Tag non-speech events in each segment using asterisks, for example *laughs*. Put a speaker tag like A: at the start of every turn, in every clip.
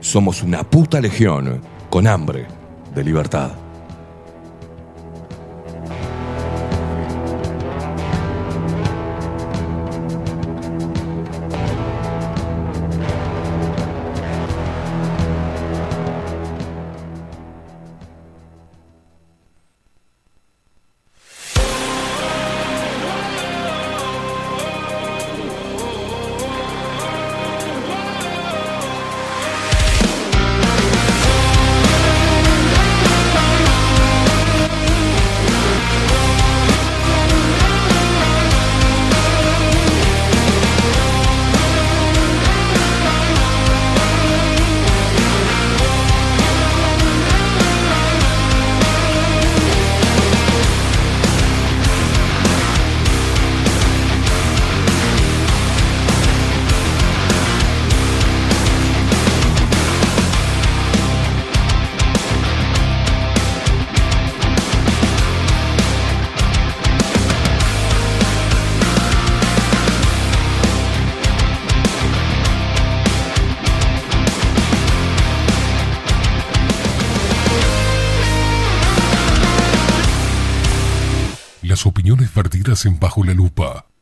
A: somos una puta legión con hambre de libertad.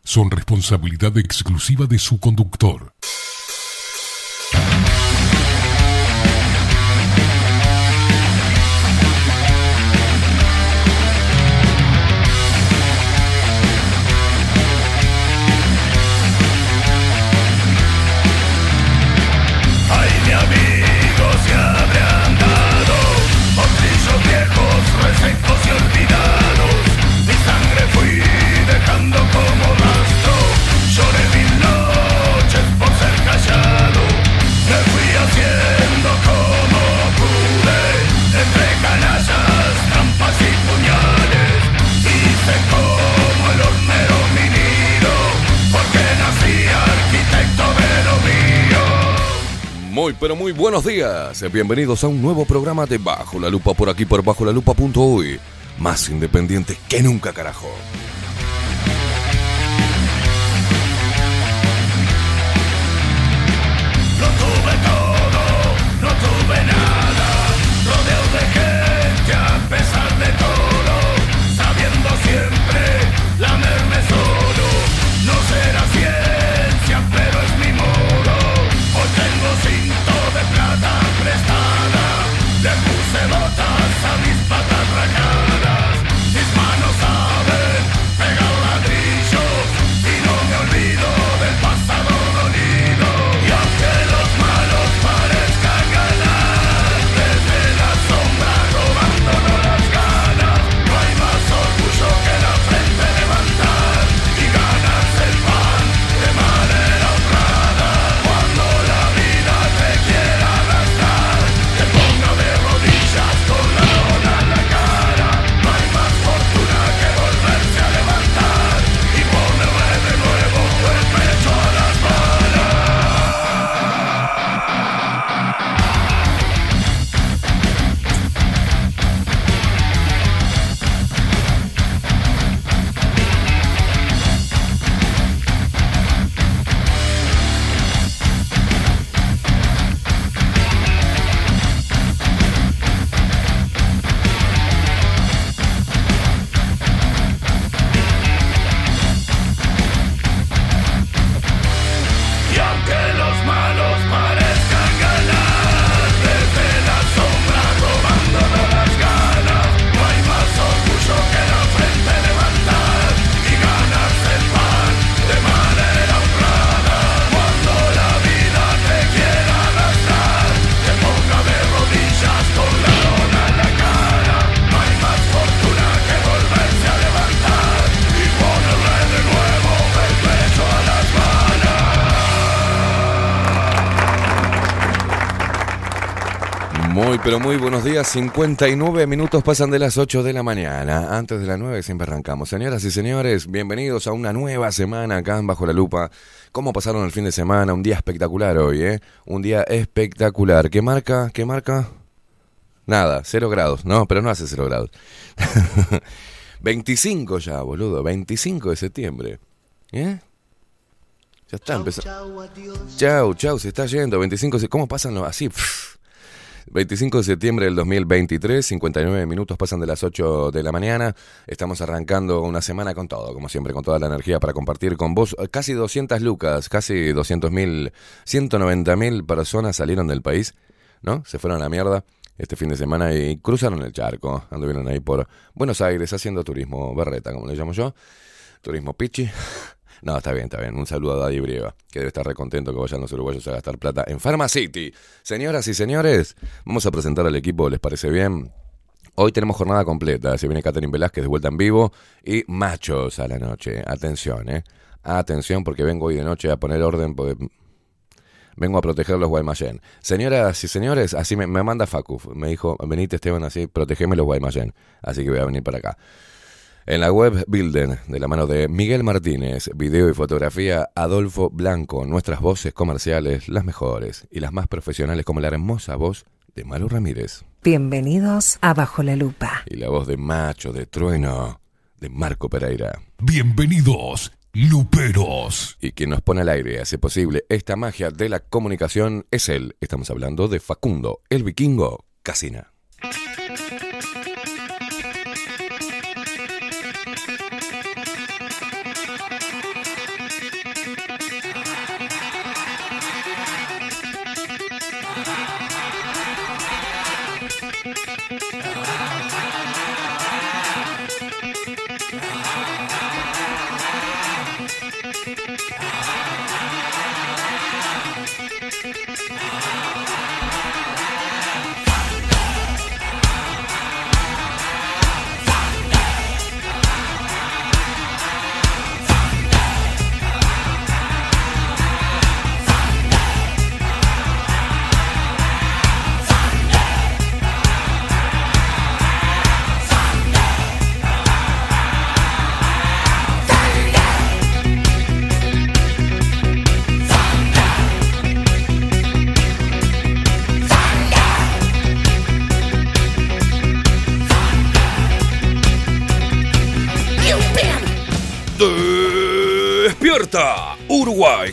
B: Son responsabilidad exclusiva de su conductor.
A: Pero muy buenos días. Bienvenidos a un nuevo programa de Bajo la Lupa por aquí por bajo la lupa.uy. Más independiente que nunca, carajo. Pero muy buenos días. 59 minutos pasan de las 8 de la mañana. Antes de las 9 siempre arrancamos. Señoras y señores, bienvenidos a una nueva semana acá en Bajo la Lupa. ¿Cómo pasaron el fin de semana? Un día espectacular hoy, ¿eh? Un día espectacular. ¿Qué marca? ¿Qué marca? Nada, 0 grados. No, pero no hace 0 grados. *laughs* 25 ya, boludo. 25 de septiembre. ¿Eh? Ya está empezando. Chau, chau, se está yendo. 25, ¿cómo pasan los así? 25 de septiembre del 2023, 59 minutos pasan de las 8 de la mañana. Estamos arrancando una semana con todo, como siempre, con toda la energía para compartir con vos. Casi 200 lucas, casi 200 mil, 190 mil personas salieron del país, ¿no? Se fueron a la mierda este fin de semana y cruzaron el charco. Anduvieron ahí por Buenos Aires haciendo turismo berreta, como le llamo yo. Turismo pichi. No, está bien, está bien. Un saludo a Daddy Brieva, que debe estar recontento que vayan los uruguayos a gastar plata en Pharmacity. Señoras y señores, vamos a presentar al equipo, ¿les parece bien? Hoy tenemos jornada completa. Se viene Catherine Velázquez de vuelta en vivo y machos a la noche. Atención, ¿eh? Atención, porque vengo hoy de noche a poner orden. Porque vengo a proteger los Guaymallén. Señoras y señores, así me, me, manda Facu. Me dijo, venite Esteban, así, protegeme los Guaymallén. Así que voy a venir para acá. En la web Bilden, de la mano de Miguel Martínez, video y fotografía, Adolfo Blanco, nuestras voces comerciales, las mejores y las más profesionales, como la hermosa voz de Malu Ramírez.
C: Bienvenidos a Bajo la Lupa.
A: Y la voz de Macho, de Trueno, de Marco Pereira.
B: Bienvenidos, Luperos.
A: Y quien nos pone al aire y hace posible esta magia de la comunicación es él. Estamos hablando de Facundo, el vikingo Casina.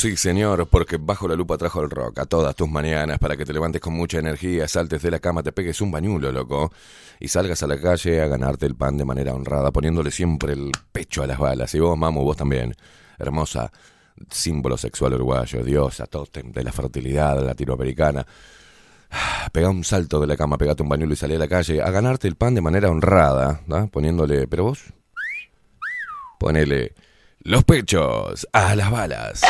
A: Sí señor, porque bajo la lupa trajo el rock a todas tus mañanas para que te levantes con mucha energía, saltes de la cama, te pegues un bañulo, loco, y salgas a la calle a ganarte el pan de manera honrada, poniéndole siempre el pecho a las balas. Y vos, mamu, vos también, hermosa, símbolo sexual uruguayo, diosa, tótem de la fertilidad latinoamericana. *sighs* Pega un salto de la cama, pegate un bañulo y salí a la calle a ganarte el pan de manera honrada, poniéndole, pero vos, ponele los pechos a las balas.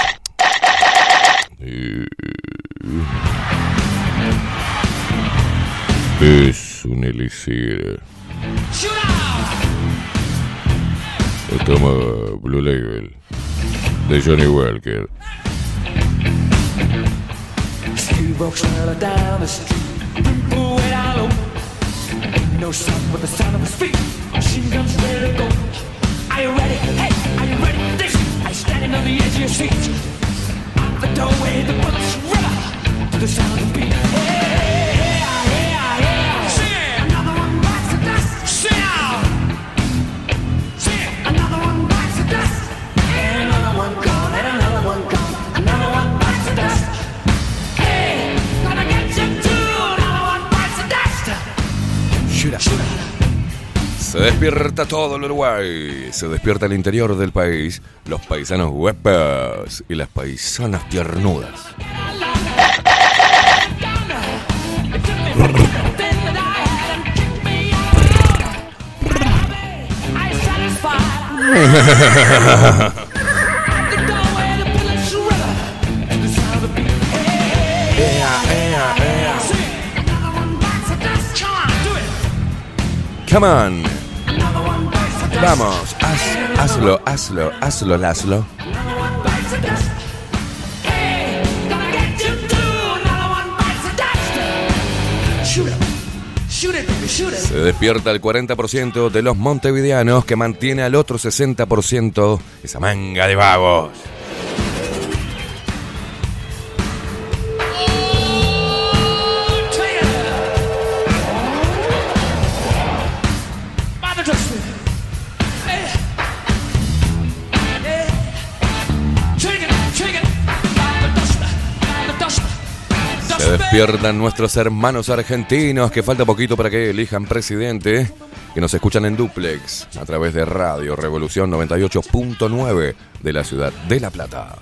A: Es un elixir. Toma Blue Label de Johnny Walker. No sound but the sound of his feet. Machine guns ready to go. Are you ready? Hey, are you ready? This, I standing on the edge of your seat. The doorway, the bullets river to the sound of beat. Hey, yeah, yeah, yeah. Sing another one bites the dust. Another one bites the dust. And another one gone, and another one gone. Another one bites the dust. Hey, gonna get you too. Another one bites the dust. Shoot up. Shoot up. Se despierta todo el Uruguay, se despierta el interior del país, los paisanos huepos y las paisanas tiernudas. Come on. Vamos, hazlo, hazlo, hazlo, hazlo. Se despierta el 40% de los montevideanos que mantiene al otro 60% esa manga de vagos. Despiertan nuestros hermanos argentinos, que falta poquito para que elijan presidente, que nos escuchan en duplex a través de Radio Revolución 98.9 de la ciudad de La Plata.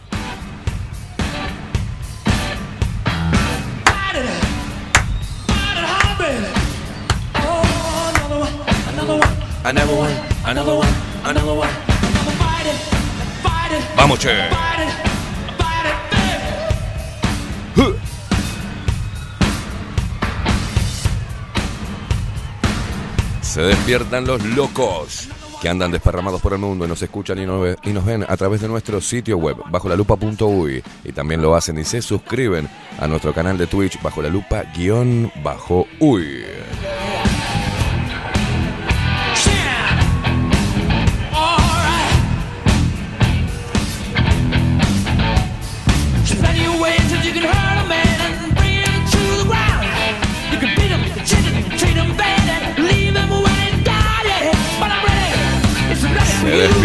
A: Vamos, che. Se despiertan los locos que andan desparramados por el mundo y nos escuchan y nos, ven a través de nuestro sitio web bajo la lupa.uy y también lo hacen y se suscriben a nuestro canal de Twitch bajo la lupa guion bajo uy.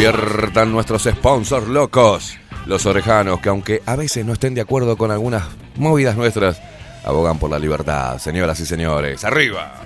A: Despiertan nuestros sponsors locos Los orejanos, que aunque a veces no estén de acuerdo con algunas movidas nuestras, abogan por la libertad. Señoras y señores, arriba.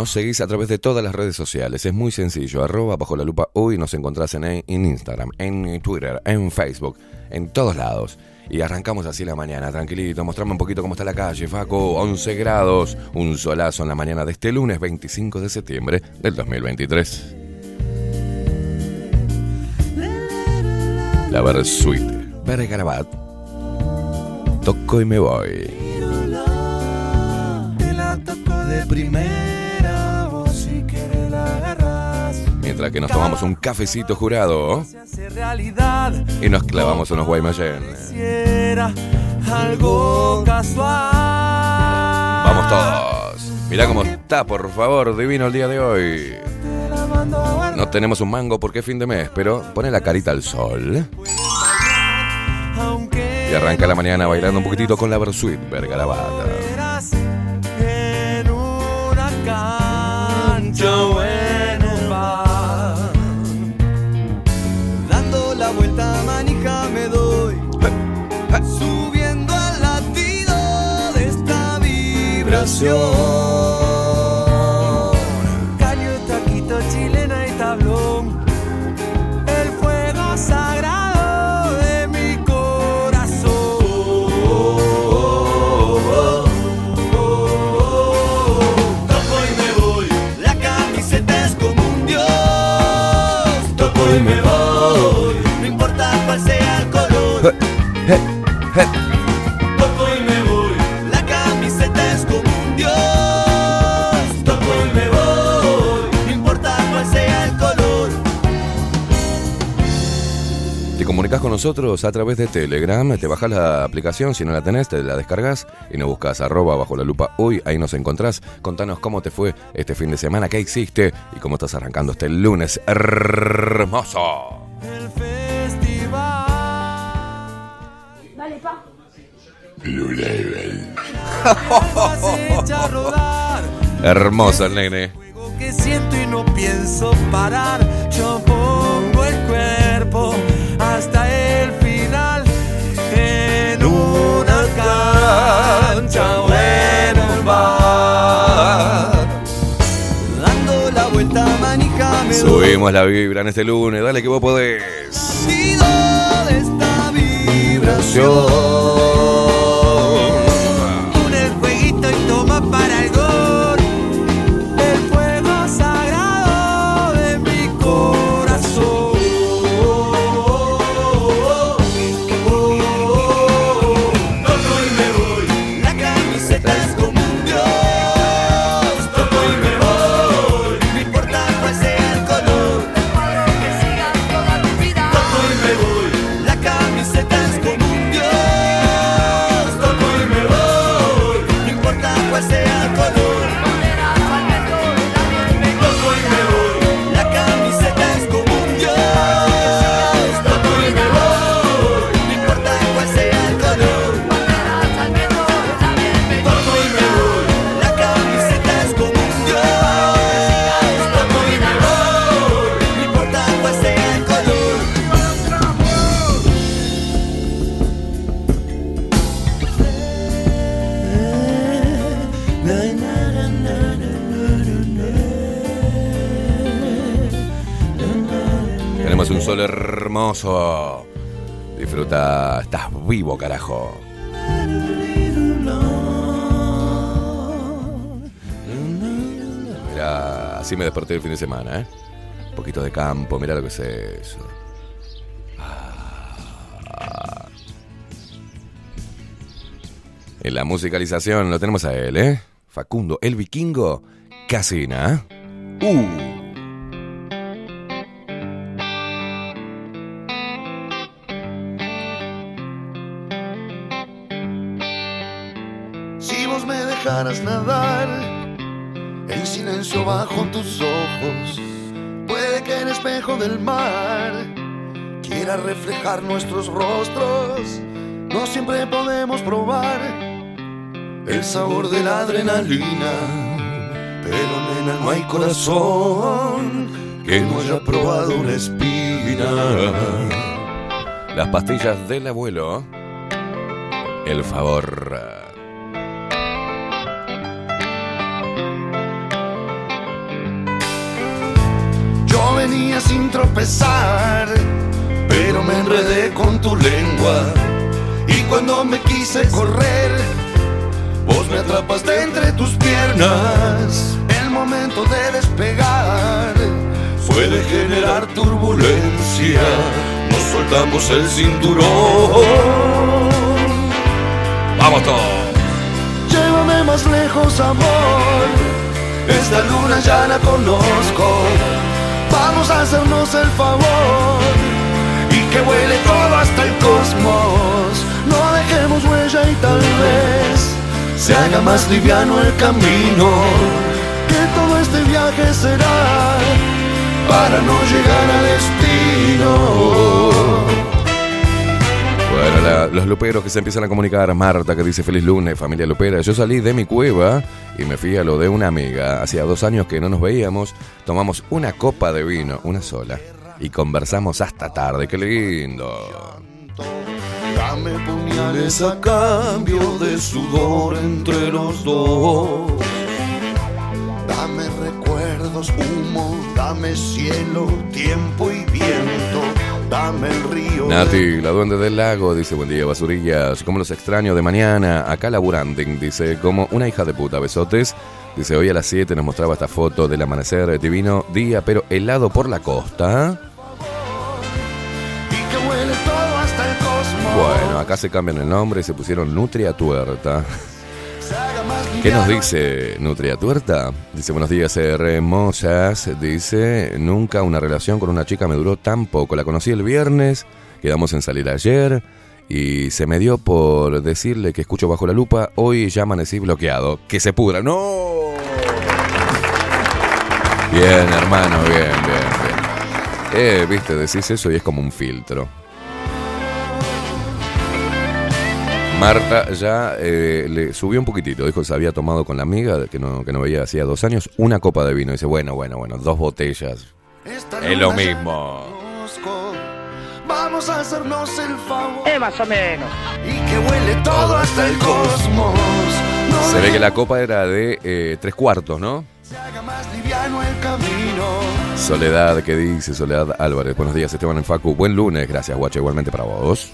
A: Nos seguís a través de todas las redes sociales. Es muy sencillo. Arroba bajo la lupa hoy nos encontrás en, Instagram, en Twitter, en Facebook, en todos lados. Y arrancamos así la mañana, tranquilito. Mostrame un poquito cómo está la calle, Faco. 11 grados, un solazo en la mañana de este lunes 25 de septiembre del 2023. La Versuit, Bergarabat. Toco y me voy.
D: de primera
A: Mientras que nos tomamos un cafecito jurado y nos clavamos unos Guaymallén.
D: Pareciera algo casual.
A: Vamos todos. Mirá cómo está, por favor, divino el día de hoy. No tenemos un mango porque es fin de mes, pero pone la carita al sol y arranca la mañana bailando un poquitito con la Versuit, Vergarabata.
D: en una cancha Caño, taquito, chilena y tablón. El fuego sagrado de mi corazón. Toco y me voy. La camiseta es como un dios. Toco y me voy.
A: Comunicas con nosotros a través de Telegram, te bajas la aplicación, si no la tenés, te la descargas y nos buscas arroba bajo la lupa hoy, ahí nos encontrás. Contanos cómo te fue este fin de semana, qué hiciste y cómo estás arrancando este lunes hermoso.
D: El festival.
E: Dale, pa.
D: Vas hecha a rodar.
A: Hermoso el nene.
D: Que siento y no pienso parar. Yo pongo el cuerpo hasta el final. En una cancha o en un bar. Dando la vuelta manija me.
A: Subimos la vibra en este lunes, dale que vos podés.
D: Sido de esta vibración.
A: Disfruta, estás vivo, carajo. Mira, así me desperté el fin de semana, ¿eh? Un poquito de campo, mira lo que es eso. Ah. En la musicalización lo tenemos a él, ¿eh? Facundo, el vikingo, Casina. Uh.
F: Dejaras nadar en silencio bajo tus ojos. Puede que el espejo del mar quiera reflejar nuestros rostros. No siempre podemos probar el sabor de la adrenalina. Pero nena, no hay corazón que no haya probado una espina.
A: Las pastillas del abuelo. El favor.
F: Venía sin tropezar, pero me enredé con tu lengua. Y cuando me quise correr, vos me atrapaste entre tus piernas. El momento de despegar fue de generar turbulencia. Nos soltamos el cinturón.
A: ¡Vamos todos!
F: Llévame más lejos, amor. Esta luna ya la conozco. Vamos a hacernos el favor. Y que huele todo hasta el cosmos. No dejemos huella y tal vez se haga más liviano el camino. Que todo este viaje será para no llegar al destino.
A: Los luperos que se empiezan a comunicar. Marta que dice feliz lunes, familia lupera. Yo salí de mi cueva y me fui a lo de una amiga. Hacía dos años que no nos veíamos. Tomamos una copa de vino, una sola. Y conversamos hasta tarde. ¡Qué lindo!
F: Dame puñales a cambio de sudor entre los dos. Dame recuerdos, humo, dame cielo, tiempo y viento. Dame el río. de-
A: Nati, la duende del lago, dice buen día, basurillas. Como los extraño de mañana. Acá laburando, dice, como una hija de puta, besotes. Dice, hoy a las 7 nos mostraba esta foto del amanecer divino día, pero helado por la costa. Bueno, acá se cambian el nombre y se pusieron Nutria Tuerta. ¿Qué nos dice Nutria Tuerta? Dice, buenos días, hermosas. Dice, nunca una relación con una chica me duró tan poco. La conocí el viernes, quedamos en salir ayer y se me dio por decirle que escucho bajo la lupa. Hoy ya amanecí bloqueado. Que se pudra. ¡No! Bien, hermano, bien, bien, bien. Eh, viste, decís eso y es como un filtro. Marta ya eh, le subió un poquitito, dijo que se había tomado con la amiga que no, que no veía hacía dos años una copa de vino. Dice, bueno, bueno, bueno, dos botellas.
F: Esta
A: Es lo mismo.
F: Vamos a hacernos el favor.
E: Eh, más o menos.
F: Y que huele todo hasta el cosmos. No
A: Se ve que la copa era de eh, tres cuartos, ¿no?
F: se haga más liviano el camino.
A: Soledad, ¿qué dice? Soledad Álvarez. Buenos días, Esteban en Facu. Buen lunes, gracias, guacho. Igualmente para vos.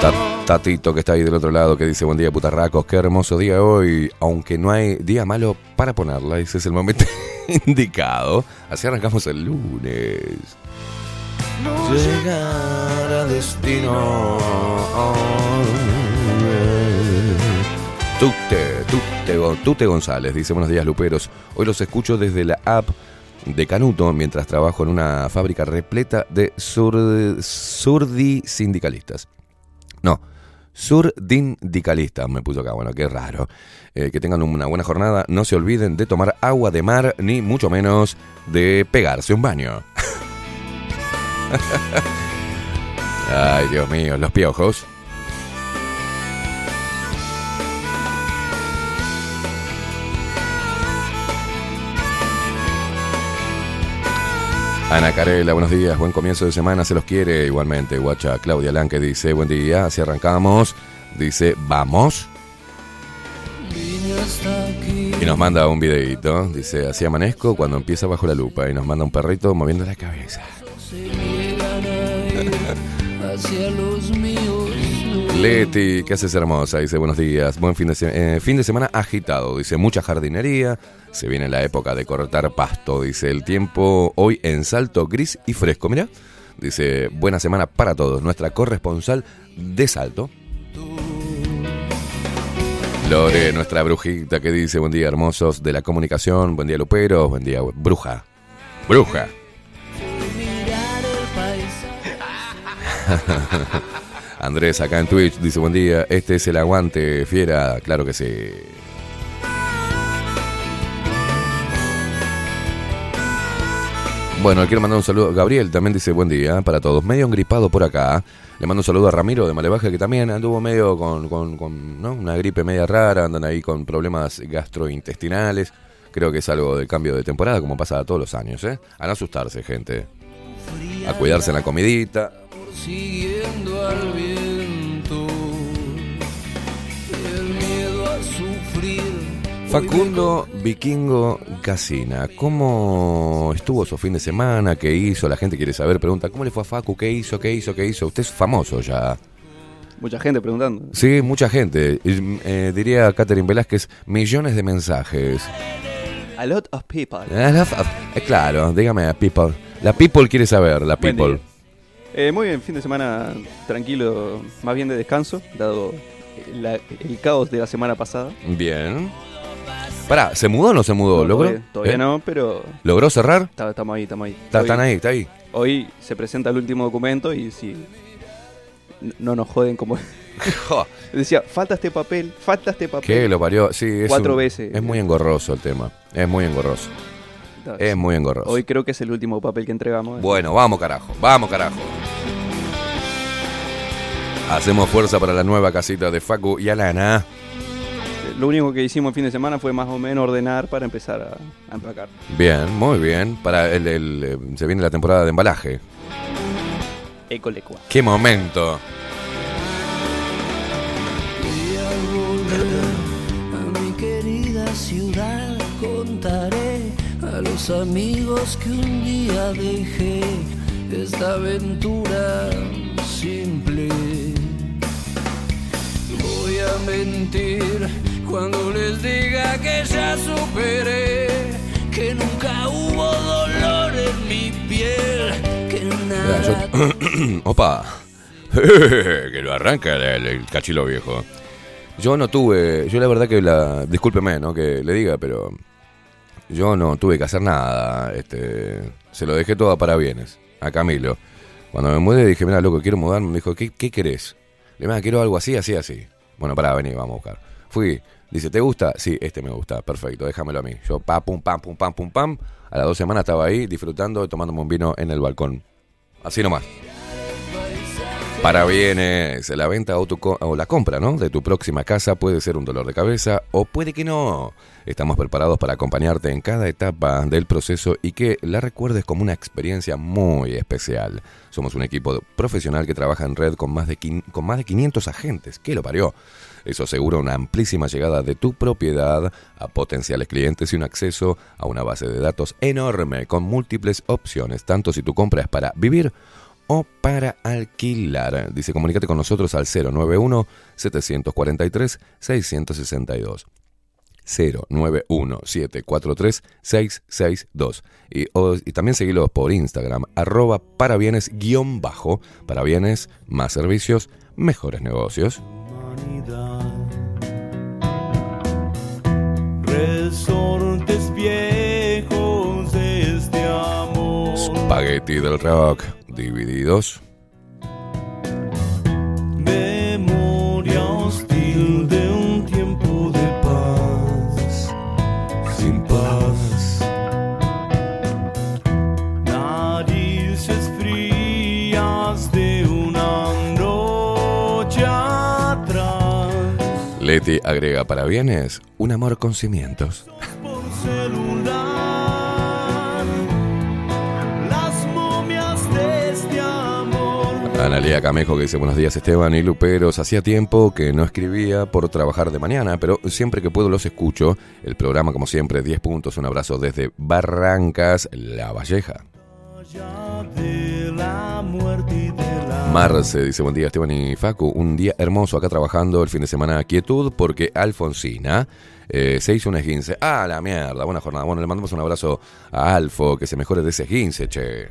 A: Ta- Tatito, que está ahí del otro lado, que dice, buen día, putarracos. Qué hermoso día hoy. Aunque no hay día malo para ponerla. Ese es el momento *laughs* indicado. Así arrancamos el lunes.
F: No
A: Llegar a destino. Tute, Tute, Tute González dice buenos días Luperos. Hoy los escucho desde la app de Canuto mientras trabajo en una fábrica repleta de sur, surdi sindicalistas. No, surdindicalistas me puso acá. Bueno, qué raro. Eh, que tengan una buena jornada. No se olviden de tomar agua de mar ni mucho menos de pegarse un baño. *laughs* Ay, Dios mío, los piojos. Ana Carela, buenos días, buen comienzo de semana, se los quiere igualmente. Guacha Claudia Lanque dice, buen día, así arrancamos. Dice, vamos. Y nos manda un videito, dice, así amanezco cuando empieza bajo la lupa y nos manda un perrito moviendo la cabeza. *laughs* Leti, ¿qué haces hermosa? Dice buenos días, buen fin de, se- eh, fin de semana agitado. Dice mucha jardinería, se viene la época de cortar pasto. Dice el tiempo hoy en salto gris y fresco. Mira, dice buena semana para todos. Nuestra corresponsal de salto. Lore, nuestra brujita que dice buen día hermosos de la comunicación, buen día Lupero, buen día bruja. Bruja. *laughs* Andrés acá en Twitch dice buen día, este es el aguante, fiera, claro que sí. Bueno, quiero mandar un saludo. Gabriel también dice buen día para todos. Medio engripado por acá. Le mando un saludo a Ramiro de Malevaje que también anduvo medio con, con- una gripe media rara. Andan ahí con problemas gastrointestinales. Creo que es algo del cambio de temporada, como pasa todos los años. ¿eh? A no asustarse, gente. A cuidarse en la comidita.
G: siguiendo al
A: Facundo Vikingo Casina, ¿cómo estuvo su fin de semana? ¿Qué hizo? La gente quiere saber, pregunta, ¿cómo le fue a Facu? ¿Qué hizo? ¿Qué hizo? ¿Qué hizo? Usted es famoso ya.
H: Mucha gente preguntando.
A: Sí, mucha gente. Eh, diría Catherine Velázquez, millones de mensajes.
H: A lot of people.
A: Eh, claro, dígame, people. La people quiere saber, la people.
H: Eh, muy bien, fin de semana tranquilo, más bien de descanso, dado la- el caos de la semana pasada.
A: Bien. Pará, ¿se mudó o no se mudó?
H: No,
A: ¿Logró?
H: todavía todavía
A: ¿Eh?
H: no, pero
A: ¿Logró cerrar?
H: está- estamos ahí, estamos ahí.
A: Está-
H: Hoy-
A: están ahí, está ahí.
H: Hoy se presenta el último documento y si no nos joden como... *laughs* *laughs* Decía, falta este papel, falta este papel.
A: ¿Qué lo parió? Sí, es
H: Cuatro
A: un-
H: veces.
A: Es muy engorroso el tema. Es muy engorroso. Es muy engorroso.
H: Hoy creo que es el último papel que entregamos.
A: Bueno, vamos carajo, vamos carajo. Hacemos fuerza para la nueva casita de Facu y Alana.
H: Lo único que hicimos el fin de semana fue más o menos ordenar para empezar a, a empacar.
A: Bien, muy bien. Para el, el, eh, se viene la temporada de embalaje.
H: Ecolecua.
A: ¡Qué momento!
G: Y al volver a mi querida ciudad contaré a los amigos que un día dejé esta aventura simple. Voy a mentir cuando les diga que ya superé, que nunca hubo dolor en mi piel, que nada
A: yo- *clears throat* ¡Opa! *laughs* que lo arranca el, el cachilo viejo. Yo no tuve, yo la verdad que la, discúlpeme, ¿no? Que le diga, pero yo no tuve que hacer nada. Este, se lo dejé todo para bienes a Camilo. Cuando me mudé dije, mira, loco, quiero mudarme. Me dijo, ¿qué, qué querés? Le dije, "Mira, quiero algo así, así, así. Bueno, pará, vení, vamos a buscar. Fui, dice, ¿te gusta? Sí, este me gusta, perfecto, déjamelo a mí. Yo, pa, pum, pam, pum, pam, pum, pam. A las dos semanas estaba ahí disfrutando, tomándome un vino en el balcón. Así nomás. Para bienes, la venta auto o la compra, ¿no? De tu próxima casa puede ser un dolor de cabeza o puede que no. Estamos preparados para acompañarte en cada etapa del proceso y que la recuerdes como una experiencia muy especial. Somos un equipo profesional que trabaja en red con más de, con más de 500 agentes. ¿Qué lo parió? Eso asegura una amplísima llegada de tu propiedad a potenciales clientes y un acceso a una base de datos enorme con múltiples opciones, tanto si tu compra es para vivir o para alquilar. Dice, comunícate con nosotros al 091-743-662. 091-743-662. Y, y también seguilos por Instagram, arroba para bienes, más servicios, mejores negocios.
D: Resortes viejos de este amor.
A: Spaghetti del rock, divididos. Agrega para bienes un amor con cimientos. Analia Camejo que dice buenos días Esteban y Luperos. Hacía tiempo que no escribía por trabajar de mañana, pero siempre que puedo los escucho. El programa como siempre, 10 puntos. Un abrazo desde Barrancas, La Valleja.
D: De la muerte la
A: Marce dice buen día Esteban y Facu. Un día hermoso acá trabajando el fin de semana quietud porque Alfonsina eh, se hizo un esguince. Ah, la mierda, buena jornada. Bueno, le mandamos un abrazo a Alfo, que se mejore de ese esguince, che.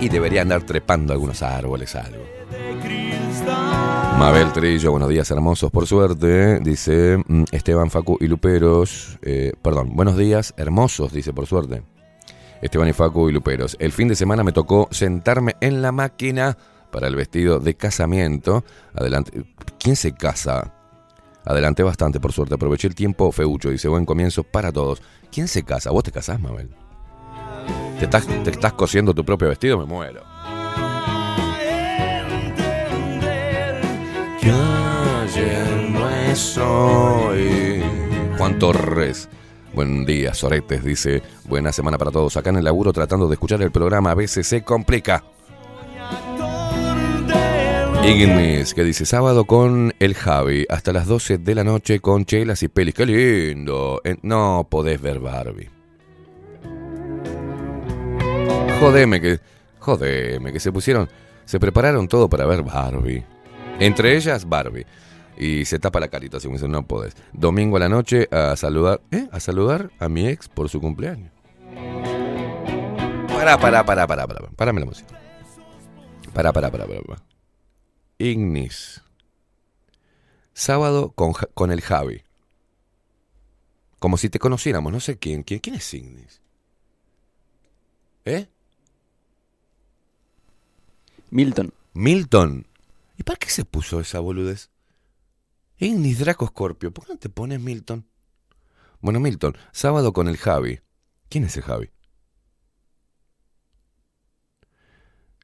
A: Y debería andar trepando algunos árboles, algo. Mabel Trillo, buenos días hermosos, por suerte. Dice mm, Esteban, Facu y Luperos. eh, perdón, buenos días hermosos, dice por suerte. Esteban y Facu y Luperos. El fin de semana me tocó sentarme en la máquina para el vestido de casamiento. Adelante. ¿Quién se casa? Adelanté bastante, por suerte. Aproveché el tiempo feucho. Dice, buen comienzo para todos. ¿Quién se casa? ¿Vos te casás, Mabel? ¿Te estás, ¿Te estás cosiendo tu propio vestido? Me muero. Juan Torres. Buen día, Soretes. Dice, buena semana para todos. Acá en el laburo tratando de escuchar el programa. A veces se complica. Ignis, que dice sábado con el Javi, hasta las 12 de la noche con chelas y pelis. ¡Qué lindo! No podés ver Barbie. Jodeme que. Jodeme que se pusieron. Se prepararon todo para ver Barbie. Entre ellas, Barbie. Y se tapa la carita, me dice, no podés. Domingo a la noche a saludar. ¿Eh? A saludar a mi ex por su cumpleaños. Pará, pará, pará, pará, pará. Párame la música. Pará, pará, pará, pará. pará. Ignis. Sábado con, con el Javi. Como si te conociéramos, no sé quién. ¿Quién, quién es Ignis? ¿Eh?
H: Milton.
A: Milton. ¿Y para qué se puso esa boludez? Ignis Draco Scorpio. ¿Por qué no te pones Milton? Bueno, Milton, sábado con el Javi. ¿Quién es el Javi?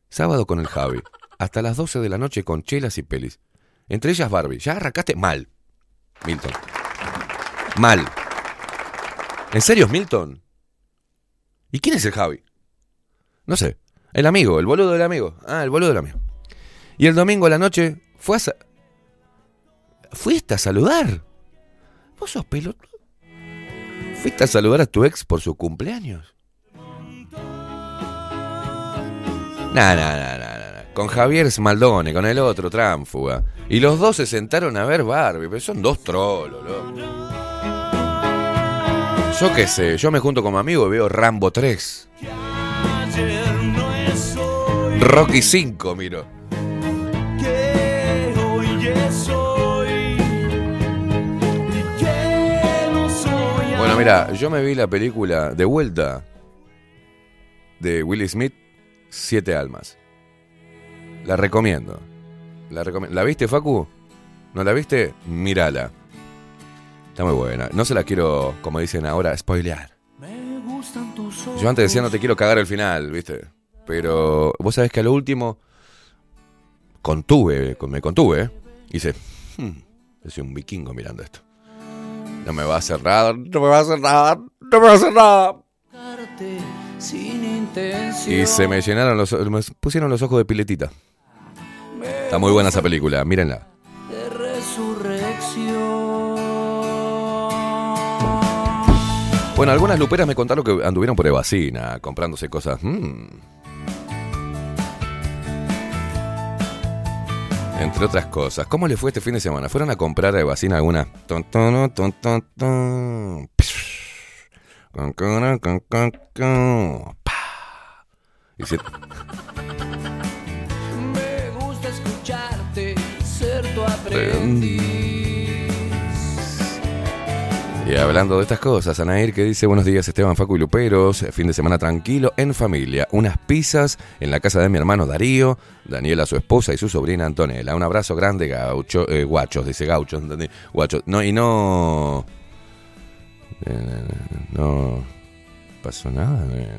A: Sábado con el Javi. Hasta las 12 de la noche con chelas y pelis. Entre ellas Barbie. Ya arrancaste mal. Milton. Mal. ¿En serio Milton? ¿Y quién es el Javi? No sé. El amigo, el boludo del amigo. Ah, el boludo del amigo. Y el domingo a la noche fue a... Fuiste a saludar. ¿Vos sos pelotudo? ¿Fuiste a saludar a tu ex por su cumpleaños? Nah, nah, nah, nah. Con Javier Smaldone, con el otro tránfuga. Y los dos se sentaron a ver Barbie, pero son dos trolos, loco. Yo qué sé, yo me junto con mi amigo y veo Rambo 3. Rocky 5, miro. Bueno, mira, yo me vi la película de vuelta de Will Smith, Siete Almas. La recomiendo. La, recomie- ¿La viste, Facu? ¿No la viste? Mírala. Está muy buena. No se la quiero, como dicen ahora, spoilear. Yo antes decía no te quiero cagar el final, ¿viste? Pero vos sabés que a lo último contuve, con- me contuve, ¿eh? y hice, hmm, soy un vikingo mirando esto. No me va a hacer nada, no me va a hacer nada, no me va a hacer nada. Y se me llenaron los me pusieron los ojos de piletita. Está muy buena esa película, mírenla.
G: de resurrección.
A: Bueno, algunas luperas me contaron que anduvieron por Evacina comprándose cosas. mm. Entre otras cosas. ¿Cómo le fue este fin de semana? ¿Fueron a comprar a Evacina alguna? Ton, ton, ton, ton, ton. Y se-
G: Me gusta escucharte, ser tu aprendiz.
A: Y hablando de estas cosas, Anair que dice buenos días Esteban, Facu y Luperos, fin de semana tranquilo, en familia, unas pizzas en la casa de mi hermano Darío, Daniela su esposa y su sobrina Antonella. Un abrazo grande, gaucho, eh, guachos, dice ¿entendí? Guachos. No, y no... eh, no pasó nada, eh,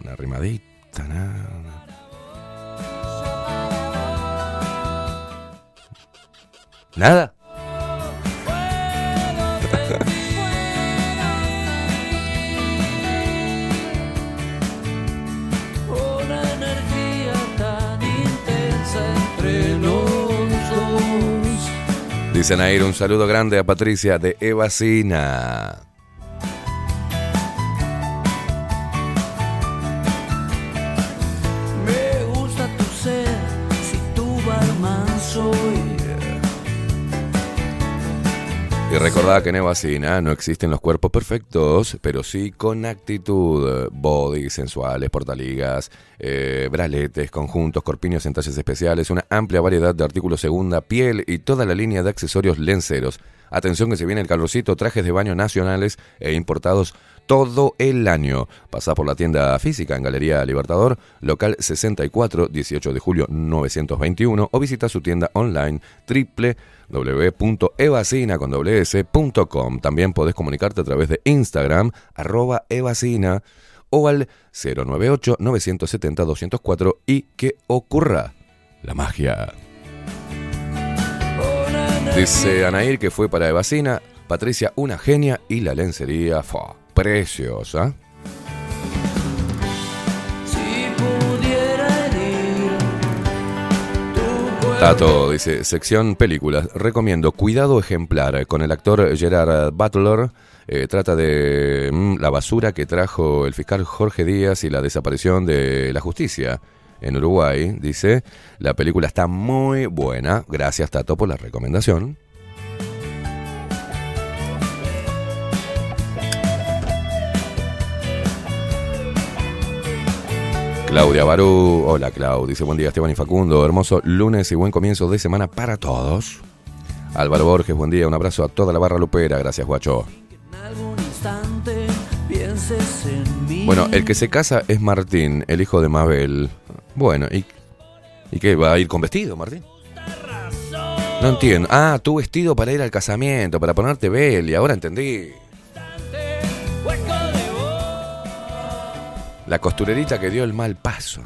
A: una rimadita, nada. ¿Nada? *laughs* Dice Nair, un saludo grande a Patricia de Evacina. Y recordad que en Evacina no existen los cuerpos perfectos, pero sí con actitud. Body, sensuales, portaligas, eh, braletes, conjuntos, corpiños en talles especiales, una amplia variedad de artículos segunda, piel y toda la línea de accesorios lenceros. Atención que se viene el calorcito, trajes de baño nacionales e importados todo el año. Pasá por la tienda física en Galería Libertador, local 64, 18 de julio 921 o visita su tienda online www.evacina.com. También podés comunicarte a través de Instagram, arroba evacina o al 098-970-204 y que ocurra la magia. Dice Anair que fue para Evacina, Patricia una genia y la lencería fue preciosa.
G: Si pudiera herir tu cuerpo.
A: Tato dice, sección películas, recomiendo Cuidado Ejemplar con el actor Gerard Butler. Eh, trata de mm, la basura que trajo el fiscal Jorge Díaz y la desaparición de la justicia en Uruguay. Dice, la película está muy buena. Gracias Tato por la recomendación. Claudia Barú, hola Clau, dice buen día Esteban y Facundo, hermoso lunes y buen comienzo de semana para todos. Álvaro Borges, buen día, un abrazo a toda la barra lupera, gracias guacho. Bueno, el que se casa es Martín, el hijo de Mabel. Bueno, ¿y, ¿y qué? ¿Va a ir con vestido, Martín? No entiendo. Ah, tu vestido para ir al casamiento, para ponerte bel, y ahora entendí. La costurerita que dio el mal paso.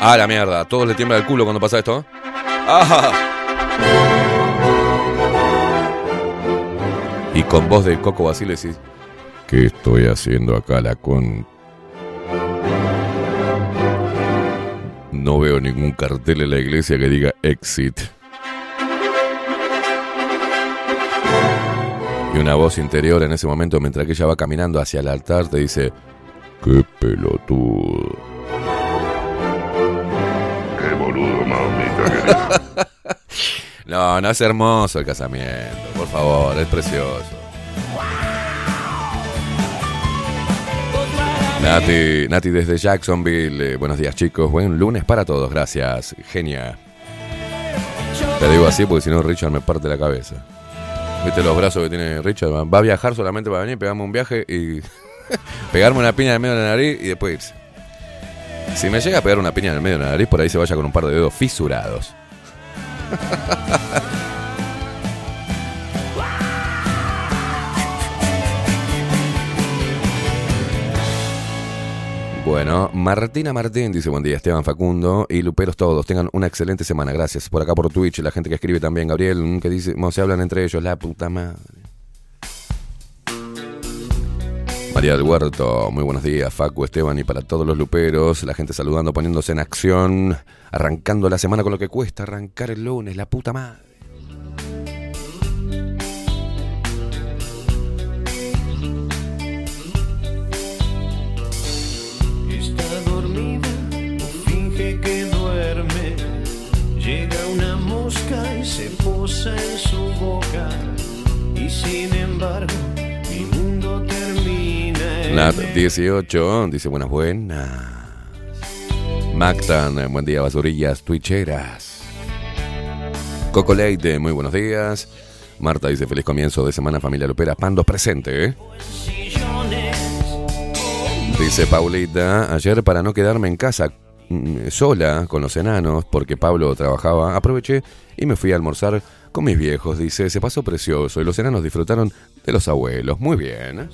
A: Ah, la mierda. Todos le tiembla el culo cuando pasa esto. ¡Ah! Y con voz de Coco Basile decís, ¿qué estoy haciendo acá la con... No veo ningún cartel en la iglesia que diga exit. Una voz interior en ese momento, mientras que ella va caminando hacia el altar, te dice: ¡Qué pelotudo!
B: Qué boludo, mamita. *laughs*
A: No, no es hermoso el casamiento, por favor, es precioso. Nati, Nati desde Jacksonville, eh, buenos días chicos, buen lunes para todos, gracias, genia. Te digo así porque si no Richard me parte la cabeza. ¿Viste los brazos que tiene Richard? Va a viajar solamente para venir, pegarme un viaje y *laughs* pegarme una piña en el medio de la nariz y después irse. Si me llega a pegar una piña en el medio de la nariz, por ahí se vaya con un par de dedos fisurados. *laughs* Bueno, Martina Martín dice buen día, Esteban Facundo y Luperos todos. Tengan una excelente semana, gracias. Por acá por Twitch, la gente que escribe también, Gabriel, mm, que dice, no, se hablan entre ellos, la puta madre. María del Huerto, muy buenos días, Facu, Esteban y para todos los luperos, la gente saludando, poniéndose en acción, arrancando la semana con lo que cuesta arrancar el lunes, la puta madre.
I: Y se posa en su boca. Y sin embargo, mi mundo termina. en
A: Nat 18 dice buenas buenas. Mactan, buen día, basurillas, twitcheras. Coco Leite, muy buenos días. Marta dice feliz comienzo de semana familia Lupera, Pando presente, ¿eh? Dice Paulita, ayer para no quedarme en casa Mm, sola con los enanos porque Pablo trabajaba, aproveché y me fui a almorzar con mis viejos. Dice, se pasó precioso y los enanos disfrutaron de los abuelos. Muy bien.
I: ¿eh?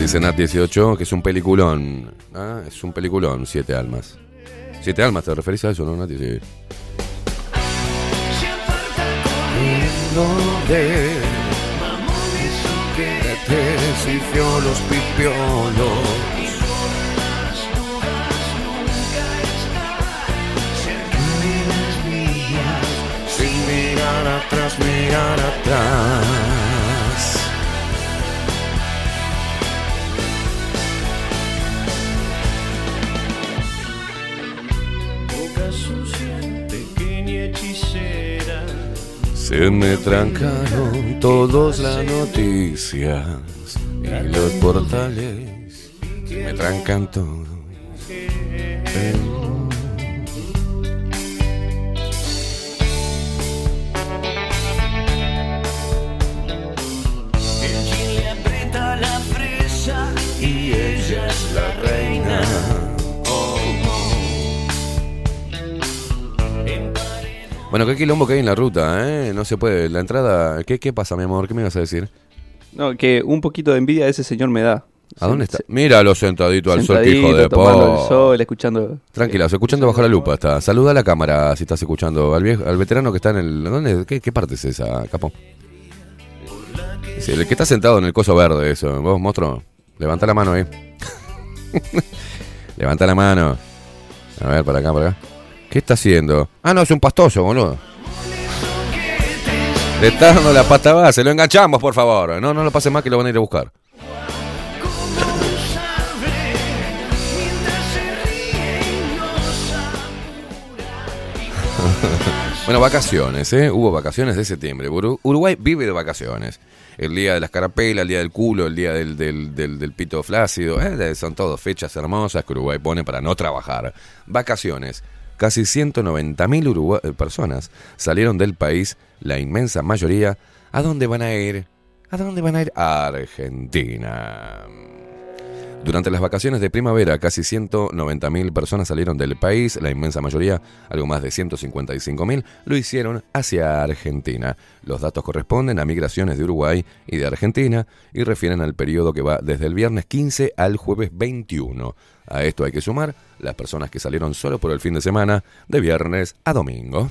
A: Dice Nat 18 que es un peliculón. ¿ah? Es un peliculón, Siete Almas. Siete Almas, ¿te referís a eso, no, Nat
I: 18? Están cerca de las vías.
A: Sin mirar atrás, mirar atrás. Se me trancaron todas las noticias. Y los portales me trancan todo.
I: Y ella es la reina.
A: Bueno, qué quilombo que hay en la ruta, ¿eh? No se puede. La entrada. ¿Qué, qué pasa, mi amor? ¿Qué me ibas a decir?
H: No, que un poquito de envidia ese señor me da.
A: ¿A dónde está? Míralo sentadito al sol, que
H: Sentadito,
A: hijo de po.
H: el sol, escuchando.
A: Tranquila, escuchando bajo la lupa está. Saluda a la cámara si estás escuchando. Al viejo, al veterano que está en el. ¿Dónde? ¿Qué, qué parte es esa, capo? Sí, el que está sentado en el coso verde, eso. Vos, monstruo. Levanta la mano ahí. *laughs* Levanta la mano. A ver, para acá, para acá. ¿Qué está haciendo? Ah, no, es un pastoso, boludo. Le está dando la pata base. Lo enganchamos, por favor. No, no lo pase más que lo van a ir a buscar. *laughs* Bueno, vacaciones, ¿eh? Hubo vacaciones de septiembre. Uru- Uruguay vive de vacaciones. El día de las carapelas, el día del culo, el día del, del, del- del pito flácido. ¿eh? Son todas fechas hermosas que Uruguay pone para no trabajar. Vacaciones. Casi 190.000 urugua- eh, personas salieron del país, la inmensa mayoría. ¿A dónde van a ir? ¿A dónde van a ir? Argentina. Durante las vacaciones de primavera, casi 190.000 personas salieron del país, la inmensa mayoría, algo más de 155.000, lo hicieron hacia Argentina. Los datos corresponden a migraciones de Uruguay y de Argentina y refieren al periodo que va desde el viernes 15 al jueves 21. A esto hay que sumar las personas que salieron solo por el fin de semana, de viernes a domingo.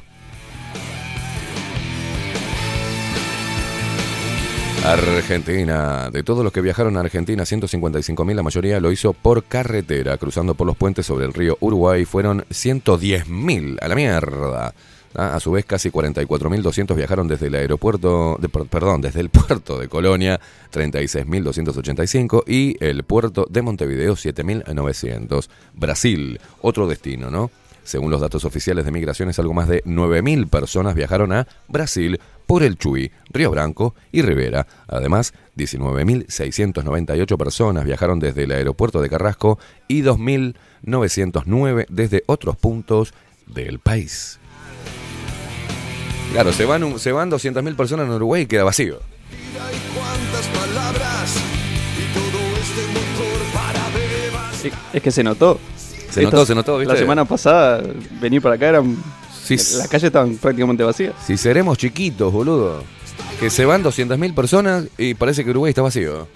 A: Argentina. De todos los que viajaron a Argentina, 155.000, la mayoría lo hizo por carretera, cruzando por los puentes sobre el río Uruguay. Fueron 110.000 a la mierda. Ah, A su vez, casi 44.200 viajaron desde el aeropuerto, de- per- perdón, desde el *laughs* puerto de Colonia, 36.285, y el puerto de Montevideo, 7.900. Brasil, otro destino, ¿no? Según los datos oficiales de migraciones, algo más de 9.000 personas viajaron a Brasil por el Chuy, Río Branco y Rivera. Además, 19.698 personas viajaron desde el aeropuerto de Carrasco y 2.909 desde otros puntos del país. Claro, se van, se van 200.000 personas en Uruguay y queda vacío.
H: Es que se notó.
A: Se notó, se notó, ¿viste?
H: La semana pasada, venir para acá eran.
A: Sí,
H: Las calles estaban prácticamente vacías.
A: Si seremos chiquitos, boludo. Que se van 200.000 personas y parece que Uruguay está vacío.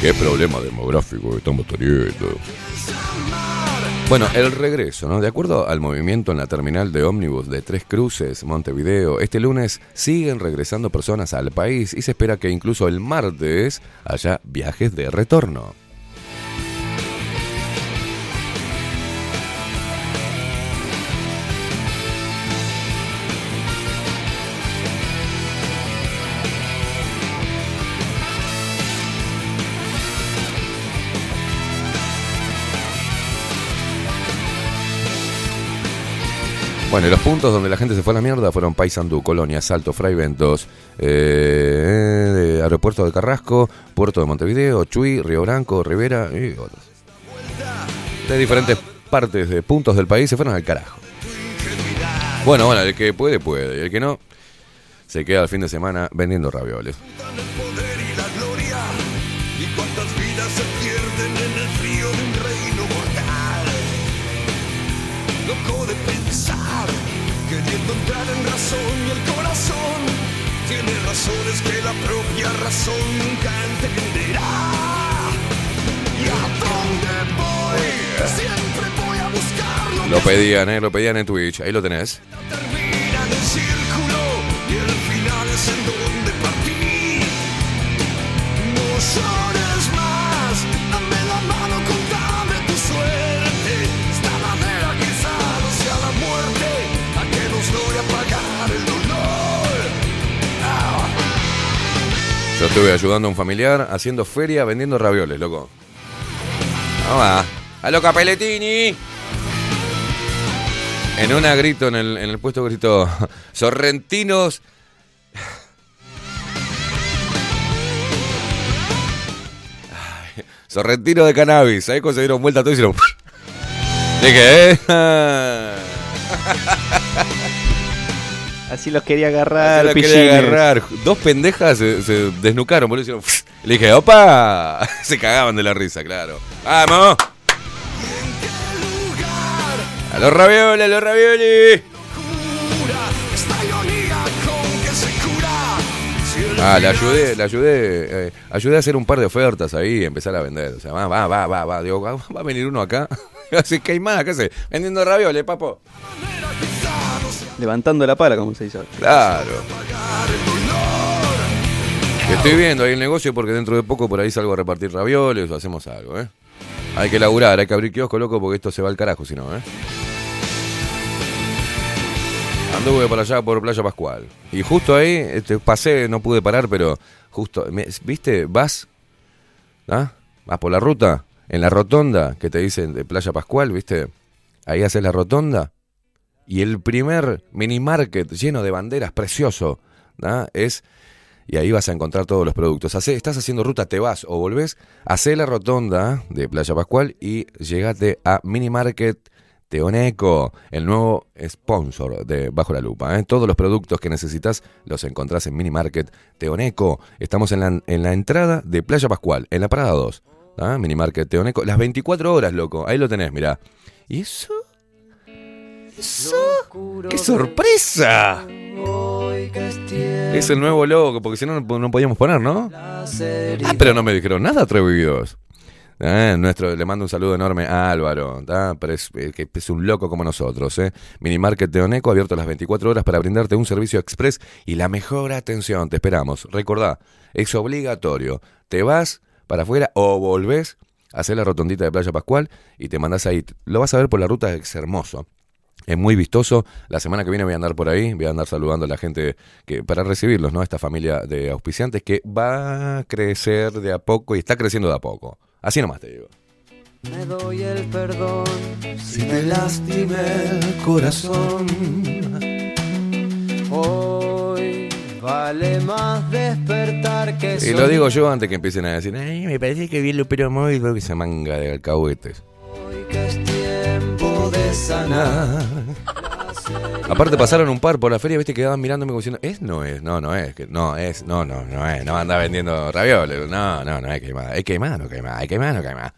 A: Qué problema demográfico que estamos teniendo. Bueno, el regreso, ¿no? De acuerdo al movimiento en la terminal de ómnibus de Tres Cruces, Montevideo, este lunes siguen regresando personas al país y se espera que incluso el martes haya viajes de retorno. Bueno, y los puntos donde la gente se fue a la mierda fueron Paysandú, Colonia, Salto, Fray Ventos, eh, Aeropuerto de Carrasco, Puerto de Montevideo, Chuy, Río Branco, Rivera y otros. De diferentes partes de puntos del país se fueron al carajo. Bueno, bueno, el que puede, puede. Y el que no, se queda el fin de semana vendiendo ravioles.
F: Que la propia razón nunca entenderá. ¿Y a dónde voy? Siempre voy a buscarlo.
A: Lo pedían, ¿eh? Lo pedían en Twitch. Ahí lo tenés.
F: Termina en el círculo y el final es en donde partí. No llores
A: Yo estuve ayudando a un familiar haciendo feria vendiendo ravioles, loco. Vamos a lo Capeletini. En una grito, en el, en el puesto grito, *laughs* sorrentinos. Sorrentino de cannabis. Ahí dieron vuelta todos y hicieron. *laughs* Dije, eh.
H: Así los quería agarrar,
A: la quería agarrar. Dos pendejas se, se desnucaron, boludo. Hicieron. Le dije, opa. *laughs* Se cagaban de la risa, claro. ¡Vamos! A los ravioles, a los ravioles. Ah, le ayudé, le ayudé, eh, ayudé a hacer un par de ofertas ahí y empezar a vender. O sea, va, va, va, va, va. Digo, va, va a venir uno acá. *laughs* Así que hay más, ¿qué hace? Vendiendo ravioles, papo.
H: Levantando la pala, como se dice.
A: Claro. Estoy viendo ahí el negocio porque dentro de poco por ahí salgo a repartir ravioles o hacemos algo, ¿eh? Hay que laburar, hay que abrir kiosco, loco, porque esto se va al carajo si no, ¿eh? Anduve por allá por Playa Pascual. Y justo ahí, este, pasé, no pude parar, pero justo, ¿viste? Vas, ¿ah? Vas por la ruta, en la rotonda que te dicen de Playa Pascual, ¿viste? Ahí haces la rotonda. Y el primer mini market lleno de banderas, precioso, ¿ah? es. Y ahí vas a encontrar todos los productos. Hacé- estás haciendo ruta, te vas o volvés, hacé la rotonda de Playa Pascual y llegate a Mini Market Teoneco, el nuevo sponsor de Bajo la Lupa. ¿eh? Todos los productos que necesitas los encontrás en Mini Market Teoneco. Estamos en la, en la entrada de Playa Pascual, en la parada 2. ¿ah? Mini Market Teoneco, las 24 horas, loco. Ahí lo tenés, mirá. ¿Y eso? ¿Eso? ¡Qué sorpresa! Es el nuevo logo, porque si no, no podíamos poner, ¿no? Ah, pero no me dijeron nada, atrevidos. Ah, nuestro, le mando un saludo enorme a Álvaro, ¿tá? Pero es, eh, que es un loco como nosotros. ¿eh? Minimarket de Oneco, abierto las 24 horas para brindarte un servicio express y la mejor atención. Te esperamos. Recordá, es obligatorio. Te vas para afuera o volvés a hacer la rotondita de Playa Pascual y te mandás ahí. Lo vas a ver por la ruta, es hermoso. Es muy vistoso. La semana que viene voy a andar por ahí, voy a andar saludando a la gente que para recibirlos, ¿no? Esta familia de auspiciantes que va a crecer de a poco y está creciendo de a poco. Así nomás te digo.
I: Me doy el perdón si te lastimé el corazón. Hoy vale más despertar que
A: Y lo digo yo antes que empiecen a decir, ay, me parece que vi el Lupero móvil porque se manga de alcahuetes.
I: Hoy que es tiempo de sanar.
A: Aparte pasaron un par por la feria, viste, quedaban mirándome como diciendo, ¿es? No es, no, no es, que no es, no, no, no es, no anda vendiendo ravioles, no, no, no es queimada, es queimada, no queimada, es queimada, no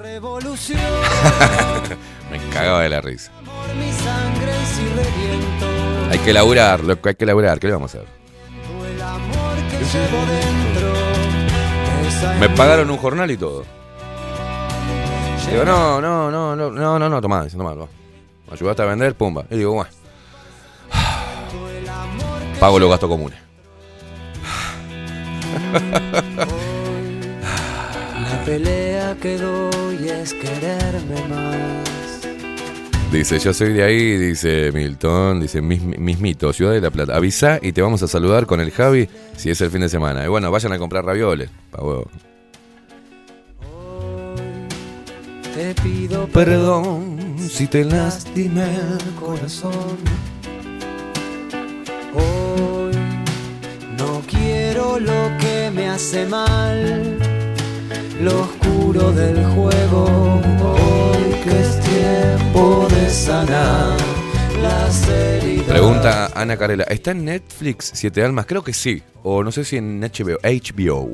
I: revolución *laughs*
A: Me cagaba de la risa. Hay que laburar, loco, hay que laburar, ¿qué le vamos a hacer? Me pagaron un jornal y todo. Digo, no, no, no, no, no, no, no, tomá, dice, tomá, tomá. Me ayudaste a vender, pumba. Y digo, bueno. *sighs* Pago los gastos comunes. *laughs*
I: La pelea que doy es quererme más.
A: Dice, yo soy de ahí, dice Milton, dice, mis, mismito, Ciudad de la Plata. Avisa y te vamos a saludar con el Javi si es el fin de semana. Y bueno, vayan a comprar ravioles. pa'
I: Te pido
A: Perdón si te
I: lastimé el corazón. Hoy no quiero lo que me hace mal, lo oscuro del juego. Hoy que es tiempo de sanar las heridas.
A: Pregunta Ana Carela, ¿está en Netflix Siete Almas? Creo que sí. O no sé si en HBO. HBO.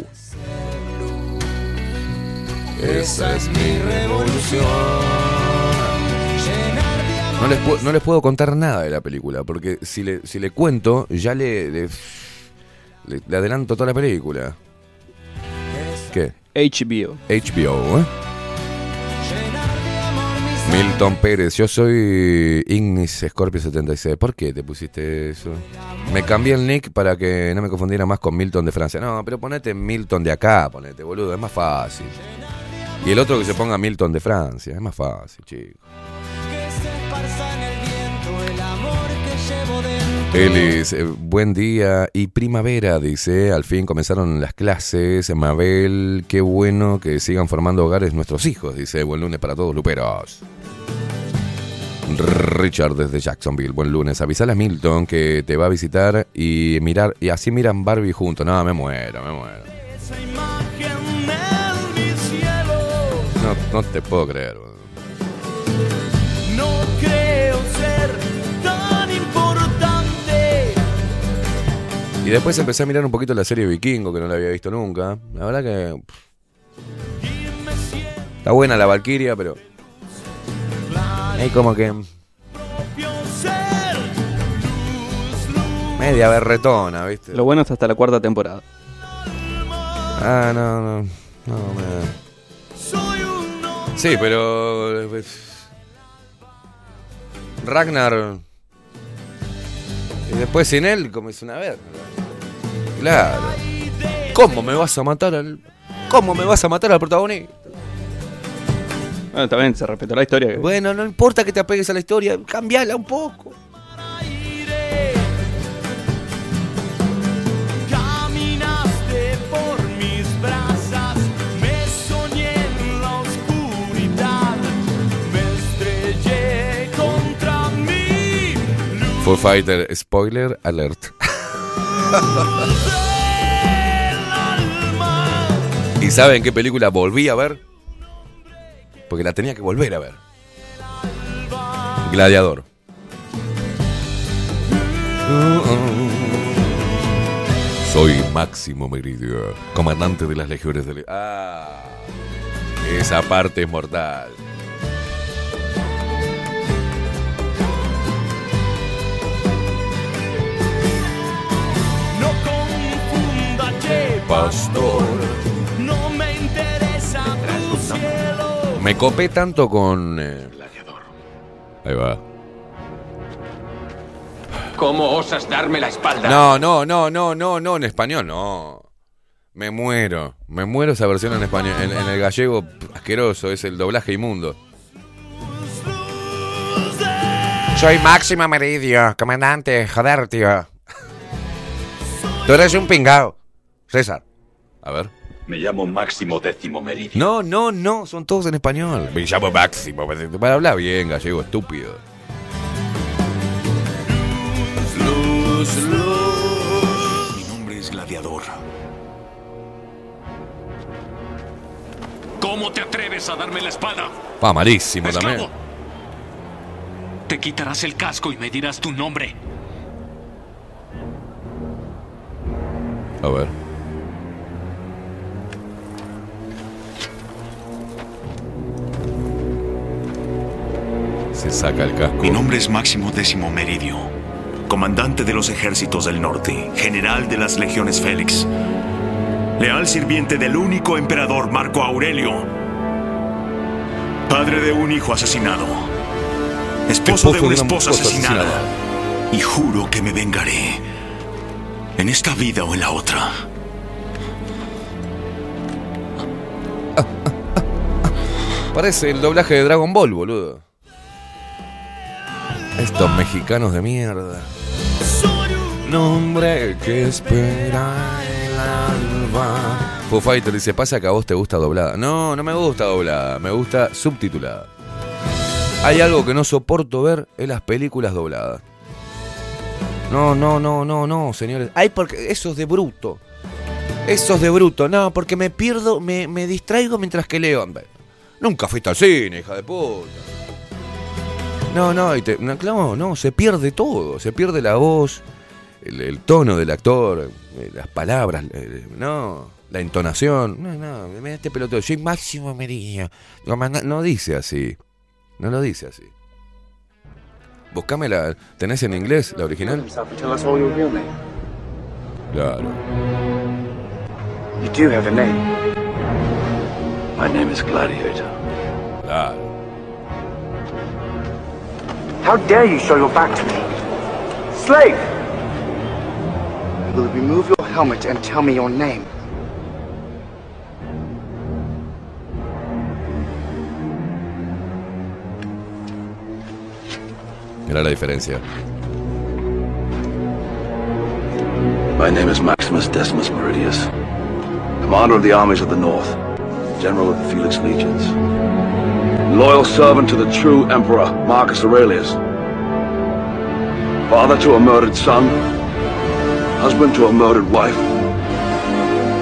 I: Esa es mi revolución. Llenar de amor
A: No les, pu- no les puedo contar nada de la película, porque si le, si le cuento, ya le, le, le- le adelanto toda la película. ¿Qué?
H: HBO.
A: HBO, ¿eh? Milton Pérez, yo soy Ignis Scorpio 76. ¿Por qué te pusiste eso? Me cambié el nick para que no me confundiera más con Milton de Francia. No, pero ponete Milton de acá, ponete, boludo, es más fácil. Y el otro que se ponga Milton de Francia, es más fácil, chico.
I: que se esparza en el viento el amor que llevo dentro.
A: Elis, eh, buen día y primavera, dice. Al fin comenzaron las clases. Mabel, qué bueno que sigan formando hogares nuestros hijos, dice. Buen lunes para todos, luperos. Richard desde Jacksonville, buen lunes. Avisale a Milton que te va a visitar y mirar, y así miran Barbie juntos. No, me muero, me muero. No, te puedo creer.
D: No creo ser tan importante.
A: Y después empecé a mirar un poquito la serie Vikingo, que no la había visto nunca. La verdad que. Está buena la Valkyria, pero. Hay como que. media berretona, ¿viste?
H: Lo bueno es hasta la cuarta temporada.
A: Ah, no, no. No, me. Sí, pero. eh, Ragnar. Y después sin él, como es una verga. Claro. ¿Cómo me vas a matar al. ¿Cómo me vas a matar al protagonista?
H: Bueno, también se respetó la historia.
A: Bueno, no importa que te apegues a la historia, cambiala un poco. Foo Fighter, spoiler alert. ¿Y saben qué película volví a ver? Porque la tenía que volver a ver. Gladiador. Soy Máximo Meridio, comandante de las legiones del... Ah, esa parte es mortal.
D: Pastor. No me interesa tu cielo.
A: Me copé tanto con... eh, Ahí va.
J: ¿Cómo osas darme la espalda?
A: No, no, no, no, no, no, en español no. Me muero, me muero esa versión en español. En, en el gallego, asqueroso, es el doblaje inmundo. Soy Máximo Meridio, comandante, joder, tío. Tú eres un pingao. César. A ver.
J: Me llamo Máximo Décimo Meridio.
A: No, no, no, son todos en español. Me llamo Máximo. Para hablar bien, gallego, estúpido.
J: Mi nombre es Gladiador. ¿Cómo te atreves a darme la espada?
A: Va, malísimo
J: ¡Esclavo!
A: también.
J: Te quitarás el casco y me dirás tu nombre.
A: A ver. Se saca el casco.
K: Mi nombre es Máximo Décimo Meridio, comandante de los ejércitos del norte, general de las legiones Félix, leal sirviente del único emperador Marco Aurelio, padre de un hijo asesinado, esposo, de una esposa asesinada, y juro que me vengaré en esta vida o en la otra.
A: Parece el doblaje de Dragon Ball, boludo. Estos mexicanos de mierda. Nombre que espera el alba. Foo Fighter dice, pasa que a vos te gusta doblada. No, no me gusta doblada, me gusta subtitulada. Hay algo que no soporto ver en las películas dobladas. No, no, no, no, no, señores. Ay, porque eso es de bruto. Eso es de bruto. No, porque me pierdo, me, me distraigo mientras que leo. Nunca fuiste al cine, hija de puta. No, no, y te- no, claro, no, se pierde todo. Se pierde la voz, el, el tono del actor, eh, las palabras, eh, no, la entonación. No, no, me este pelotudo. Soy Máximo Merilla. Comanda- No dice así. No lo dice así. Buscame la. ¿Tenés en inglés la original? Claro.
L: You do have a name. My name is Gladiator.
A: Claro.
L: How dare you show your back to me? Slave! You will you remove your helmet and tell me your name?
A: Mira la diferencia.
M: My name is Maximus Decimus Meridius, commander of the armies of the North, general of the Felix Legions, loyal servant to the true emperor Marcus Aurelius, father to a murdered son, husband to a murdered wife,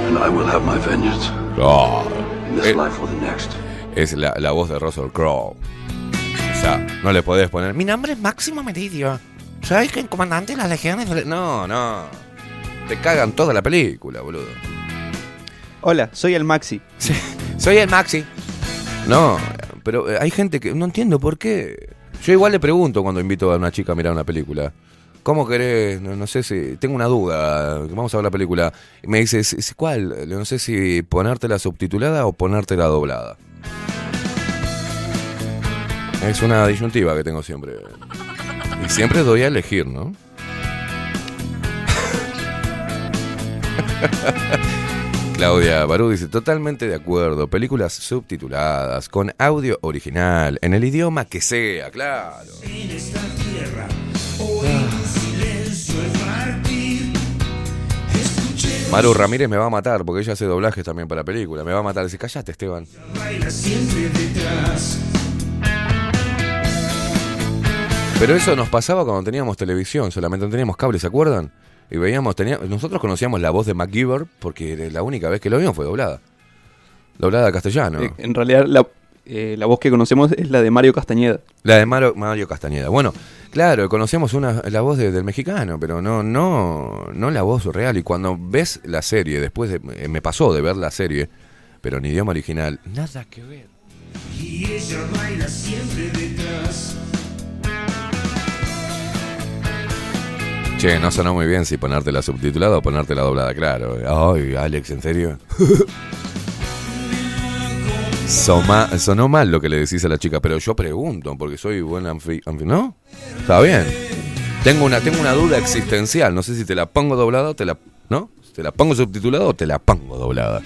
M: and I will have my vengeance
A: Ah,
M: in this
A: el,
M: life or the next.
A: es la, la voz de Russell Crowe. O sea, no le podés poner. Mi nombre es Máximo Meridio. Soy el comandante de las legiones. de-". No, no. Te cagan toda la película, boludo.
H: Hola, soy el Maxi.
A: Soy el Maxi. No, pero eh, hay gente que no entiendo por qué. Yo igual le pregunto cuando invito a una chica a mirar una película. ¿Cómo querés? No, no sé si. Tengo una duda. Vamos a ver la película. Y me dice, "Sí, sí, ¿cuál? No sé si ponértela subtitulada o ponértela doblada. Es una disyuntiva que tengo siempre. Y siempre doy a elegir, ¿no? *laughs* Claudia Barú dice, totalmente de acuerdo, películas subtituladas, con audio original, en el idioma que sea, claro.
N: En esta tierra, silencio es
A: Maru Ramírez me va a matar, porque ella hace doblajes también para películas, me va a matar, dice, callate Esteban.
N: baila siempre detrás.
A: Pero eso nos pasaba cuando teníamos televisión, solamente no teníamos cable, ¿se acuerdan? Y veíamos, tenía, nosotros conocíamos la voz de MacGyver porque la única vez que lo vimos fue doblada. Doblada a castellano.
H: Eh, En realidad, la, eh, la voz que conocemos es la de Mario Castañeda.
A: La de Mario, Mario Castañeda. Bueno, claro, conocemos una, la voz de- del mexicano, pero no, no, no la voz real. Y cuando ves la serie, después de, eh, me pasó de ver la serie, pero en idioma original, nada que ver.
N: Y ella baila siempre detrás.
A: Che, no sonó muy bien si ponértela subtitulada o ponértela doblada, claro. Ay, Alex, ¿en serio? *laughs* Soma- sonó mal lo que le decís a la chica, pero yo pregunto, porque soy buen anfi... ¿No? Está bien. Tengo una, tengo una duda existencial. No sé si te la pongo doblada o te la... ¿No? ¿Te la pongo subtitulada o te la pongo doblada?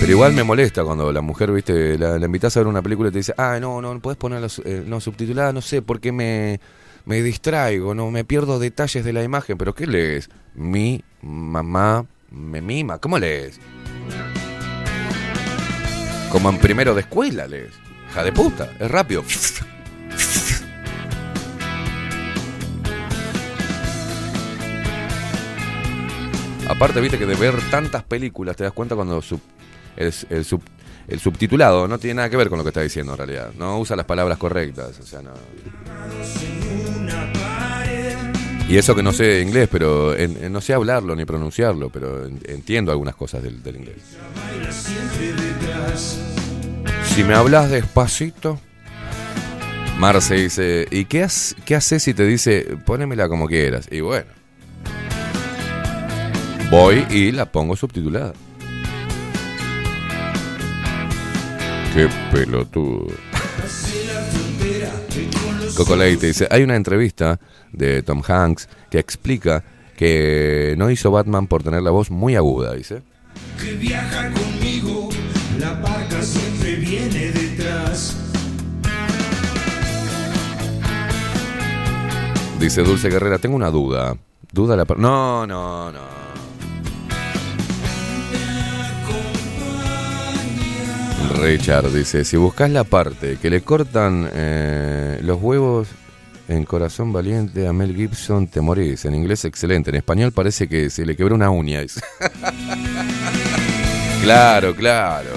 A: Pero igual me molesta cuando la mujer, viste, la, la invitas a ver una película y te dice, ah, no, no, puedes ponerla eh, no, subtitulada, no sé, porque me, me distraigo, no me pierdo detalles de la imagen. ¿Pero qué lees? Mi mamá me mima. ¿Cómo lees? Como en primero de escuela lees. Hija de puta, es rápido. Aparte, viste que de ver tantas películas te das cuenta cuando sub- el sub- el subtitulado no tiene nada que ver con lo que está diciendo en realidad. No usa las palabras correctas. O sea, no. Y eso que no sé inglés, pero en- no sé hablarlo ni pronunciarlo, pero en- entiendo algunas cosas del, inglés. Si me hablas despacito. Marce dice, ¿y qué, qué haces si te dice, ponémela como quieras? Y bueno. Voy y la pongo subtitulada. Qué pelotudo. Coco Leite dice, hay una entrevista de Tom Hanks que explica que no hizo Batman por tener la voz muy aguda, dice.
N: que viaja conmigo, la barca siempre viene detrás.
A: Dice Dulce Guerrera, tengo una duda. Duda la... No, no, no. Richard dice, si buscas la parte que le cortan eh, los huevos en Corazón Valiente a Mel Gibson, te morís. En inglés excelente, en español parece que se le quebró una uña. dice. *laughs* claro, claro.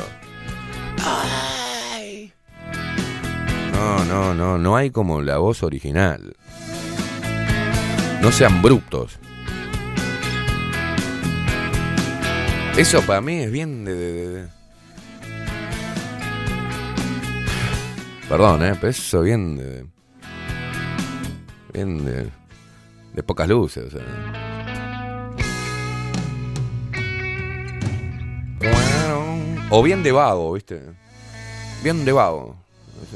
A: No, no, no, no hay como la voz original. No sean brutos. Eso para mí es bien de... de- de- Perdón, ¿eh? Pero eso bien de... Bien de... De pocas luces, o sea. O bien de vago, ¿viste? Bien de vago.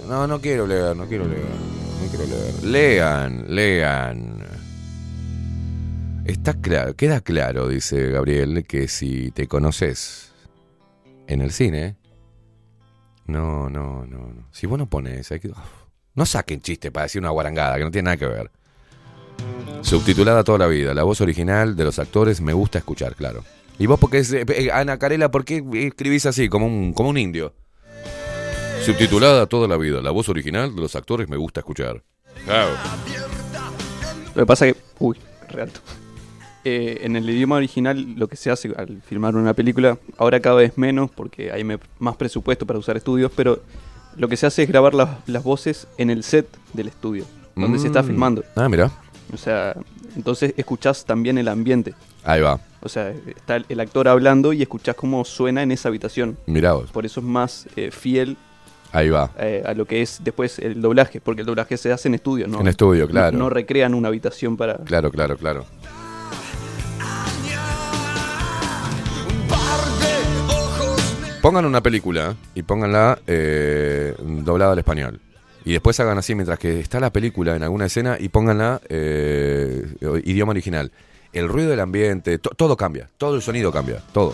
A: No, no quiero leer, no quiero leer. No quiero leer. Lean, lean. Está claro, queda claro, dice Gabriel, que si te conoces en el cine, no, no, no, no. Si vos no pones, hay que- no saquen chiste para decir una guarangada que no tiene nada que ver. Subtitulada toda la vida, la voz original de los actores me gusta escuchar, claro. Y vos, porque es, eh, eh, Ana Carela, ¿por qué escribís así, como un, como un indio? Subtitulada toda la vida, la voz original de los actores me gusta escuchar. Claro.
H: Lo que pasa que. Uy, re alto. Eh, en el idioma original lo que se hace al filmar una película, ahora cada vez menos porque hay me- más presupuesto para usar estudios, pero lo que se hace es grabar las, las voces en el set del estudio, donde se está
A: Mm.
H: filmando.
A: Ah, mira.
H: O sea, entonces escuchás también el ambiente.
A: Ahí va.
H: O sea, está el, el actor hablando y escuchás cómo suena en esa habitación.
A: Mirá vos.
H: Por eso es más eh, fiel
A: Ahí va.
H: eh, a lo que es después el doblaje, porque el doblaje se hace en estudio, ¿no?
A: En estudio, claro.
H: No, no recrean una habitación para...
A: Claro, claro, claro. Pongan una película y pónganla eh, doblada al español. Y después hagan así mientras que está la película en alguna escena y pónganla eh, idioma original. El ruido del ambiente, to- todo cambia, todo el sonido cambia, todo.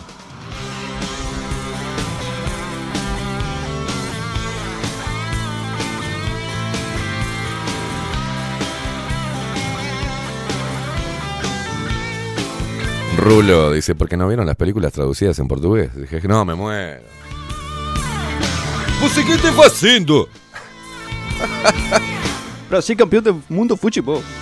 A: Rulo dice, ¿por qué no vieron las películas traducidas en portugués? Dije, no, me muero.
H: ¿Você qué está haciendo? *laughs* Brasil campeón del mundo fútbol. *laughs*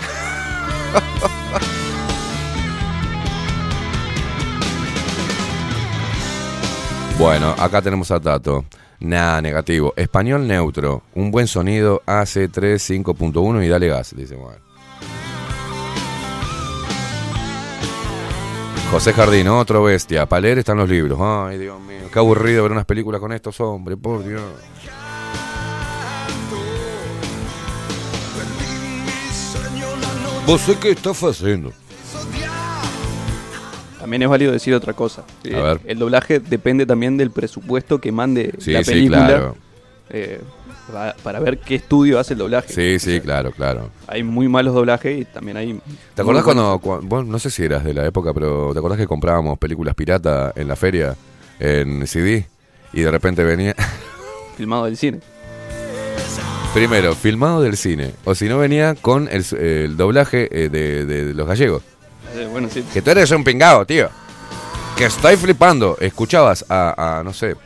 A: Bueno, acá tenemos a Tato. Nada, negativo. Español neutro. Un buen sonido AC3 5.1 y dale gas, dice bueno. José Jardín, otro bestia. Para leer están los libros. Ay, Dios mío. Qué aburrido ver unas películas con estos hombres, por Dios. ¿Vos sé qué estás haciendo?
H: También es válido decir otra cosa. Eh. El doblaje depende también del presupuesto que mande
A: Sí,
H: la
A: sí,
H: película.
A: claro.
H: eh, pa- para ver qué estudio hace el doblaje.
A: Sí, sí, claro, claro.
H: Hay muy malos doblajes y también hay...
A: ¿Te acordás cuando, cua- vos no sé si eras de la época, pero ¿te acordás que comprábamos películas pirata en la feria, en CD? Y de repente venía, *laughs*
H: buenos filmados del cine.
A: primero, filmado del cine, o si no venía con el, doblaje eh, de, de los gallegos.
H: Eh, bueno, sí.
A: Que tú eres un pingado, tío. Que estoy flipando. Escuchabas a, a, no sé,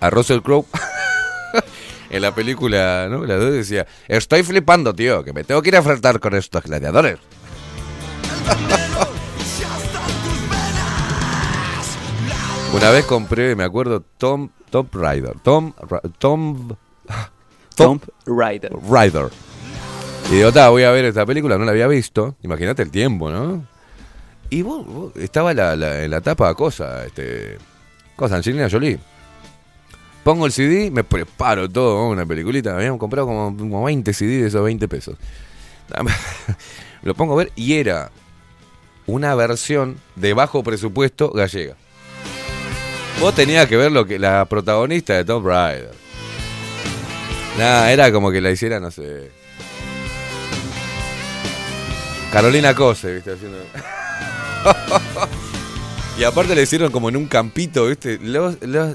A: a Russell Crowe *laughs* en la película, ¿no? La dos decía, estoy flipando, tío, que me tengo que ir a enfrentar con estos gladiadores. *laughs* Una vez compré, me acuerdo, Tom, Tom Rider. Tom, Ra- Tom, *laughs*
H: Tomb Raider.
A: Rider. Y digo, "Ta, voy a ver esta película, no la había visto. Imagínate el tiempo, ¿no? Y vos, vos- estaba la, la- en la tapa cosa, este, cosa, Angelina Jolie. Pongo el CD, me preparo todo, ¿no? una peliculita. Habíamos comprado como, como 20 CD de esos 20 pesos. *laughs* Lo pongo a ver y era una versión de bajo presupuesto gallega. Vos tenías que ver lo que la protagonista de Tomb Raider. Nada, era como que la hiciera, no sé. Carolina Cose, ¿viste? Haciendo. *laughs* y aparte le hicieron como en un campito, ¿viste?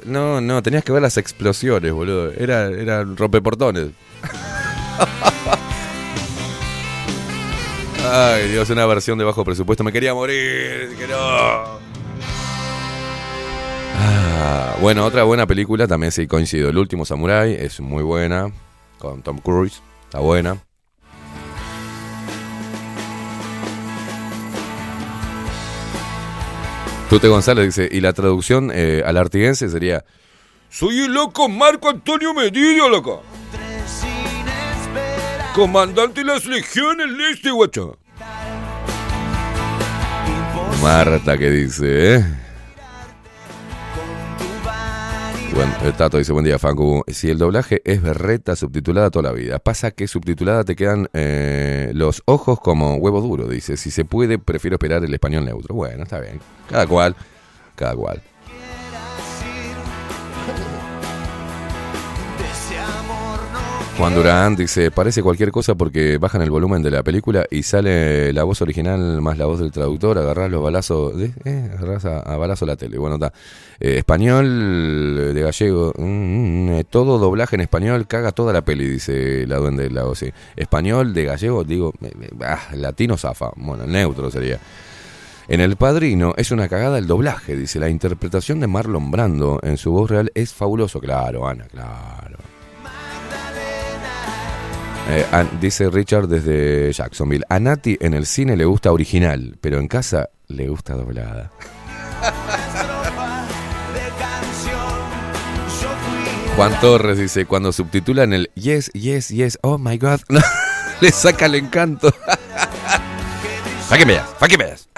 A: No, no, tenías que ver las explosiones, boludo. Era, era rompeportones. *laughs* Ay, Dios, una versión de bajo presupuesto. Me quería morir, que no. Ah, bueno, otra buena película, también sí coincido. El último Samurai es muy buena, con Tom Cruise, está buena. Tute González dice, y la traducción eh, al artiguense sería, soy el loco Marco Antonio Medidio, loco. Comandante de las legiones del este, guacho. Marta que dice, ¿eh? Bueno, el Tato dice, buen día, Facu. Si el doblaje es berreta subtitulada toda la vida, pasa que subtitulada te quedan eh, los ojos como huevo duro, dice. Si se puede, prefiero esperar el español neutro. Bueno, está bien. Cada cual, cada cual. Juan Durán dice, parece cualquier cosa porque bajan el volumen de la película y sale la voz original más la voz del traductor, agarrás los balazos, de, eh, agarrás a, balazo la tele. Bueno, está. Eh, español de gallego, mm, mm, eh, todo doblaje en español caga toda la peli, dice la duende del lago, sí. Español de gallego, digo, ah, latino zafa, bueno, neutro sería. En El Padrino es una cagada el doblaje, dice. La interpretación de Marlon Brando en su voz real es fabuloso. Claro, Ana, claro. Eh, an- dice Richard desde Jacksonville. A Nati en el cine le gusta original, pero en casa le gusta doblada. Juan Torres dice, cuando subtitulan el yes, yes, yes, oh my god, *laughs* le saca el encanto. ¿Para qué me das?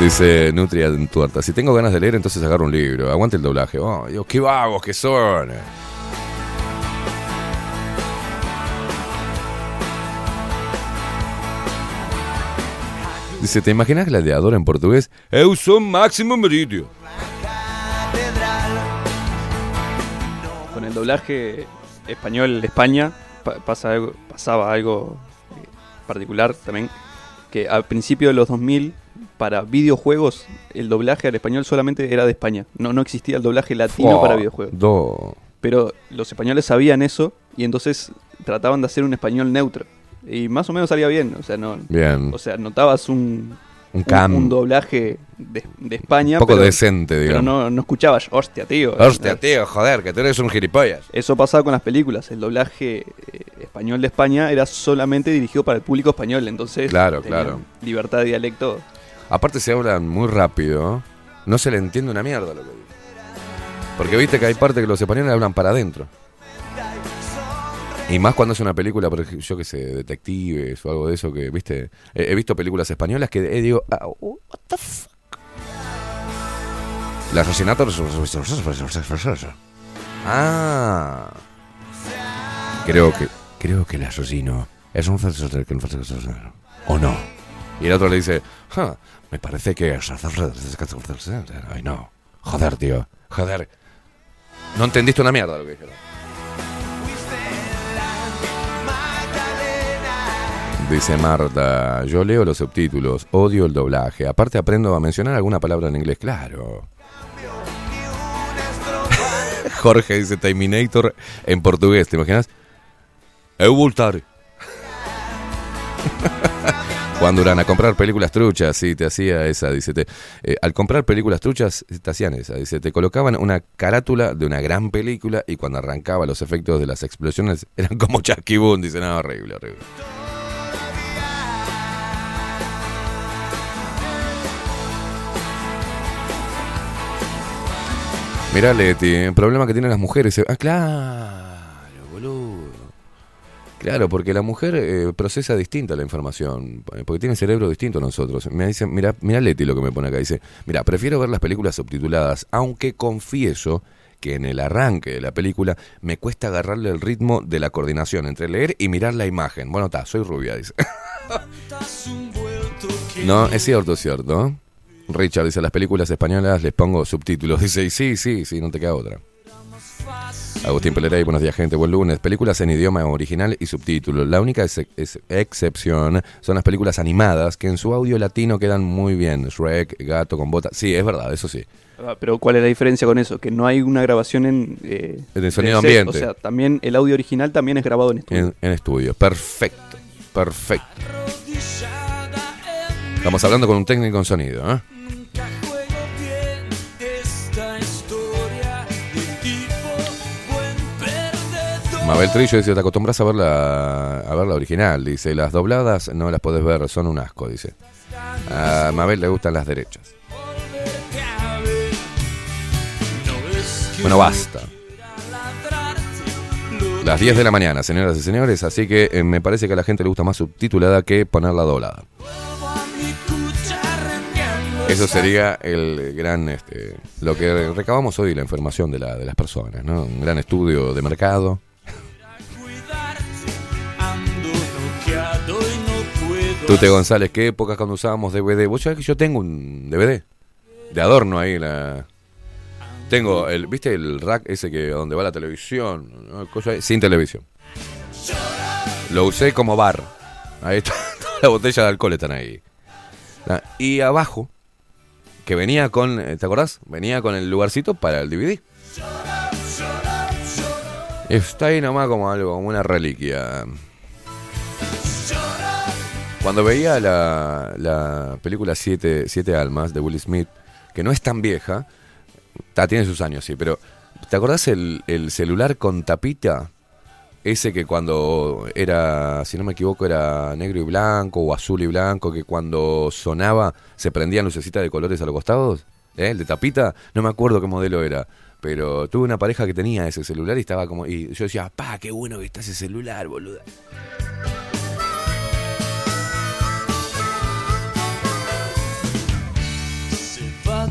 A: Dice Nutria en tuerta, si tengo ganas de leer, entonces agarro un libro. Aguante el doblaje. Oh, Dios, qué vagos que son. Dice, ¿te imaginas gladiador en portugués? Eu sou Máximo Meridio.
H: Con el doblaje español de España pa- pasa algo- pasaba algo eh, particular también, que al principio de los 2000, para videojuegos, el doblaje al español solamente era de España. No, no existía el doblaje latino para videojuegos.
A: do-
H: Pero los españoles sabían eso y entonces trataban de hacer un español neutro. Y más o menos salía bien. O sea, no,
A: Bien.
H: o sea notabas un,
A: Un cam-
H: un doblaje de, de España.
A: Un poco
H: pero-
A: decente,
H: Pero
A: digamos.
H: no, no escuchabas, hostia, tío.
A: Hostia, tío, joder, que tú eres un gilipollas.
H: Eso pasaba con las películas. El doblaje eh, español de España era solamente dirigido para el público español. Entonces,
A: Claro, claro.
H: Libertad de dialecto.
A: Aparte se hablan muy rápido. No se le entiende una mierda lo que dicen. Porque viste que hay parte que los españoles hablan para adentro. Y más cuando es una película, por yo que sé, detectives o algo de eso, que, viste, he, visto películas españolas que eh, digo, ah, what the fuck. El asesinato... Ah. Creo que, creo que el asesino es un... ¿O no? Y el otro le dice, "Ja, me parece que... es- Ay, no. Joder, tío. Joder. No entendiste una mierda lo que dijeron. Dice Marta, yo leo los subtítulos, odio el doblaje. Aparte aprendo a mencionar alguna palabra en inglés, claro. *laughs* Jorge dice Terminator en portugués, ¿te imaginas? Eu voltar. *laughs* Juan Durán, a comprar películas truchas, sí, te hacía esa, dice, te, eh, al comprar películas truchas, te hacían esa, dice, te colocaban una carátula de una gran película y cuando arrancaba los efectos de las explosiones *laughs* eran como chasquibún, dice, no, horrible, horrible. Mirá, Leti, el problema que tienen las mujeres. Ah, claro. Claro, porque la mujer eh, procesa distinta la información, eh, porque tiene cerebro distinto a nosotros. Me dicen, mira, mira Leti lo que me pone acá, dice, mira, prefiero ver las películas subtituladas, aunque confieso que en el arranque de la película me cuesta agarrarle el ritmo de la coordinación entre leer y mirar la imagen. Bueno, está, soy rubia, dice. *laughs* no, es cierto, es cierto. Richard dice, las películas españolas les pongo subtítulos. Dice, y sí, sí, sí, no te queda otra. Agustín Pelerey, buenos días gente, buen lunes. Películas en idioma original y subtítulos. La única ex- ex- excepción son las películas animadas que en su audio latino quedan muy bien. Shrek, Gato con Bota. Sí, es verdad, eso sí.
H: Ah, Pero ¿cuál es la diferencia con eso? Que no hay una grabación en... eh,
A: En el sonido
H: set.
A: ambiente.
H: O sea, también el audio original también es grabado en estudio.
A: En, en estudio. Perfecto, perfecto. Estamos hablando con un técnico en sonido, ¿eh? Mabel Trillo dice, te acostumbras a ver la, a ver la original. Dice, las dobladas no las podés ver, son un asco, dice. A Mabel le gustan las derechas. Bueno, basta. Las 10 de la mañana, señoras y señores, así que eh, me parece que a la gente le gusta más subtitulada que ponerla doblada. Eso sería el gran, este, lo que recabamos hoy, la información de, la, de las personas, ¿no? Un gran estudio de mercado. Tute González, ¿qué épocas cuando usábamos DVD? Vos sabés que yo tengo un DVD de adorno ahí. La... Tengo, el, ¿viste el rack ese que donde va la televisión? sin televisión. Lo usé como bar. Ahí está, *laughs* toda la botella de alcohol están ahí. Ah, Y abajo, que venía con, eh, ¿te acordás? Venía con el lugarcito para el DVD. Está ahí nomás como algo, como una reliquia. Cuando veía la, la película Siete, Siete Almas de Will Smith, que no es tan vieja, ta, tiene sus años, sí, pero ¿te acordás el, el celular con tapita? ese que cuando era, si no me equivoco, era negro y blanco o azul y blanco, que cuando sonaba se prendían lucecitas de colores a los costados, ¿eh? el de tapita, no me acuerdo qué modelo era, pero tuve una pareja que tenía ese celular y estaba como, y yo decía, pa, qué bueno que está ese celular, boluda.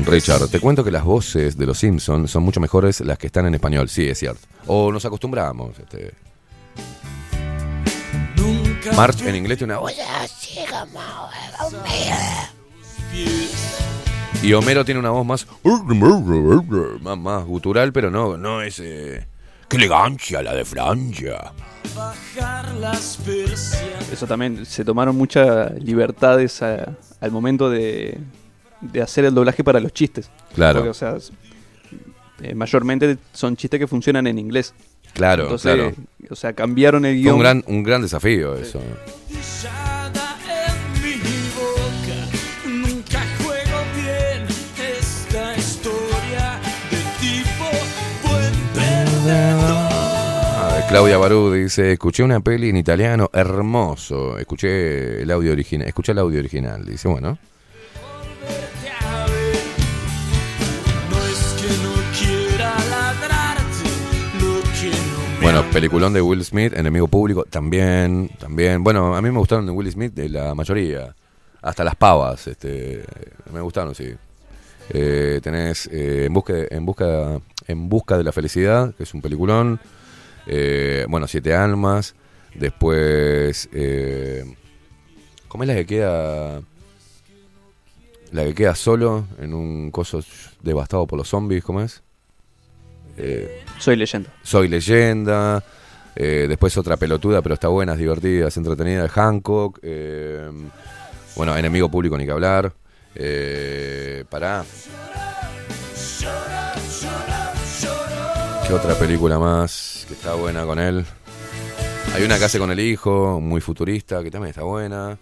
A: Richard, te cuento que las voces de los Simpsons son mucho mejores las que están en español, sí, es cierto. O nos acostumbramos. Este. March en inglés tiene una voz. Y Homero tiene una voz más. más, más gutural, pero no, no es. eh, ¡Qué elegancia la de Francia!
H: Eso también, se tomaron muchas libertades a- al momento de, de hacer el doblaje para los chistes.
A: Claro.
H: Porque, o sea, eh, mayormente son chistes que funcionan en inglés.
A: Claro,
H: Entonces,
A: claro.
H: O sea, cambiaron el guion.
A: un gran, un gran desafío eso.
G: mi boca. Nunca juego bien esta historia de tipo buen perdedor.
A: Ah, Claudia Barú dice, escuché una peli en italiano hermoso, escuché el audio original, escuché el audio original, dice, bueno, bueno, peliculón de Will Smith, Enemigo Público, también, también, bueno, a mí me gustaron de Will Smith de la mayoría, hasta las pavas, este, me gustaron, sí. Eh, tenés eh, en, busca, en, busca, en Busca de la Felicidad, que es un peliculón, eh, bueno, Siete Almas, después, eh, ¿cómo es la que queda? La que queda solo en un coso devastado por los zombies, ¿cómo es? Eh,
H: Soy leyenda.
A: Soy leyenda. eh, después otra pelotuda, pero está buena, es divertida, es entretenida, de Hancock. eh, bueno, enemigo público ni que hablar. Pará. ¿Qué otra película más que está buena con él? Hay una que hace con el hijo, muy futurista, que también está buena.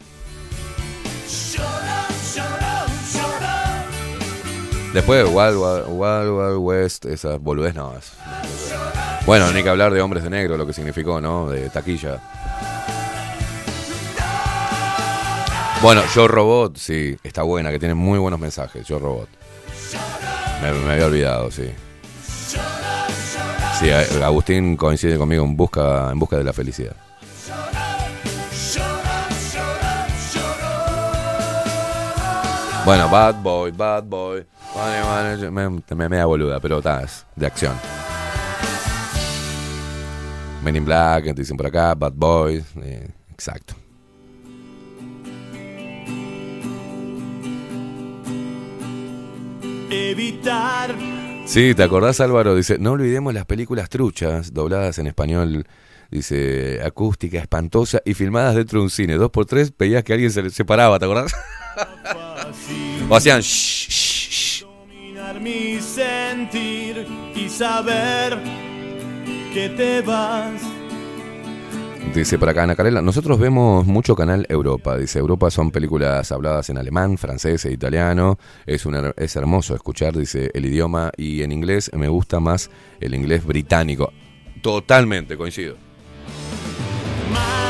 A: Después Wild, Wild, Wild, West, esa boludez no es. Bueno, ni que hablar de Hombres de Negro, lo que significó, ¿no? De taquilla. Bueno, Yo Robot, sí, está buena, que tiene muy buenos mensajes, Yo Robot. Me, me había olvidado, sí. Sí, Agustín coincide conmigo en busca, en busca de la felicidad. Bueno, Bad Boy, Bad Boy. Vale, vale, me, me, me da boluda, pero de acción. Men in Black, dicen por acá, Bad Boys, eh, exacto.
I: Evitar
A: Sí, ¿te acordás Álvaro? Dice, no olvidemos las películas truchas, dobladas en español, dice, acústica, espantosa y filmadas dentro de un cine. Dos por tres veías que alguien se separaba, ¿te acordás? *laughs* o hacían shh, shh, shh.
I: Mi sentir y saber que te vas.
A: Dice por acá Ana Carela, nosotros vemos mucho canal Europa. Dice, Europa son películas habladas en alemán, francés e italiano. Es, una, es hermoso escuchar, dice, el idioma. Y en inglés me gusta más el inglés británico. Totalmente, coincido.
I: Un.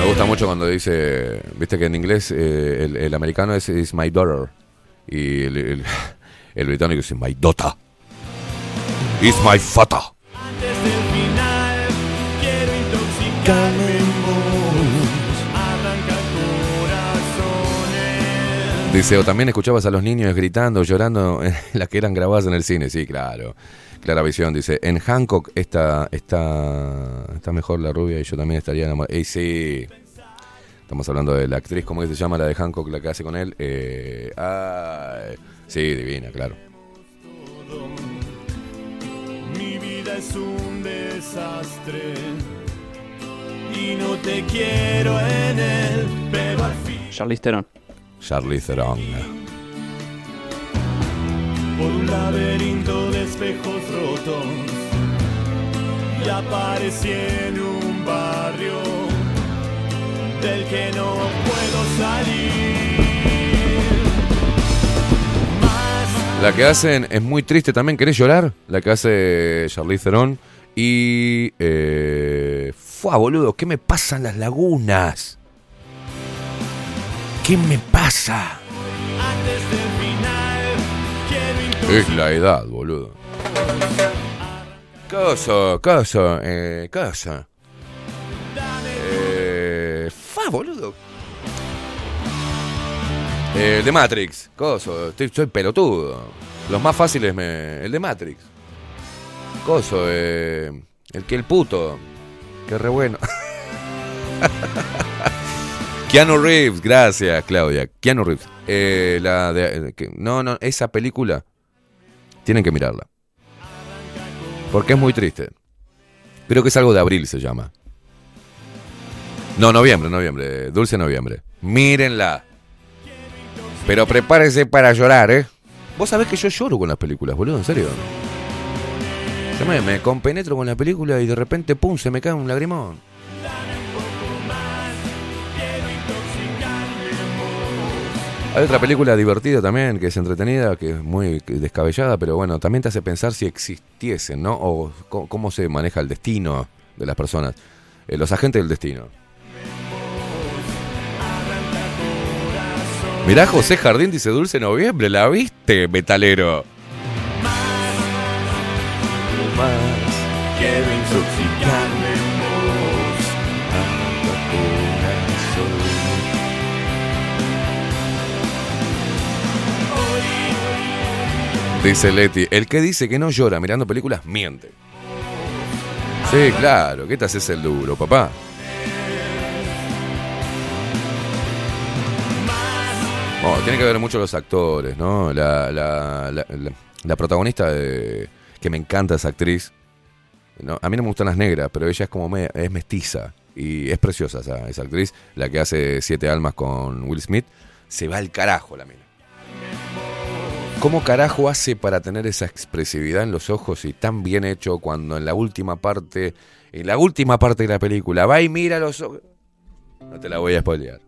A: Me gusta mucho cuando dice, viste que en inglés eh, el, el americano es is my daughter. Y el, el- el británico dice my daughter. Is my father.
I: Antes del final quiero intoxicarme.
A: Dice, o también escuchabas a los niños gritando, llorando, *laughs* las que eran grabadas en el cine. Sí, claro. Clara Visión dice, en Hancock está, está, está mejor la rubia y yo también estaría enamorado. Y sí, estamos hablando de la actriz, ¿cómo es que se llama la de Hancock, la que hace con él? Eh, ay, sí, divina, claro.
I: Mi vida es un desastre y no te quiero en él, pero al fin
H: Charlize Theron.
A: Charlize Theron.
I: por un laberinto de espejos rotos y aparecí en un barrio del que no puedo salir.
A: La que hacen es muy triste también. ¿Querés llorar? La que hace Charlize Theron Y. Eh, fua, boludo, ¿qué me pasan las lagunas? ¿Qué me pasa? Es la edad, boludo. Cosa, cosa, eh, cosa. Boludo. Eh, el de Matrix, coso, estoy, soy pelotudo. Los más fáciles me. El de Matrix. Coso, eh, el que el puto. Qué re bueno. *laughs* Keanu Reeves, gracias Claudia. Keanu Reeves. Eh, la de, eh, no, no, esa película tienen que mirarla. Porque es muy triste. Creo que es algo de abril se llama. No, noviembre, noviembre. Dulce noviembre. Mírenla. Pero prepárese para llorar, ¿eh? Vos sabés que yo lloro con las películas, boludo, en serio. Yo me, me compenetro con la película y de repente, pum, se me cae un lagrimón. Hay otra película divertida también, que es entretenida, que es muy descabellada, pero bueno, también te hace pensar si existiesen, ¿no? O cómo se maneja el destino de las personas. Eh, los agentes del destino. Mirá, José Jardín dice Dulce Noviembre, ¿la viste, metalero? Dice Leti, el que dice que no llora mirando películas miente. Sí, claro, ¿qué te haces el duro, papá? Tiene que ver mucho los actores, ¿no? La, protagonista de- que me encanta esa actriz. A mí no me gustan las negras, pero ella es como es mestiza y es preciosa esa, esa actriz, la que hace Siete Almas con Will Smith. Se va al carajo la mina. ¿Cómo carajo hace para tener esa expresividad en los ojos y tan bien hecho cuando en la última parte, en la última parte de la película, va y mira los ojos? No te la voy a spoilear.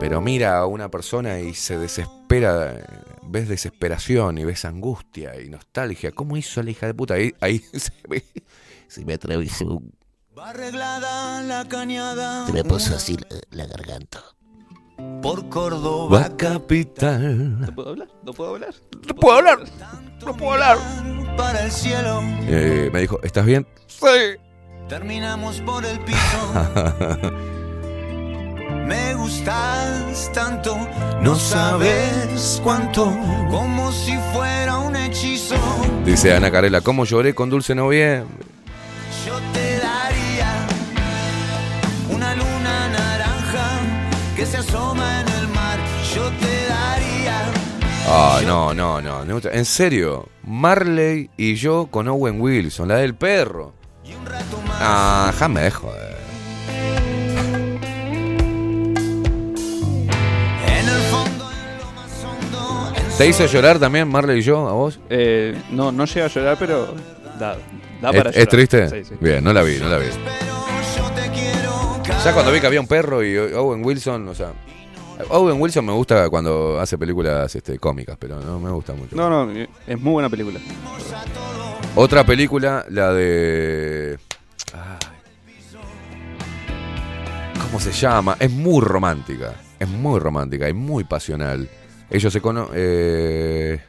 A: Pero mira a una persona y se desespera, ves desesperación y ves angustia y nostalgia. ¿Cómo hizo la hija de puta? Ahí, ahí *laughs* se, me, se me atravesó un-
F: Arreglada la cañada.
O: Se me puso así la, la garganta.
F: Por Córdoba
A: Va capital.
H: ¿No puedo hablar? ¿No puedo hablar?
A: No puedo hablar. No puedo hablar.
F: para el cielo.
A: Eh, me dijo, ¿estás bien? Sí.
F: Terminamos por el piso. *laughs* Me gustas tanto, no sabes cuánto, como si fuera un hechizo.
A: Dice Ana Carela, ¿cómo lloré con Dulce Noviembre?
F: Yo te daría una luna naranja que se asoma en el mar. Yo te daría
A: Ah, no, no, no. no, En serio, Marley y yo con Owen Wilson, la del perro. Ah, déjame de joder. ¿Te hizo llorar también Marley y yo a vos?
H: Eh, no, no llega a llorar, pero da, da
A: ¿Es,
H: para
A: es
H: llorar.
A: triste?
H: Sí, sí.
A: Bien, no la vi, no la vi. Ya cuando vi que había un perro y Owen Wilson, o sea... Owen Wilson me gusta cuando hace películas este, cómicas, pero no me gusta mucho.
H: No, no, es muy buena película.
A: Otra película, la de... Ay. ¿Cómo se llama? Es muy romántica. Es muy romántica y muy pasional. Ellos se conocen...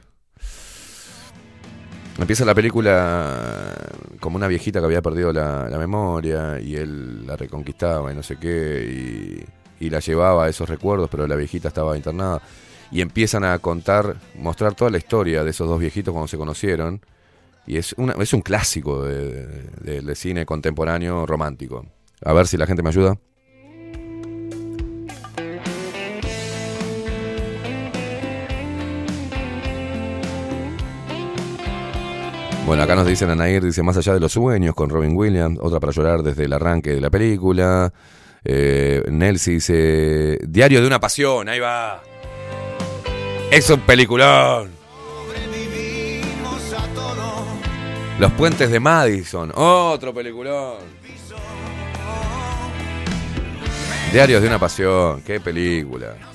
A: Empieza la película como una viejita que había perdido la, memoria y él la reconquistaba y no sé qué y, la llevaba a esos recuerdos, pero la viejita estaba internada. Y empiezan a contar, mostrar toda la historia de esos dos viejitos cuando se conocieron. Y es, una, es un clásico de cine contemporáneo romántico. A ver si la gente me ayuda. Bueno, acá nos dicen Anair, dice Más allá de los sueños con Robin Williams, otra para llorar desde el arranque de la película. Eh, Nelsi dice Diario de una pasión, ahí va. Es un peliculón. Los puentes de Madison, otro peliculón. Diarios de una pasión, qué película.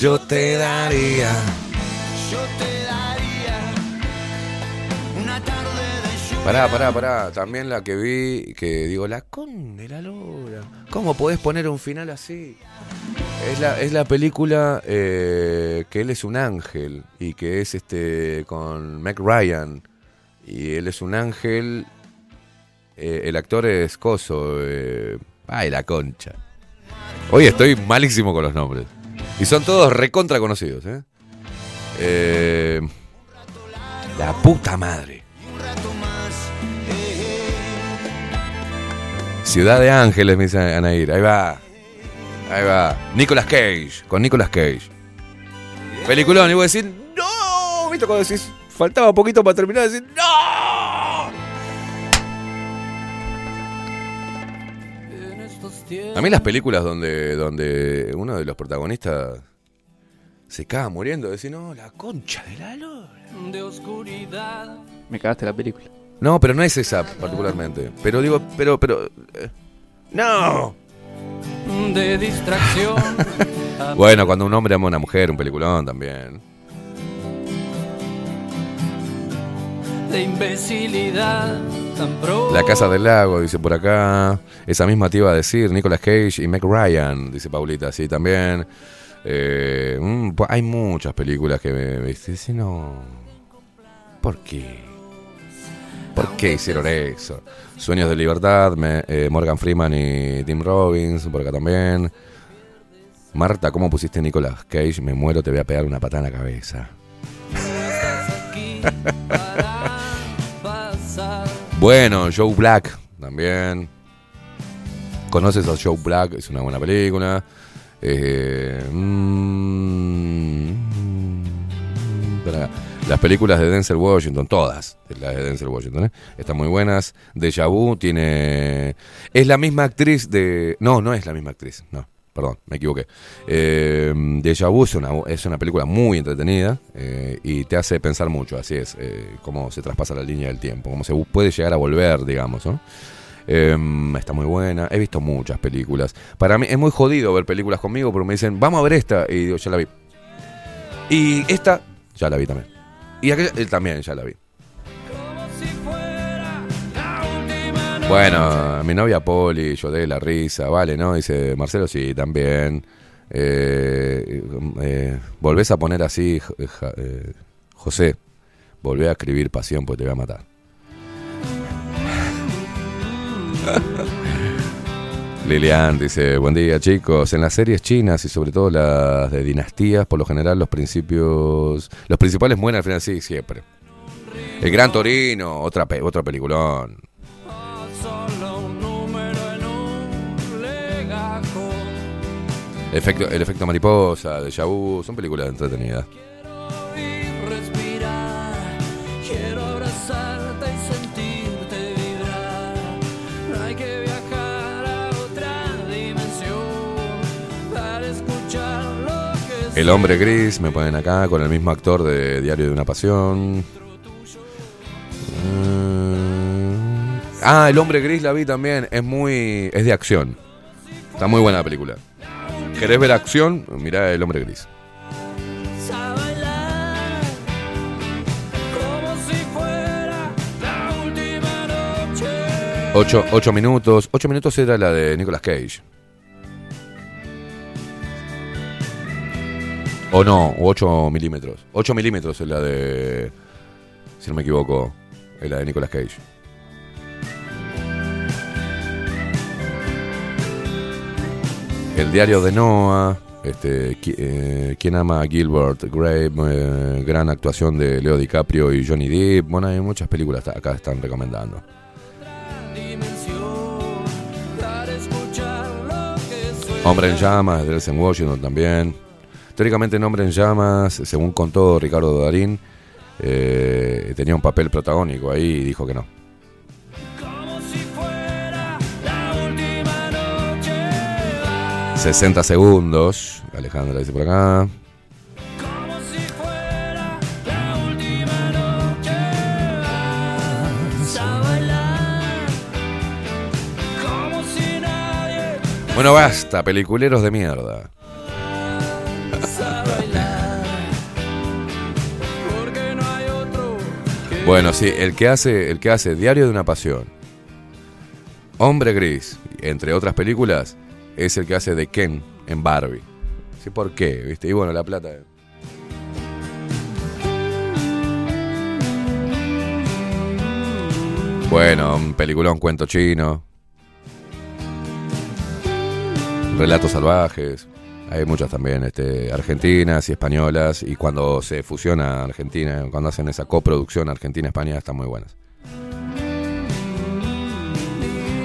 A: Yo te daría.
D: Yo te daría una tarde de lluvia.
A: Pará, pará, pará. También la que vi, que digo, la con de la lora. ¿Cómo podés poner un final así? Es la, es la película eh, que él es un ángel y que es este con Meg Ryan. Y él es un ángel. eh, el actor es Coso. eh, ay, la concha. Hoy estoy malísimo con los nombres. Y son todos recontra conocidos, ¿eh? Eh, la puta madre. Ciudad de Ángeles, me dice Anair. Ahí va. Ahí va. Nicolas Cage. Con Nicolas Cage. Peliculón. Y voy a decir, ¡No! ¿Viste cuando decís, faltaba poquito para terminar? Decir, ¡No! A mí las películas donde, donde uno de los protagonistas se caga muriendo, decir, no, la concha de la lora.
G: de oscuridad.
H: Me cagaste la película.
A: No, pero no es esa particularmente. Pero digo, pero, pero. eh, ¡No!
G: de distracción. *laughs*
A: Bueno, cuando un hombre ama a una mujer, un peliculón también.
G: de imbecilidad.
A: La Casa del Lago, dice por acá. Esa misma te iba a decir, Nicolas Cage y Meg Ryan, dice Paulita, sí, también. Eh, mm, pu- hay muchas películas que me viste, si no. ¿Por qué? ¿Por qué hicieron eso? Sueños de Libertad, me- eh, Morgan Freeman y Tim Robbins, por acá también. Marta, ¿cómo pusiste Nicolas Cage? Me muero, te voy a pegar una patada en la cabeza. *laughs* Bueno, Joe Black también. ¿Conoces a Joe Black? Es una buena película. Eh, mm, las películas de Denzel Washington, todas las de Denzel Washington, ¿eh? están muy buenas. Deja Vu tiene. Es la misma actriz de. No, no es la misma actriz, no. Perdón, me equivoqué. Eh, Deja Vu es una, película muy entretenida eh, y te hace pensar mucho, así es, eh, cómo se traspasa la línea del tiempo, cómo se puede llegar a volver, digamos, ¿no? Eh, está muy buena, he visto muchas películas. Para mí es muy jodido ver películas conmigo porque me dicen, vamos a ver esta, y digo, ya la vi. Y esta, ya la vi también. Y aquella, él también ya la vi. Bueno, mi novia Poli, yo de la risa, vale, ¿no? Dice Marcelo, sí, también. Eh, eh, volvés a poner así, eh, José, volvé a escribir pasión porque te voy a matar. *laughs* Lilian dice, buen día chicos, en las series chinas y sobre todo las de dinastías, por lo general los principios, los principales mueren al final, sí, siempre. El Gran Torino, otra, pe- otro peliculón. Efecto, el efecto mariposa, de vu, son películas entretenidas. El hombre gris, me ponen acá, con el mismo actor de Diario de una Pasión. Ah, el hombre gris la vi también, es muy. es de acción. Está muy buena la película. ¿Querés ver acción? Mirá el hombre gris. Ocho, ocho minutos. Ocho minutos era la de Nicolas Cage. O no, o 8 milímetros. 8 milímetros es la de. Si no me equivoco, es la de Nicolas Cage. El diario de Noah. Este, eh, ¿Quién ama a Gilbert Grape? eh, gran actuación de Leo DiCaprio y Johnny Depp. Bueno, hay muchas películas acá están recomendando. Hombre en llamas, de Denzel Washington también. Teóricamente en Hombre en llamas, según contó Ricardo Darín, eh, tenía un papel protagónico ahí y dijo que no. 60 segundos. Alejandra dice por acá. Bueno, basta, peliculeros de mierda. Bueno, sí, el que hace, el que hace Diario de una Pasión, Hombre Gris, entre otras películas, es el que hace de Ken en Barbie. Sí, ¿por qué? ¿Viste? Y bueno, la plata. Bueno, un peliculón, cuento chino. Relatos salvajes. Hay muchas también, este, argentinas y españolas. Y cuando se fusiona Argentina, cuando hacen esa coproducción Argentina-España, están muy buenas.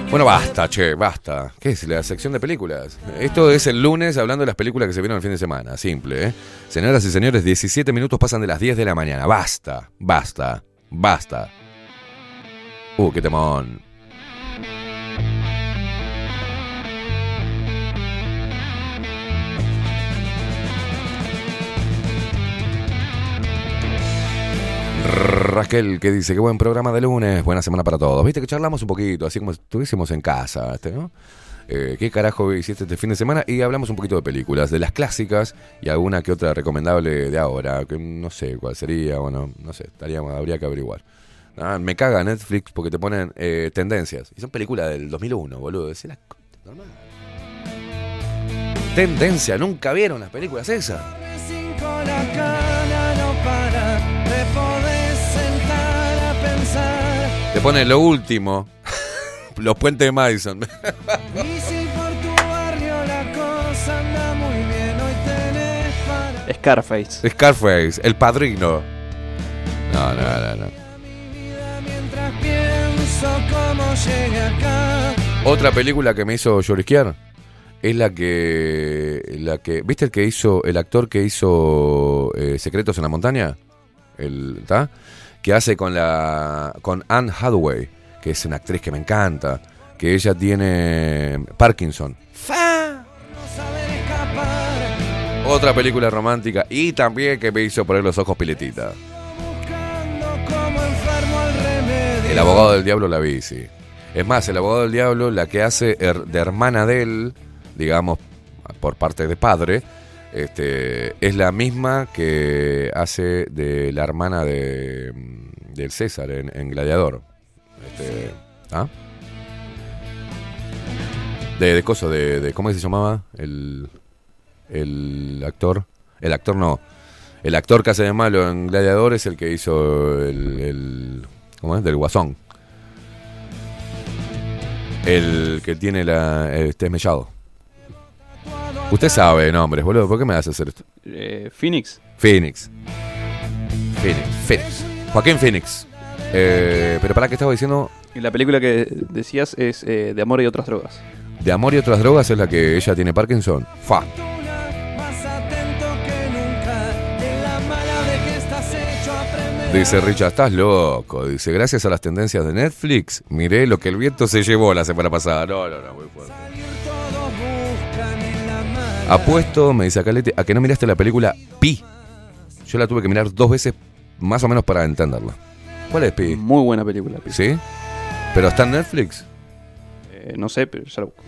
A: Bueno, basta, che, basta. ¿Qué es la sección de películas? Esto es el lunes hablando de las películas que se vieron el fin de semana. Simple, ¿eh? Señoras y señores, 17 minutos pasan de las 10 de la mañana. Basta, basta, basta. Uh, qué temón. Raquel que dice, qué buen programa de lunes, buena semana para todos. Viste que charlamos un poquito, así como estuviésemos en casa, ¿no? Eh, ¿Qué carajo hiciste este fin de semana? Y hablamos un poquito de películas, de las clásicas y alguna que otra recomendable de ahora, que no sé cuál sería, bueno, no sé, estaríamos, habría que averiguar. Ah, me caga Netflix porque te ponen eh, tendencias. Y son películas del 2001, boludo. Es la normal. Tendencia, nunca vieron las películas esas. Ponen lo último. *laughs* Los puentes de Madison.
H: Scarface.
A: Scarface, El Padrino. No, no, no, no. Otra película que me hizo llorisquear es la que, la que, ¿viste el que hizo, el actor que hizo eh, Secretos en la montaña? El, ¿tá? Que hace con la, con Anne Hathaway, que es una actriz que me encanta, que ella tiene Parkinson. Otra película romántica y también que me hizo poner los ojos piletita. El abogado del diablo la vi, sí. Es más, el abogado del diablo, la que hace de hermana de él, digamos, por parte de padre, este, es la misma que hace de la hermana de, del César en, en Gladiador. Este, ¿ah? De, de coso, de, de- ¿Cómo se llamaba? El, el actor. El actor no. El actor que hace de malo en Gladiador es el que hizo el. el ¿Cómo es? Del Guasón. El que tiene la. Este es mellado. Usted sabe nombres, boludo. ¿Por qué me hace hacer esto?
H: Eh, Phoenix.
A: Phoenix. Phoenix. Phoenix. Joaquín Phoenix. Eh, pero para qué estaba diciendo.
H: Y la película que decías es eh, De amor y otras drogas.
A: De amor y otras drogas es la que ella tiene Parkinson. Fa. Dice Richard, estás loco. Dice, gracias a las tendencias de Netflix, miré lo que el viento se llevó la semana pasada. No, no, no, muy fuerte. Apuesto, me dice Calete, a que no miraste la película Pi. Yo la tuve que mirar dos veces más o menos para entenderla. ¿Cuál es Pi?
H: Muy buena película. Pi.
A: ¿Sí? ¿Pero está en Netflix?
H: Eh, no sé, pero ya lo busco.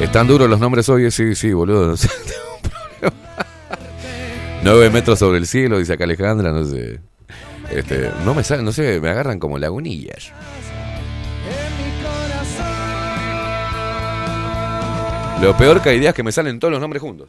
A: ¿Están duros los nombres hoy? Sí, sí, boludo. No sé, *laughs* tengo un problema. Nueve metros sobre el cielo, dice acá Alejandra, no sé. Este, no me salen, no sé, me agarran como lagunillas. Lo peor que hay días es que me salen todos los nombres juntos.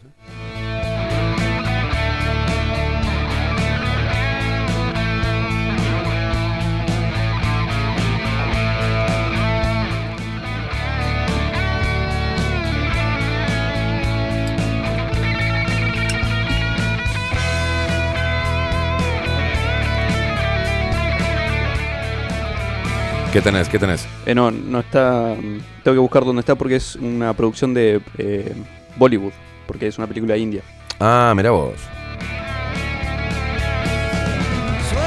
A: ¿Qué tenés? ¿Qué tenés?
H: Eh, no, no está. Tengo que buscar dónde está porque es una producción de eh, Bollywood. Porque es una película india.
A: Ah, mira vos.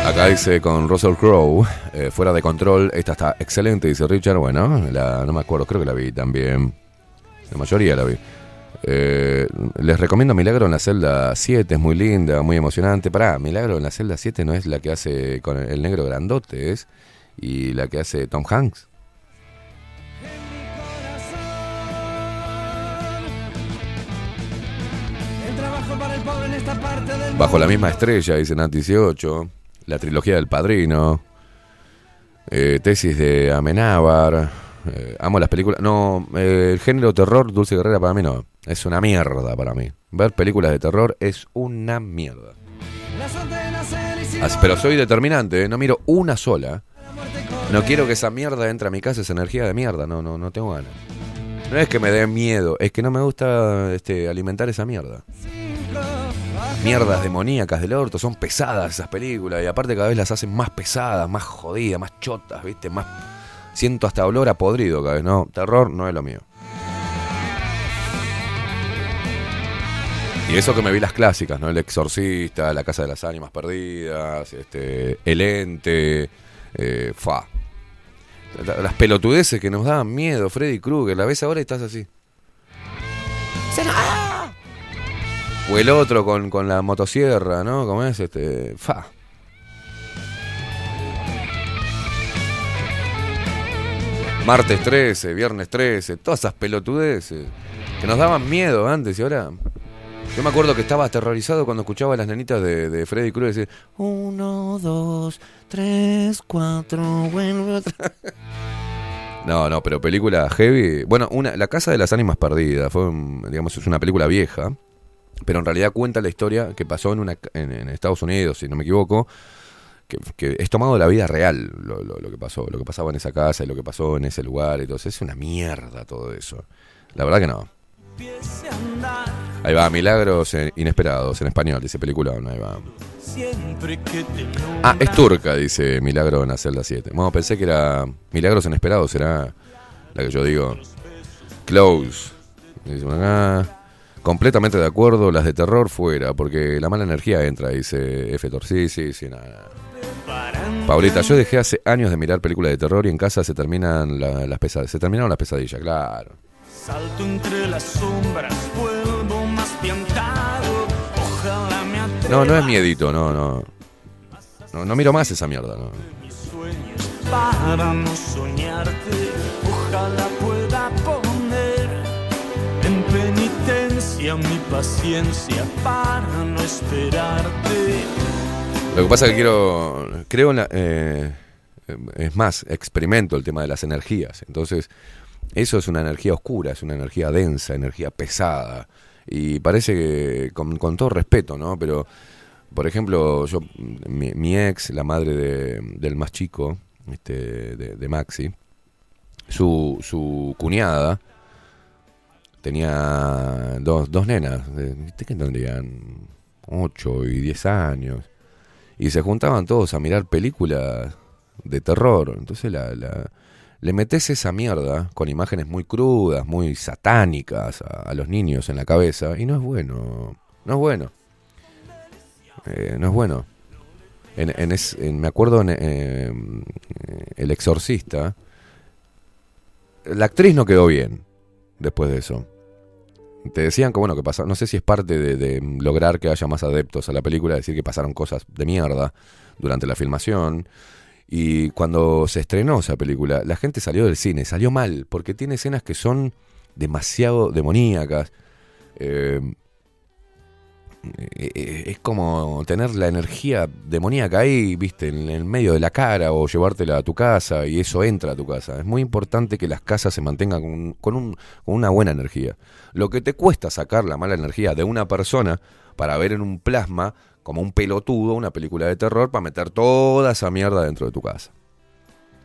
A: Acá dice con Russell Crowe, eh, fuera de control. Esta está excelente, dice Richard. Bueno, la, no me acuerdo, creo que la vi también. La mayoría la vi. Eh, les recomiendo Milagro en la celda 7, es muy linda, muy emocionante. Pará, Milagro en la celda 7 no es la que hace con el negro grandote, es. Y la que hace Tom Hanks. Bajo la misma estrella, dice Nat 18. La trilogía del padrino. eh, tesis de Amenábar. eh, amo las películas. No, eh, el género terror, Dulce Guerrera, para mí no. Es una mierda para mí. Ver películas de terror es una mierda. Pero soy determinante, ¿eh? no miro una sola. No quiero que esa mierda entre a mi casa, esa energía de mierda. No, no, no tengo ganas. No es que me dé miedo, es que no me gusta este, alimentar esa mierda. Mierdas demoníacas del orto, son pesadas esas películas y aparte cada vez las hacen más pesadas, más jodidas, más chotas, ¿viste? Más siento hasta olor a podrido cada vez, no, terror no es lo mío. Y eso que me vi las clásicas, ¿no? El Exorcista, La Casa de las Ánimas Perdidas, este, El Ente, eh, Fa. La- Las pelotudeces que nos daban miedo, Freddy Krueger, la ves ahora y estás así. O el otro con, con la motosierra, ¿no? ¿Cómo es? Este, fa. Martes 13, viernes 13, todas esas pelotudeces que nos daban miedo antes y ahora. Yo me acuerdo que estaba aterrorizado cuando escuchaba a las nenitas de, Freddy Krueger decir: Uno, dos, tres, cuatro, vuelve. *laughs* No, no, pero película heavy. Bueno, una, La Casa de las Ánimas Perdidas, fue, digamos, es una película vieja, pero en realidad cuenta la historia que pasó en, una, en, en Estados Unidos, si no me equivoco, que, es tomado de la vida real lo, lo- lo que pasó, lo que pasaba en esa casa y lo que pasó en ese lugar eso. Es una mierda todo eso. La verdad que no. Ahí va, Milagros Inesperados, en español, dice película, ahí va. Ah, es turca, dice Milagro en la celda 7. Bueno, pensé que era Milagros Inesperados, será la que yo digo. Close. Dice acá. Completamente de acuerdo, las de terror fuera, porque la mala energía entra, dice F. Tor. Sí, sí, sí, nada. Paulita, yo dejé hace años de mirar películas de terror y en casa se terminan la- las pesadillas. Se terminaron las pesadillas, claro.
D: Salto entre las sombras, vuelvo más piantado. Ojalá me atreva
A: No, no es miedito, no, no. No, no miro más esa mierda, no.
D: para no soñarte. Ojalá pueda poner en penitencia mi paciencia para no esperarte.
A: Lo que pasa es que quiero. Creo en la. eh, es más, experimento el tema de las energías. Entonces, eso es una energía oscura, es una energía densa, energía pesada. Y parece que, con, todo respeto, ¿no? Pero, por ejemplo, yo, mi, mi ex, la madre de- del más chico, este, de, de Maxi, su, su cuñada tenía dos, dos nenas, de, ¿viste que tendrían 8 y 10 años. Y se juntaban todos a mirar películas de terror. Entonces la- le metes esa mierda con imágenes muy crudas, muy satánicas a, los niños en la cabeza. Y no es bueno. No es bueno. Eh, no es bueno. En, en es- en- me acuerdo en eh, El Exorcista. La actriz no quedó bien después de eso. Te decían que bueno, que pasa, no sé si es parte de lograr que haya más adeptos a la película, decir que pasaron cosas de mierda durante la filmación. Y cuando se estrenó esa película, la gente salió del cine, salió mal, porque tiene escenas que son demasiado demoníacas. Eh, eh, eh, es como tener la energía demoníaca ahí, viste, en el medio de la cara o llevártela a tu casa y eso entra a tu casa. Es muy importante que las casas se mantengan con, con un- con una buena energía. Lo que te cuesta sacar la mala energía de una persona para ver en un plasma, como un pelotudo, una película de terror, para meter toda esa mierda dentro de tu casa.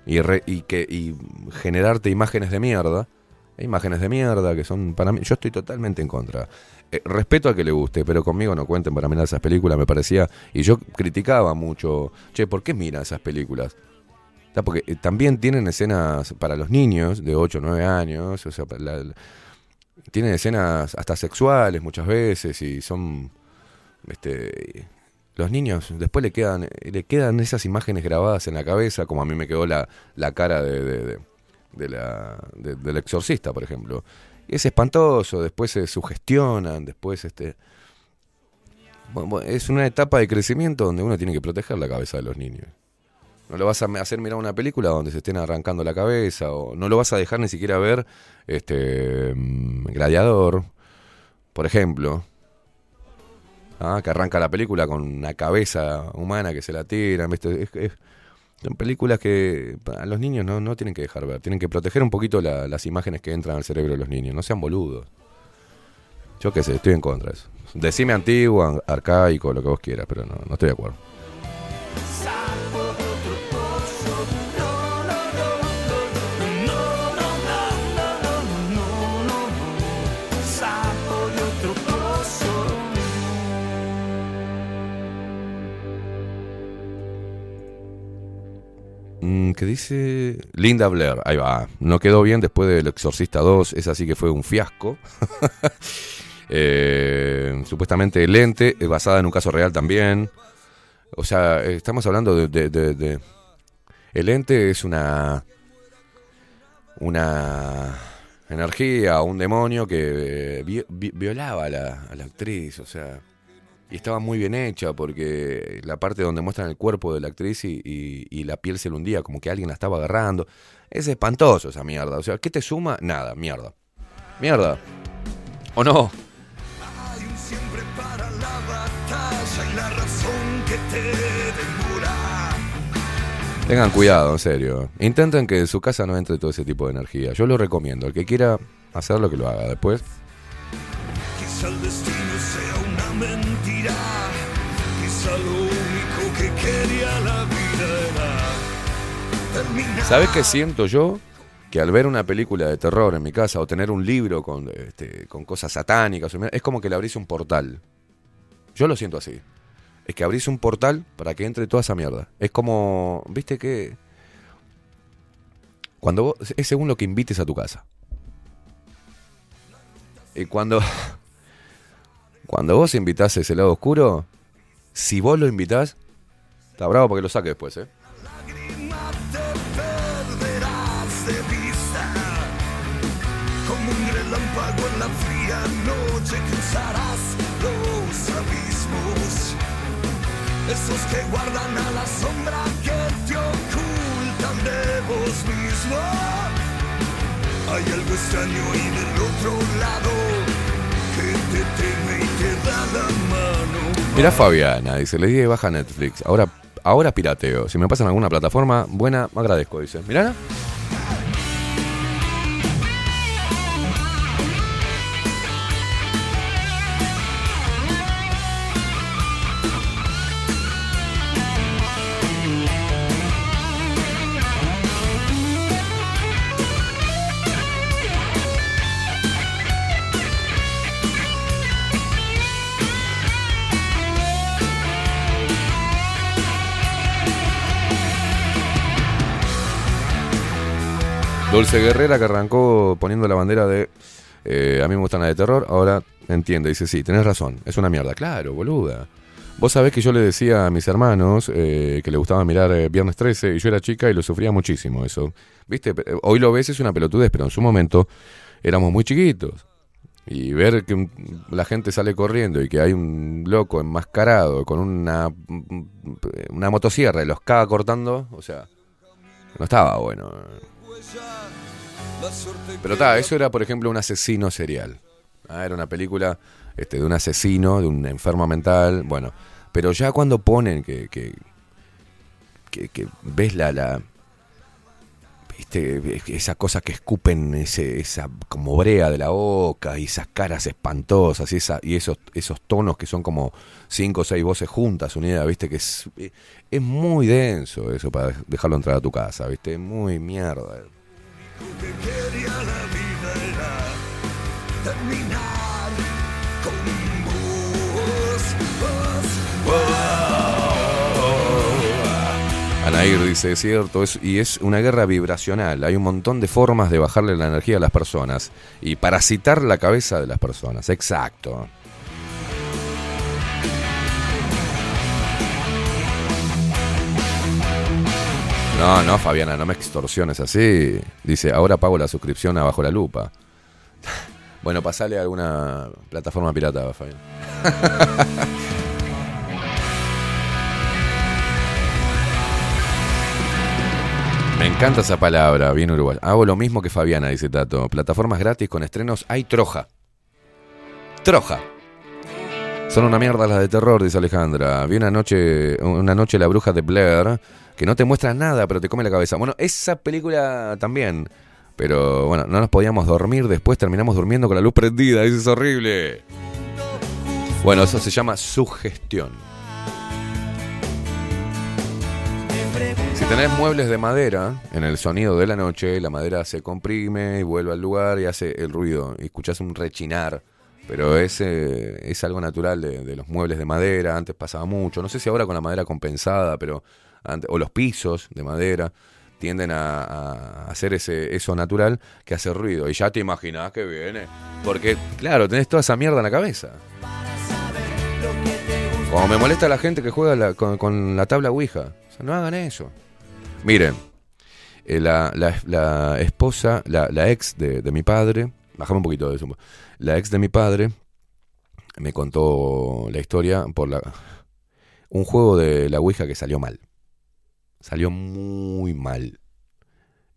A: Y, re- y, que, y generarte imágenes de mierda. Imágenes de mierda que son para mí. Yo estoy totalmente en contra. Eh, respeto a que le guste, pero conmigo no cuenten para mirar esas películas, me parecía. Y yo criticaba mucho. Che, ¿por qué miran esas películas? Porque eh, también tienen escenas para los niños de 8 o 9 años. O sea, tienen escenas hasta sexuales muchas veces y son. Este, los niños después le quedan, le quedan esas imágenes grabadas en la cabeza, como a mí me quedó la, la cara de, de- de- la, de- del exorcista, por ejemplo. Es espantoso, después se sugestionan, después este... Es una etapa de crecimiento donde uno tiene que proteger la cabeza de los niños. No lo vas a hacer mirar una película donde se estén arrancando la cabeza, o no lo vas a dejar ni siquiera ver este mm, Gladiador, por ejemplo. Ah, que arranca la película con una cabeza humana que se la tiran. ¿viste? Es- son películas que a los niños no, no tienen que dejar ver. Tienen que proteger un poquito la- las imágenes que entran al cerebro de los niños. No sean boludos. Yo qué sé, estoy en contra de eso. Decime antiguo, an- arcaico, lo que vos quieras, pero no, no estoy de acuerdo. Mm, ¿Qué dice? Linda Blair, ahí va. No quedó bien después del Exorcista 2, esa sí que fue un fiasco. *laughs* Eh, supuestamente el ente, es basada en un caso real también. O sea, estamos hablando de, El ente es una... Una energía, un demonio que eh, vi- vi- violaba a la, a la actriz, o sea... Y estaba muy bien hecha porque la parte donde muestran el cuerpo de la actriz y, y- y la piel se le hundía, como que alguien la estaba agarrando. Es espantoso esa mierda. O sea, ¿qué te suma? Nada, mierda. Mierda. ¿O no?
D: Hay un siempre para la batalla y la razón que te demora.
A: Tengan cuidado, en serio. Intenten que en su casa no entre todo ese tipo de energía. Yo lo recomiendo. El que quiera hacerlo, que lo haga. Después,
D: Quizá el destino
A: ¿sabes qué siento yo? Que al ver una película de terror en mi casa o tener un libro con, este, cosas satánicas, es como que le abrís un portal. Yo lo siento así. Es que abrís un portal para que entre toda esa mierda. Es como, viste que... Cuando vos, es según lo que invites a tu casa. Y cuando... *laughs* Cuando vos invitás ese lado oscuro, si vos lo invitás, está bravo porque lo saque después, ¿eh?
D: Esos que guardan a la sombra que te ocultan de vos mismo. Hay algo extraño y del otro lado que te teme y te da la mano.
A: Mirá Fabiana, dice, le di de baja Netflix. Ahora, ahora pirateo. Si me pasan alguna plataforma buena, me agradezco, dice. Mirá. Dulce Guerrera que arrancó poniendo la bandera de eh, a mí me gustan las de terror, ahora entiende, dice, sí, tenés razón, es una mierda. Claro, boluda. Vos sabés que yo le decía a mis hermanos eh, que le gustaba mirar eh, Viernes 13 y yo era chica y lo sufría muchísimo eso. ¿Viste? Eh, Hoy lo ves es una pelotudez, pero en su momento éramos muy chiquitos. Y ver que la gente sale corriendo y que hay un loco enmascarado con una, una motosierra y los caga cortando, o sea, no estaba bueno. Pero está, eso era, por ejemplo, un asesino serial. Ah, era una película este, de un asesino, de un enfermo mental. Bueno, pero ya cuando ponen que, que, que, que ves la, la viste, esa cosa que escupen ese, esa como brea de la boca y esas caras espantosas y, esa, y esos, esos tonos que son como cinco o seis voces juntas unidas, viste, que es, es muy denso eso para dejarlo entrar a tu casa, viste, muy mierda. Anair dice, es cierto, es, y es una guerra vibracional. Hay un montón de formas de bajarle la energía a las personas y parasitar la cabeza de las personas. Exacto. No, no, Fabiana, no me extorsiones así. Dice, ahora pago la suscripción a Bajo la Lupa. *laughs* Bueno, pasale a alguna plataforma pirata, Fabián. *laughs* Me encanta esa palabra, bien uruguay. Hago lo mismo que Fabiana, dice Tato. Plataformas gratis con estrenos hay Troja. Troja. Son una mierda las de terror, dice Alejandra. Vi una noche, una noche la bruja de Blair, que no te muestra nada, pero te come la cabeza. Bueno, esa película también. Pero bueno, no nos podíamos dormir, después terminamos durmiendo con la luz prendida, eso es horrible. Bueno, eso se llama sugestión. Si tenés muebles de madera, en el sonido de la noche, la madera se comprime y vuelve al lugar y hace el ruido. Y escuchás un rechinar. Pero es, es algo natural de, los muebles de madera. Antes pasaba mucho. No sé si ahora con la madera compensada, pero o los pisos de madera tienden a, hacer ese, eso natural que hace ruido. Y ya te imaginás que viene. Porque, claro, tenés toda esa mierda en la cabeza. Como me molesta la gente que juega la- con, con la tabla Ouija. O sea, no hagan eso. Miren, eh, la, la- la esposa, la, la ex de, de mi padre, bajame un poquito de eso. La ex de mi padre me contó la historia por la un juego de la Ouija que salió mal. Salió muy mal.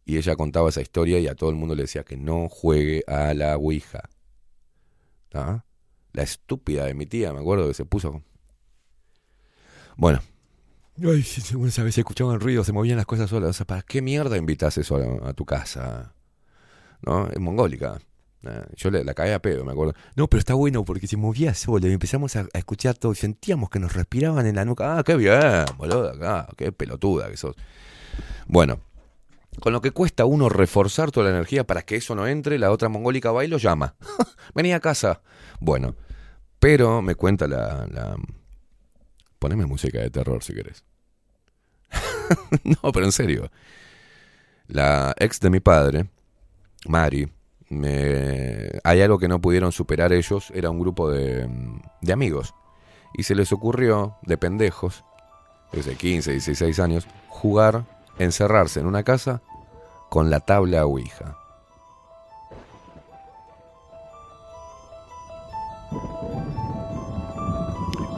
A: Y ella contaba esa historia y a todo el mundo le decía que no juegue a la Ouija. ¿Ah? La estúpida de mi tía, me acuerdo que se puso. Bueno. Ay, vez se escuchaban ruidos, se movían las cosas solas. O sea, ¿para qué mierda invitas eso a, a tu casa? ¿No? Es mongólica. Ah, Yo le, la caí a pedo, me acuerdo. No, pero está bueno porque se movía solo y empezamos a, escuchar todo. y Sentíamos que nos respiraban en la nuca. Ah, qué bien, boludo. Ah, qué pelotuda que sos. Bueno, con lo que cuesta uno reforzar toda la energía para que eso no entre, la otra mongólica va y lo llama. *laughs* Vení a casa. Bueno, pero me cuenta la, la... Poneme música de terror si querés. *laughs* no, pero en serio. La ex de mi padre, Mari, hay algo que no pudieron superar ellos, era un grupo de, de amigos. Y se les ocurrió, de pendejos, desde 15, 16 años, jugar, encerrarse en una casa con la tabla Ouija.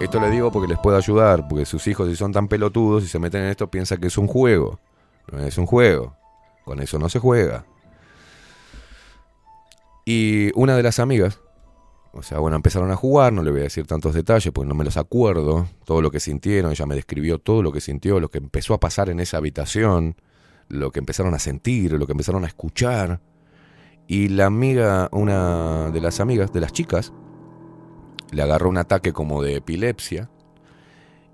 A: Esto le digo porque les puede ayudar, porque sus hijos si son tan pelotudos y se meten en esto piensan que es un juego. No es un juego. Con eso no se juega. Y una de las amigas, o sea, bueno, empezaron a jugar, no le voy a decir tantos detalles porque no me los acuerdo, todo lo que sintieron, ella me describió todo lo que sintió, lo que empezó a pasar en esa habitación, lo que empezaron a sentir, lo que empezaron a escuchar. Y la amiga, una de las amigas, de las chicas, le agarró un ataque como de epilepsia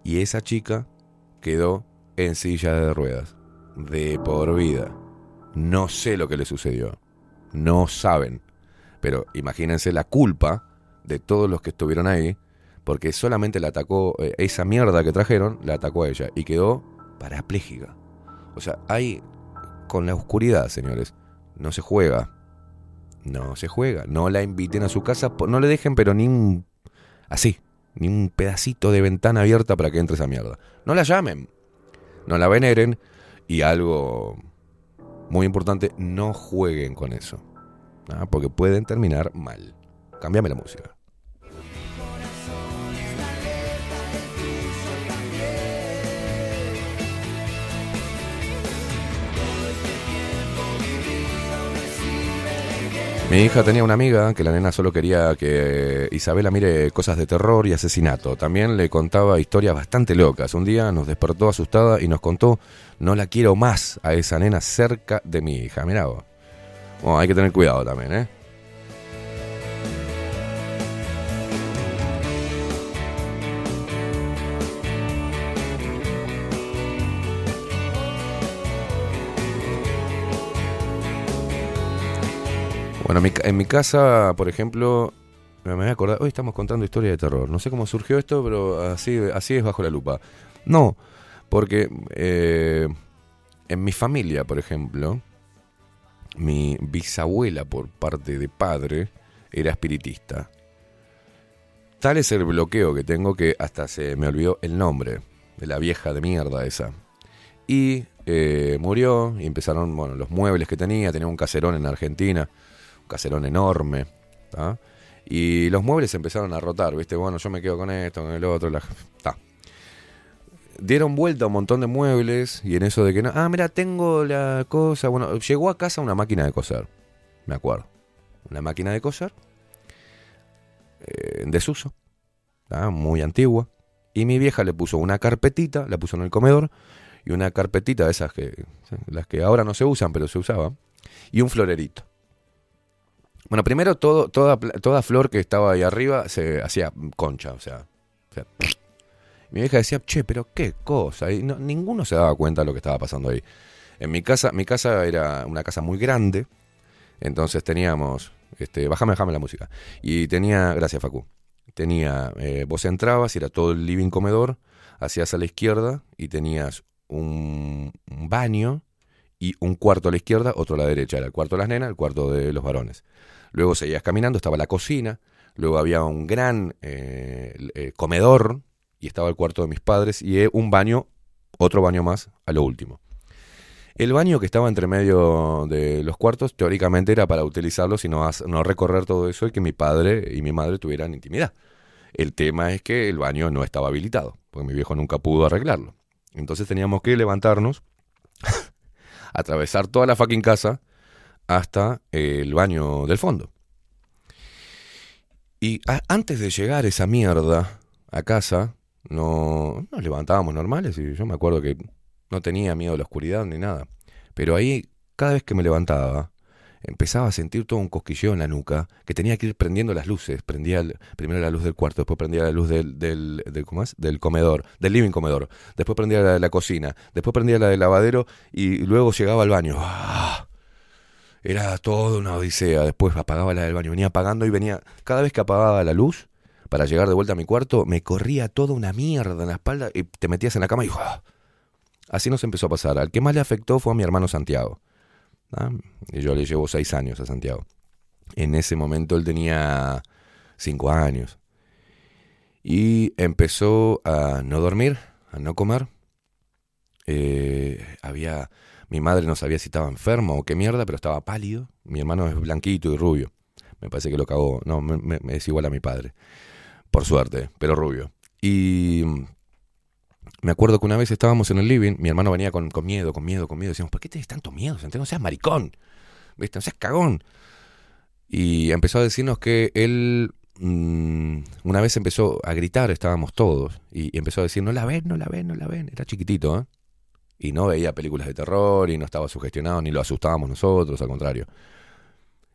A: y esa chica quedó en silla de ruedas de por vida. No sé lo que le sucedió. No saben. Pero imagínense la culpa de todos los que estuvieron ahí, porque solamente la atacó, eh, esa mierda que trajeron, la atacó a ella y quedó parapléjica. O sea, hay, con la oscuridad, señores, no se juega. No se juega. No la inviten a su casa, no le dejen, pero ni un, así, ni un pedacito de ventana abierta para que entre esa mierda. No la llamen, no la veneren y algo muy importante, no jueguen con eso. ¿Ah? Porque pueden terminar mal. Cámbiame la música. Mi hija tenía una amiga que la nena solo quería que Isabela mire cosas de terror y asesinato. También le contaba historias bastante locas. Un día nos despertó asustada y nos contó, no la quiero más a esa nena cerca de mi hija. Mirá vos. Bueno, hay que tener cuidado también, ¿eh? Bueno, en mi casa, por ejemplo, me voy a acordar, hoy estamos contando historias de terror. No sé cómo surgió esto, pero así, así es bajo la lupa. No, porque eh, en mi familia, por ejemplo, mi bisabuela por parte de padre era espiritista. Tal es el bloqueo que tengo que hasta se me olvidó el nombre de la vieja de mierda esa. Y eh, murió y empezaron, bueno, los muebles que tenía, tenía un caserón en Argentina, un caserón enorme, ¿tá? Y los muebles empezaron a rotar, ¿viste? Bueno, yo me quedo con esto, con el otro, la... Dieron vuelta un montón de muebles y en eso de que no, ah, mira, tengo la cosa, bueno, llegó a casa una máquina de coser, me acuerdo. Una máquina de coser eh, en desuso. muy antigua. Y mi vieja le puso una carpetita, la puso en el comedor, y una carpetita de esas que, las que ahora no se usan, pero se usaba, y un florerito. Bueno, primero todo, toda, toda flor que estaba ahí arriba se hacía concha, o sea, o sea, mi vieja decía, che, pero qué cosa, y no- ninguno se daba cuenta de lo que estaba pasando ahí. En mi casa, mi casa era una casa muy grande, entonces teníamos, este, bájame, bájame la música, y tenía, gracias Facu, tenía, eh, vos entrabas y era todo el living comedor, hacías a la izquierda y tenías un, baño y un cuarto a la izquierda, otro a la derecha, era el cuarto de las nenas, el cuarto de los varones. Luego seguías caminando, estaba la cocina, luego había un gran eh, eh, comedor y estaba el cuarto de mis padres y un baño, otro baño más a lo último. El baño que estaba entre medio de los cuartos, teóricamente era para utilizarlo, sino no recorrer todo eso y que mi padre y mi madre tuvieran intimidad. El tema es que el baño no estaba habilitado, porque mi viejo nunca pudo arreglarlo. Entonces teníamos que levantarnos, *laughs* atravesar toda la fucking casa hasta el baño del fondo. Y antes de llegar esa mierda a casa, no nos levantábamos normales y yo me acuerdo que no tenía miedo a la oscuridad ni nada. Pero ahí, cada vez que me levantaba, empezaba a sentir todo un cosquilleo en la nuca, que tenía que ir prendiendo las luces. Prendía primero la luz del cuarto, después prendía la luz del, del, del comedor, del living comedor. Después prendía la de la cocina, después prendía la del lavadero y luego llegaba al baño. ¡Ah! Era toda una odisea. Después apagaba la del baño, venía apagando y venía. Cada vez que apagaba la luz, para llegar de vuelta a mi cuarto, me corría toda una mierda en la espalda y te metías en la cama y. ¡ah! Así nos empezó a pasar. Al que más le afectó fue a mi hermano Santiago. ¿ah? Y yo le llevo seis años a Santiago. En ese momento él tenía cinco años. Y empezó a no dormir, a no comer. Eh, había. Mi madre no sabía si estaba enfermo o qué mierda, pero estaba pálido. Mi hermano es blanquito y rubio. Me parece que lo cagó. No, me- me es igual a mi padre. Por suerte, pero rubio. Y me acuerdo que una vez estábamos en el living, mi hermano venía con, miedo, con miedo, con miedo. Decíamos, ¿por qué tienes tanto miedo? No seas maricón. ¿Viste? No seas cagón. Y empezó a decirnos que él mm, una vez empezó a gritar, estábamos todos, y, y empezó a decir, no la ven, no la ven, no la ven. Era chiquitito, ¿eh? Y no veía películas de terror y no estaba sugestionado, ni lo asustábamos nosotros, al contrario.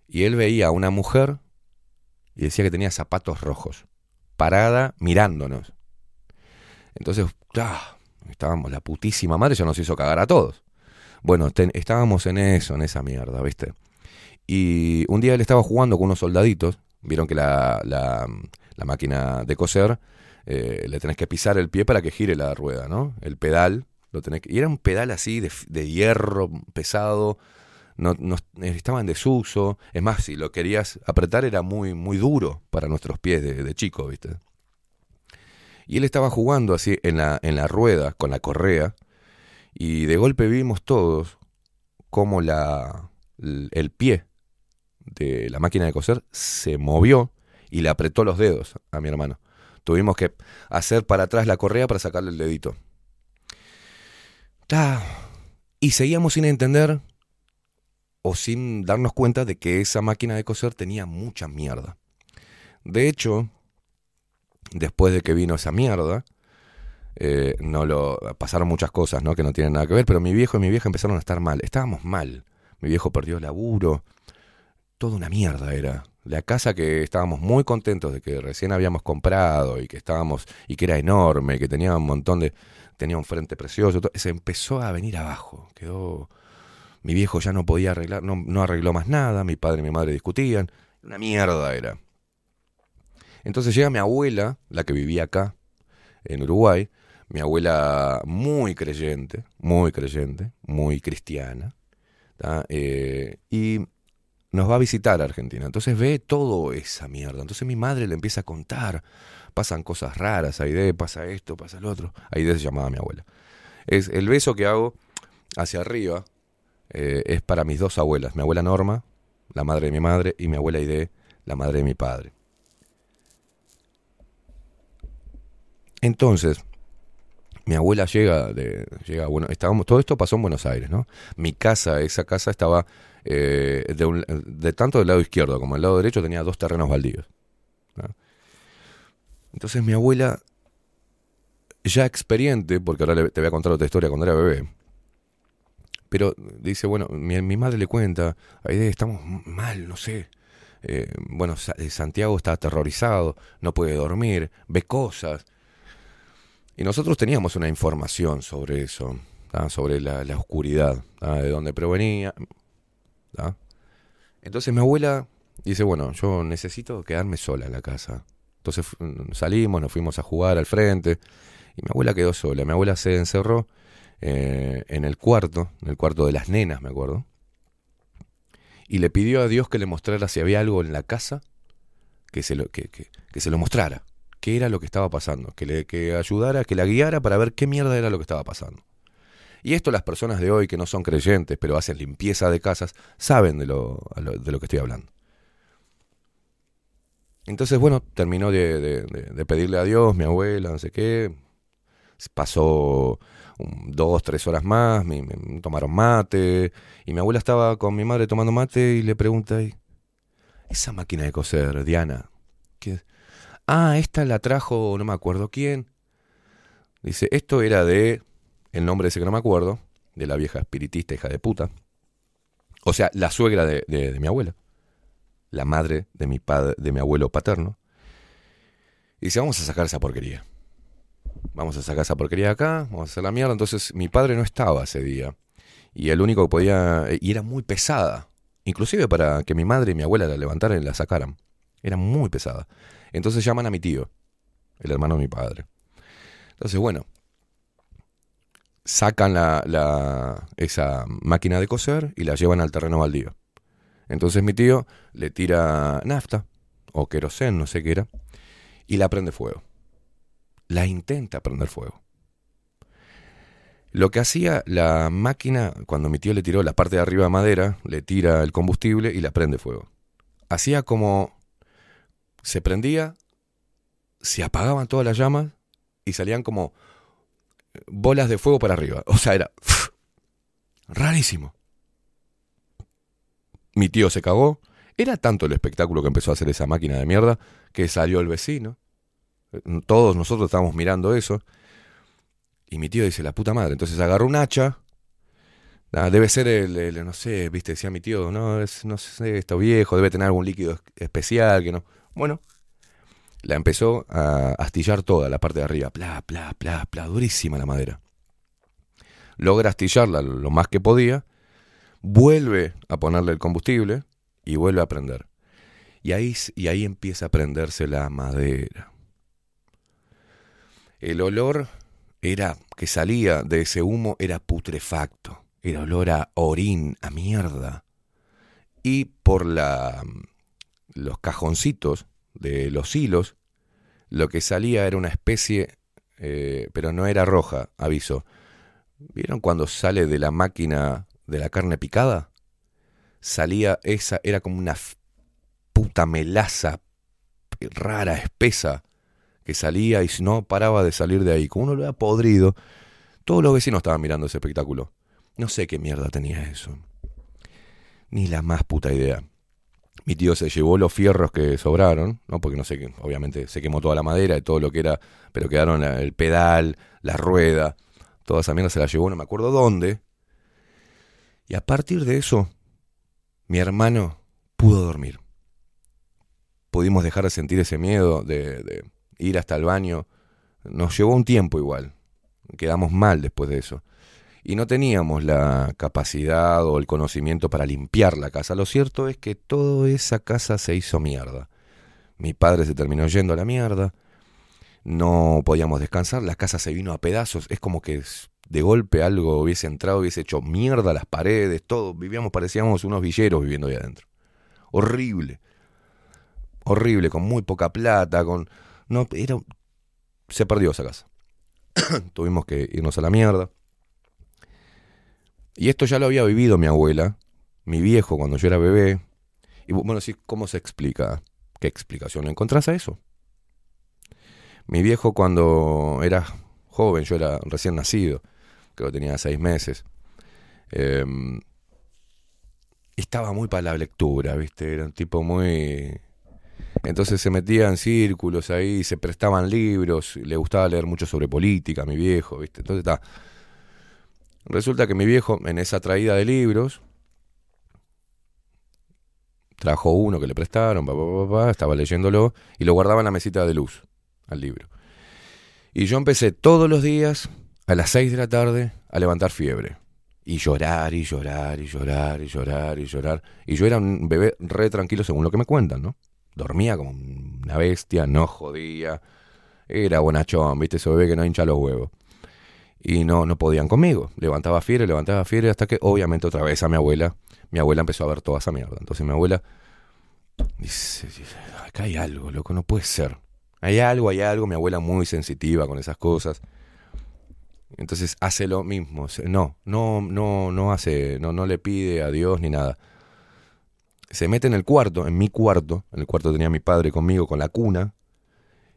A: Y él veía a una mujer y decía que tenía zapatos rojos, parada mirándonos. Entonces, ah, estábamos, la putísima madre ya nos hizo cagar a todos. Bueno, estábamos en eso, en esa mierda, ¿viste? Y un día él estaba jugando con unos soldaditos, vieron que la, la, máquina de coser, eh, le tenés que pisar el pie para que gire la rueda, ¿no? El pedal, lo tenés y era un pedal así de hierro pesado, no, no- estaba en desuso, es más, si lo querías apretar era muy, muy duro para nuestros pies de, de chico, ¿viste? Y él estaba jugando así en la, en la rueda, con la correa, y de golpe vimos todos cómo la, el, pie de la máquina de coser se movió y le apretó los dedos a mi hermano. Tuvimos que hacer para atrás la correa para sacarle el dedito. Y seguíamos sin entender o sin darnos cuenta de que esa máquina de coser tenía mucha mierda. De hecho, después de que vino esa mierda, eh, no lo pasaron muchas cosas, ¿no? Que no tienen nada que ver, pero mi viejo y mi vieja empezaron a estar mal. Estábamos mal. Mi viejo perdió el laburo. Toda una mierda era. La casa que estábamos muy contentos de que recién habíamos comprado y que estábamos y que era enorme, que tenía un montón de tenía un frente precioso, todo, se empezó a venir abajo. Quedó mi viejo ya no podía arreglar, no, arregló más nada, mi padre y mi madre discutían, una mierda era. Entonces llega mi abuela, la que vivía acá, en Uruguay, mi abuela muy creyente, muy creyente, muy cristiana. Eh, y nos va a visitar a Argentina. Entonces ve todo esa mierda. Entonces mi madre le empieza a contar, pasan cosas raras, Aide, pasa esto, pasa lo otro. Aide se llamaba mi abuela. Es el beso que hago hacia arriba eh, es para mis dos abuelas, mi abuela Norma, la madre de mi madre, y mi abuela Aide, la madre de mi padre. Entonces, mi abuela llega de llega bueno estábamos todo esto pasó en Buenos Aires no mi casa esa casa estaba eh, de, tanto del lado izquierdo como del lado derecho tenía dos terrenos baldíos. Entonces mi abuela, ya experiente, porque ahora te voy a contar otra historia cuando era bebé, pero dice, bueno, mi, mi madre le cuenta, ahí estamos mal, no sé. Eh, bueno, eh, Santiago está aterrorizado, no puede dormir, ve cosas. Y nosotros teníamos una información sobre eso, sobre la, la oscuridad, de dónde provenía. Entonces mi abuela dice, bueno, yo necesito quedarme sola en la casa. Entonces fu- salimos, nos fuimos a jugar al frente y mi abuela quedó sola. Mi abuela se encerró eh, en el cuarto, en el cuarto de las nenas, me acuerdo. Y le pidió a Dios que le mostrara si había algo en la casa que se lo, que, que- se lo mostrara. ¿Qué era lo que estaba pasando? Que le que ayudara, que la guiara para ver qué mierda era lo que estaba pasando. Y esto las personas de hoy que no son creyentes, pero hacen limpieza de casas, saben de lo, de lo que estoy hablando. Entonces, bueno, terminó de, de- de- pedirle a Dios, mi abuela, no sé qué. Pasó dos, tres horas más, me, tomaron mate. Y mi abuela estaba con mi madre tomando mate y le pregunta, "Ay, esa máquina de coser, Diana, ¿qué es?". Ah, esta la trajo no me acuerdo quién. Dice, esto era de, el nombre ese que no me acuerdo, de la vieja espiritista hija de puta. O sea, la suegra de, de- de mi abuela. La madre de mi, padre, de mi abuelo paterno. Y dice, vamos a sacar esa porquería. Vamos a sacar esa porquería de acá, vamos a hacer la mierda. Entonces mi padre no estaba ese día. Y el único que podía... Y era muy pesada. Inclusive para que mi madre y mi abuela la levantaran y la sacaran. Era muy pesada. Entonces llaman a mi tío, el hermano de mi padre. Entonces, bueno, sacan la, la- esa máquina de coser y la llevan al terreno baldío. Entonces mi tío le tira nafta o querosén, no sé qué era, y la prende fuego. La intenta prender fuego. Lo que hacía la máquina, cuando mi tío le tiró la parte de arriba de madera, le tira el combustible y la prende fuego. Hacía como se prendía, se apagaban todas las llamas y salían como bolas de fuego para arriba. O sea, era *laughs* rarísimo. Mi tío se cagó. Era tanto el espectáculo que empezó a hacer esa máquina de mierda que salió el vecino. Todos nosotros estábamos mirando eso. Y mi tío dice, la puta madre. Entonces agarró un hacha. Ah, debe ser el, no sé, viste, decía mi tío, no, es, no sé, está viejo, debe tener algún líquido es- especial que no. Bueno, la empezó a astillar toda la parte de arriba, pla, pla, pla, pla, durísima la madera. Logra astillarla lo más que podía, vuelve a ponerle el combustible y vuelve a prender. Y ahí, y ahí empieza a prenderse la madera. El olor era que salía de ese humo era putrefacto, era olor a orín, a mierda. Y por la los cajoncitos de los hilos, lo que salía era una especie, eh, pero no era roja, aviso. ¿Vieron cuando sale de la máquina de la carne picada? Salía esa, era como una puta melaza rara, espesa, que salía y no paraba de salir de ahí. Como uno lo había podrido. Todos los vecinos estaban mirando ese espectáculo. No sé qué mierda tenía eso. Ni la más puta idea. Mi tío se llevó los fierros que sobraron, ¿no? Porque no sé, qué- obviamente se quemó toda la madera y todo lo que era, pero quedaron el pedal, la rueda, toda esa mierda se la llevó, no me acuerdo dónde. Y a partir de eso, mi hermano pudo dormir. Pudimos dejar de sentir ese miedo de ir hasta el baño. Nos llevó un tiempo igual. Quedamos mal después de eso. Y no teníamos la capacidad o el conocimiento para limpiar la casa. Lo cierto es que toda esa casa se hizo mierda. Mi padre se terminó yendo a la mierda. No podíamos descansar. La casa se vino a pedazos. Es como que de golpe algo hubiese entrado, hubiese hecho mierda las paredes, todo. Vivíamos, parecíamos unos villeros viviendo ahí adentro. Horrible. Horrible, con muy poca plata, con. No, era. Se perdió esa casa. *coughs* Tuvimos que irnos a la mierda. Y esto ya lo había vivido mi abuela, mi viejo cuando yo era bebé. Y bu- bueno, sí, ¿cómo se explica? ¿Qué explicación le encontrás a eso? Mi viejo cuando era joven, yo era recién nacido, creo que tenía seis meses, em, estaba muy para la lectura, ¿viste? Era un tipo muy... Entonces se metía en círculos ahí, se prestaban libros, le gustaba leer mucho sobre política, mi viejo, ¿viste? Entonces está. Resulta que mi viejo, en esa traída de libros, trajo uno que le prestaron, estaba leyéndolo y lo guardaba en la mesita de luz al libro. Y yo empecé todos los días a las 6 de la tarde a levantar fiebre. Y llorar, y llorar, y llorar, y llorar, y llorar. Y yo era un bebé re tranquilo según lo que me cuentan, ¿no? Dormía como una bestia, no jodía. Era bonachón, ¿viste? Ese bebé que no hincha los huevos. Y no, no podían conmigo. Levantaba fiebre, levantaba fiebre, hasta que obviamente otra vez a mi abuela, mi abuela empezó a ver toda esa mierda. Entonces mi abuela dice, acá hay algo, loco, no puede ser. Hay algo, hay algo, mi abuela muy sensitiva con esas cosas. Entonces hace lo mismo. No, no, no, no hace, no, no le pide a Dios ni nada. Se mete en el cuarto, en mi cuarto, en el cuarto tenía mi padre conmigo con la cuna,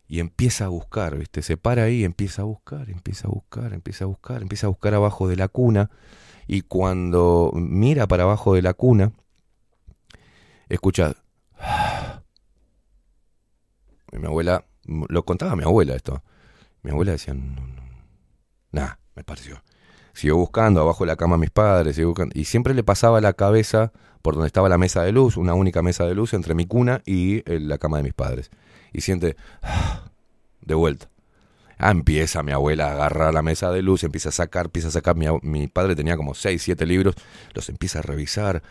A: y empieza a buscar, ¿viste? Se para ahí, empieza a buscar, empieza a buscar, empieza a buscar, empieza a buscar abajo de la cuna, y cuando mira para abajo de la cuna, escucha. *sighs* Mi abuela, lo contaba mi abuela esto. Mi abuela decía, no, no, Nah, me pareció. Siguió buscando abajo de la cama a mis padres, siguió y siempre le pasaba la cabeza por donde estaba la mesa de luz, una única mesa de luz entre mi cuna y eh, la cama de mis padres. Y siente, *sighs* de vuelta. Ah, empieza mi abuela a agarrar la mesa de luz, empieza a sacar, empieza a sacar. Mi, padre tenía como 6, 7 libros, los empieza a revisar.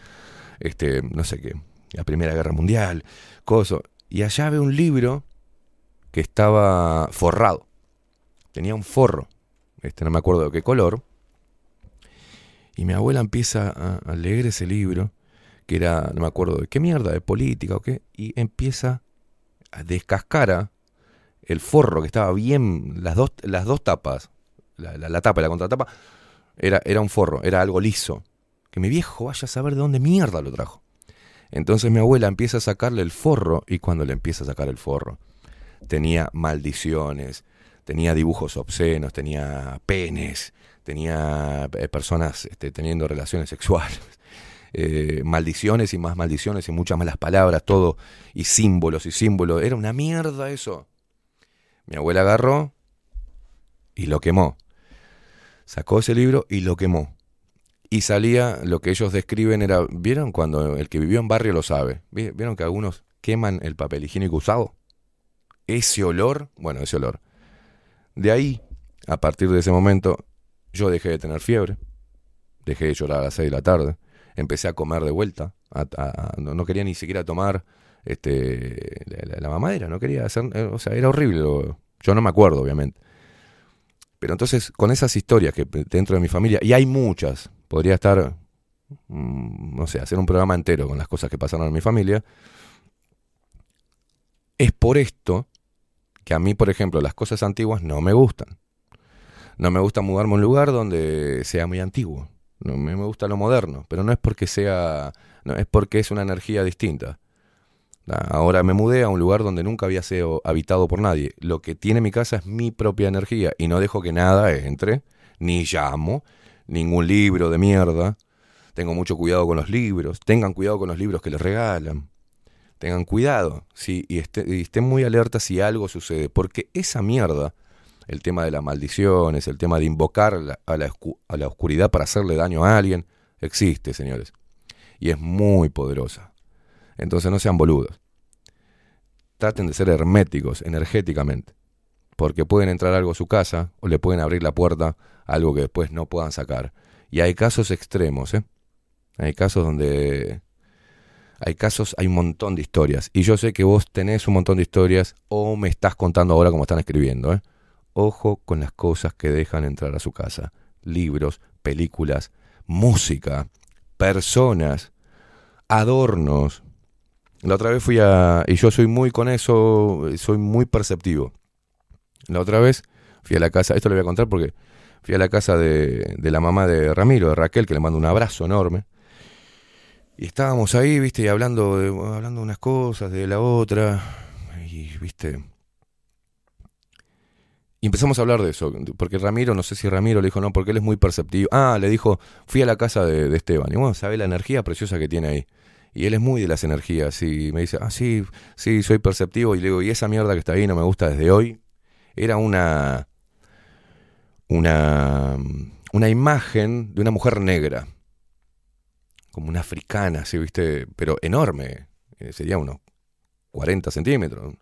A: Este, no sé qué, la Primera Guerra Mundial, coso. Y allá ve un libro que estaba forrado. Tenía un forro este, no me acuerdo de qué color. Y mi abuela empieza a, a leer ese libro, que era, no me acuerdo de qué mierda, de política o qué, y empieza a descascar el forro que estaba bien, las dos, las dos tapas, la, la- tapa y la contratapa, era, era un forro, era algo liso. Que mi viejo vaya a saber de dónde mierda lo trajo. Entonces mi abuela empieza a sacarle el forro, y cuando le empieza a sacar el forro, tenía maldiciones, tenía dibujos obscenos, tenía penes, tenía eh, personas este, teniendo relaciones sexuales, eh, maldiciones y más maldiciones y muchas malas palabras, todo, y símbolos y símbolos. Era una mierda eso. Mi abuela agarró y lo quemó. Sacó ese libro y lo quemó. Y salía, lo que ellos describen era, ¿vieron cuando el que vivió en barrio lo sabe? ¿Vi- ¿Vieron que algunos queman el papel higiénico usado? Ese olor, bueno, ese olor. De ahí, a partir de ese momento, yo dejé de tener fiebre, dejé de llorar a las 6 de la tarde, empecé a comer de vuelta, a- no, quería ni siquiera tomar este, la, mamadera, no quería hacer, eh, o sea, era horrible, yo no me acuerdo, obviamente. Pero entonces, con esas historias que dentro de mi familia, y hay muchas, podría estar, mm, no sé, hacer un programa entero con las cosas que pasaron en mi familia, es por esto que a mí, por ejemplo, las cosas antiguas no me gustan. No me gusta mudarme a un lugar donde sea muy antiguo. No me gusta lo moderno, pero no es porque sea, no es porque es una energía distinta. Ah, Ahora me mudé a un lugar donde nunca había sido habitado por nadie. Lo que tiene mi casa es mi propia energía y no dejo que nada entre, ni llamo, ningún libro de mierda. Tengo mucho cuidado con los libros. Tengan cuidado con los libros que les regalan. Tengan cuidado sí, y, esté- y estén muy alertas si algo sucede, porque esa mierda, el tema de las maldiciones, el tema de invocar a, la, a la oscuridad para hacerle daño a alguien, existe, señores. Y es muy poderosa. Entonces no sean boludos. Traten de ser herméticos energéticamente, porque pueden entrar algo a su casa o le pueden abrir la puerta a algo que después no puedan sacar. Y hay casos extremos, ¿eh? Hay casos donde hay casos, hay un montón de historias. Y yo sé que vos tenés un montón de historias o me estás contando ahora como están escribiendo. ¿eh? Ojo con las cosas que dejan entrar a su casa. Libros, películas, música, personas, adornos. La otra vez fui a... Y yo soy muy con eso, soy muy perceptivo. La otra vez fui a la casa, esto lo voy a contar porque fui a la casa de, de la mamá de Ramiro, de Raquel, que le mando un abrazo enorme. Y estábamos ahí, viste, y hablando de, hablando de unas cosas, de la otra, y viste. Y empezamos a hablar de eso, porque Ramiro, no sé si Ramiro le dijo no, porque él es muy perceptivo. Ah, le dijo, fui a la casa de, Esteban, y bueno, sabe la energía preciosa que tiene ahí. Y él es muy de las energías y me dice, ah, sí, sí, soy perceptivo. Y le digo, y esa mierda que está ahí no me gusta desde hoy. Era una, una, una imagen de una mujer negra, como una africana, ¿sí viste? Pero enorme, eh, sería unos 40 centímetros.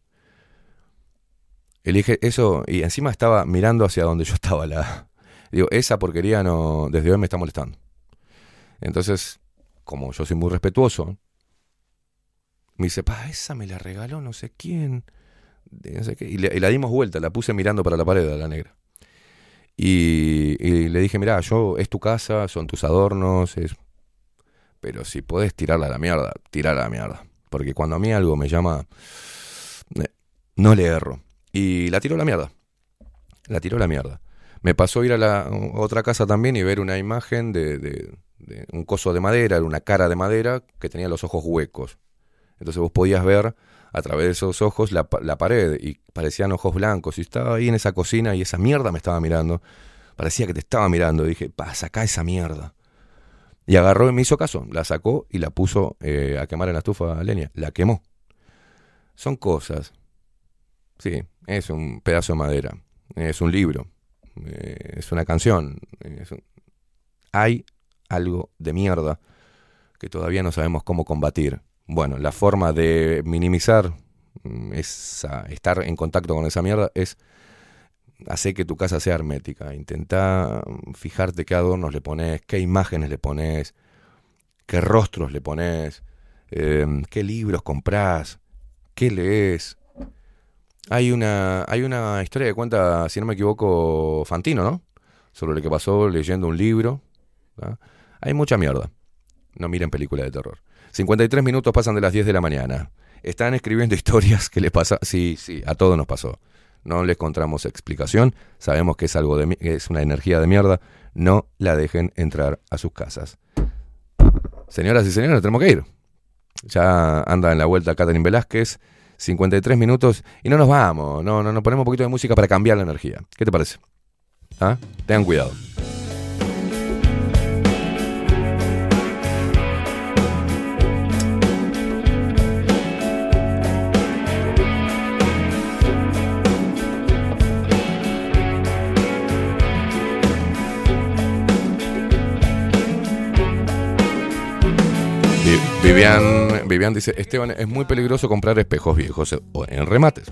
A: Elige eso y encima estaba mirando hacia donde yo estaba. La, digo, esa porquería no, desde hoy me está molestando. Entonces, como yo soy muy respetuoso, me dice, pa, esa me la regaló no sé quién. de no sé qué", Y, la dimos vuelta, la puse mirando para la pared a la negra. Y, le dije, mirá, yo, es tu casa, son tus adornos, es... Pero si podés tirarla a la mierda, tirarla a la mierda. Porque cuando a mí algo me llama, no le erro. Y la tiró a la mierda. La tiró a la mierda. Me pasó ir a la otra casa también y ver una imagen de, un coso de madera, era una cara de madera que tenía los ojos huecos. Entonces vos podías ver a través de esos ojos la, pa- la pared y parecían ojos blancos. Y estaba ahí en esa cocina y esa mierda me estaba mirando. Parecía que te estaba mirando. Dije, pa, sacá esa mierda. Y agarró y me hizo caso. La sacó y la puso eh, a quemar en la estufa a leña. La quemó. Son cosas. Sí, es un pedazo de madera. Es un libro. eh, es una canción. Hay algo de mierda que todavía no sabemos cómo combatir. Bueno, la forma de minimizar mm, esa, estar en contacto con esa mierda es hacer que tu casa sea hermética. Intenta mm, fijarte qué adornos le pones, qué imágenes le pones, qué rostros le pones, eh, qué libros comprás, qué lees. Hay una, hay una historia que cuenta, si no me equivoco, Fantino, ¿no? Sobre lo que pasó leyendo un libro. Hay mucha mierda. No miren películas de terror. 53 minutos pasan de las 10 de la mañana. Están escribiendo *laughs* historias que les pasa. Sí, sí, a todos nos pasó. No les encontramos explicación. Sabemos que es algo de es una energía de mierda. No la dejen entrar a sus casas. Señoras y señores, tenemos que ir. Ya anda en la vuelta Catherine Velázquez. 53 minutos y no nos vamos. No, no, nos ponemos un poquito de música para cambiar la energía. ¿Qué te parece? ¿Ah? Tengan cuidado. Vi- Vivian, Vivian dice, Esteban, es muy peligroso comprar espejos viejos o en remates.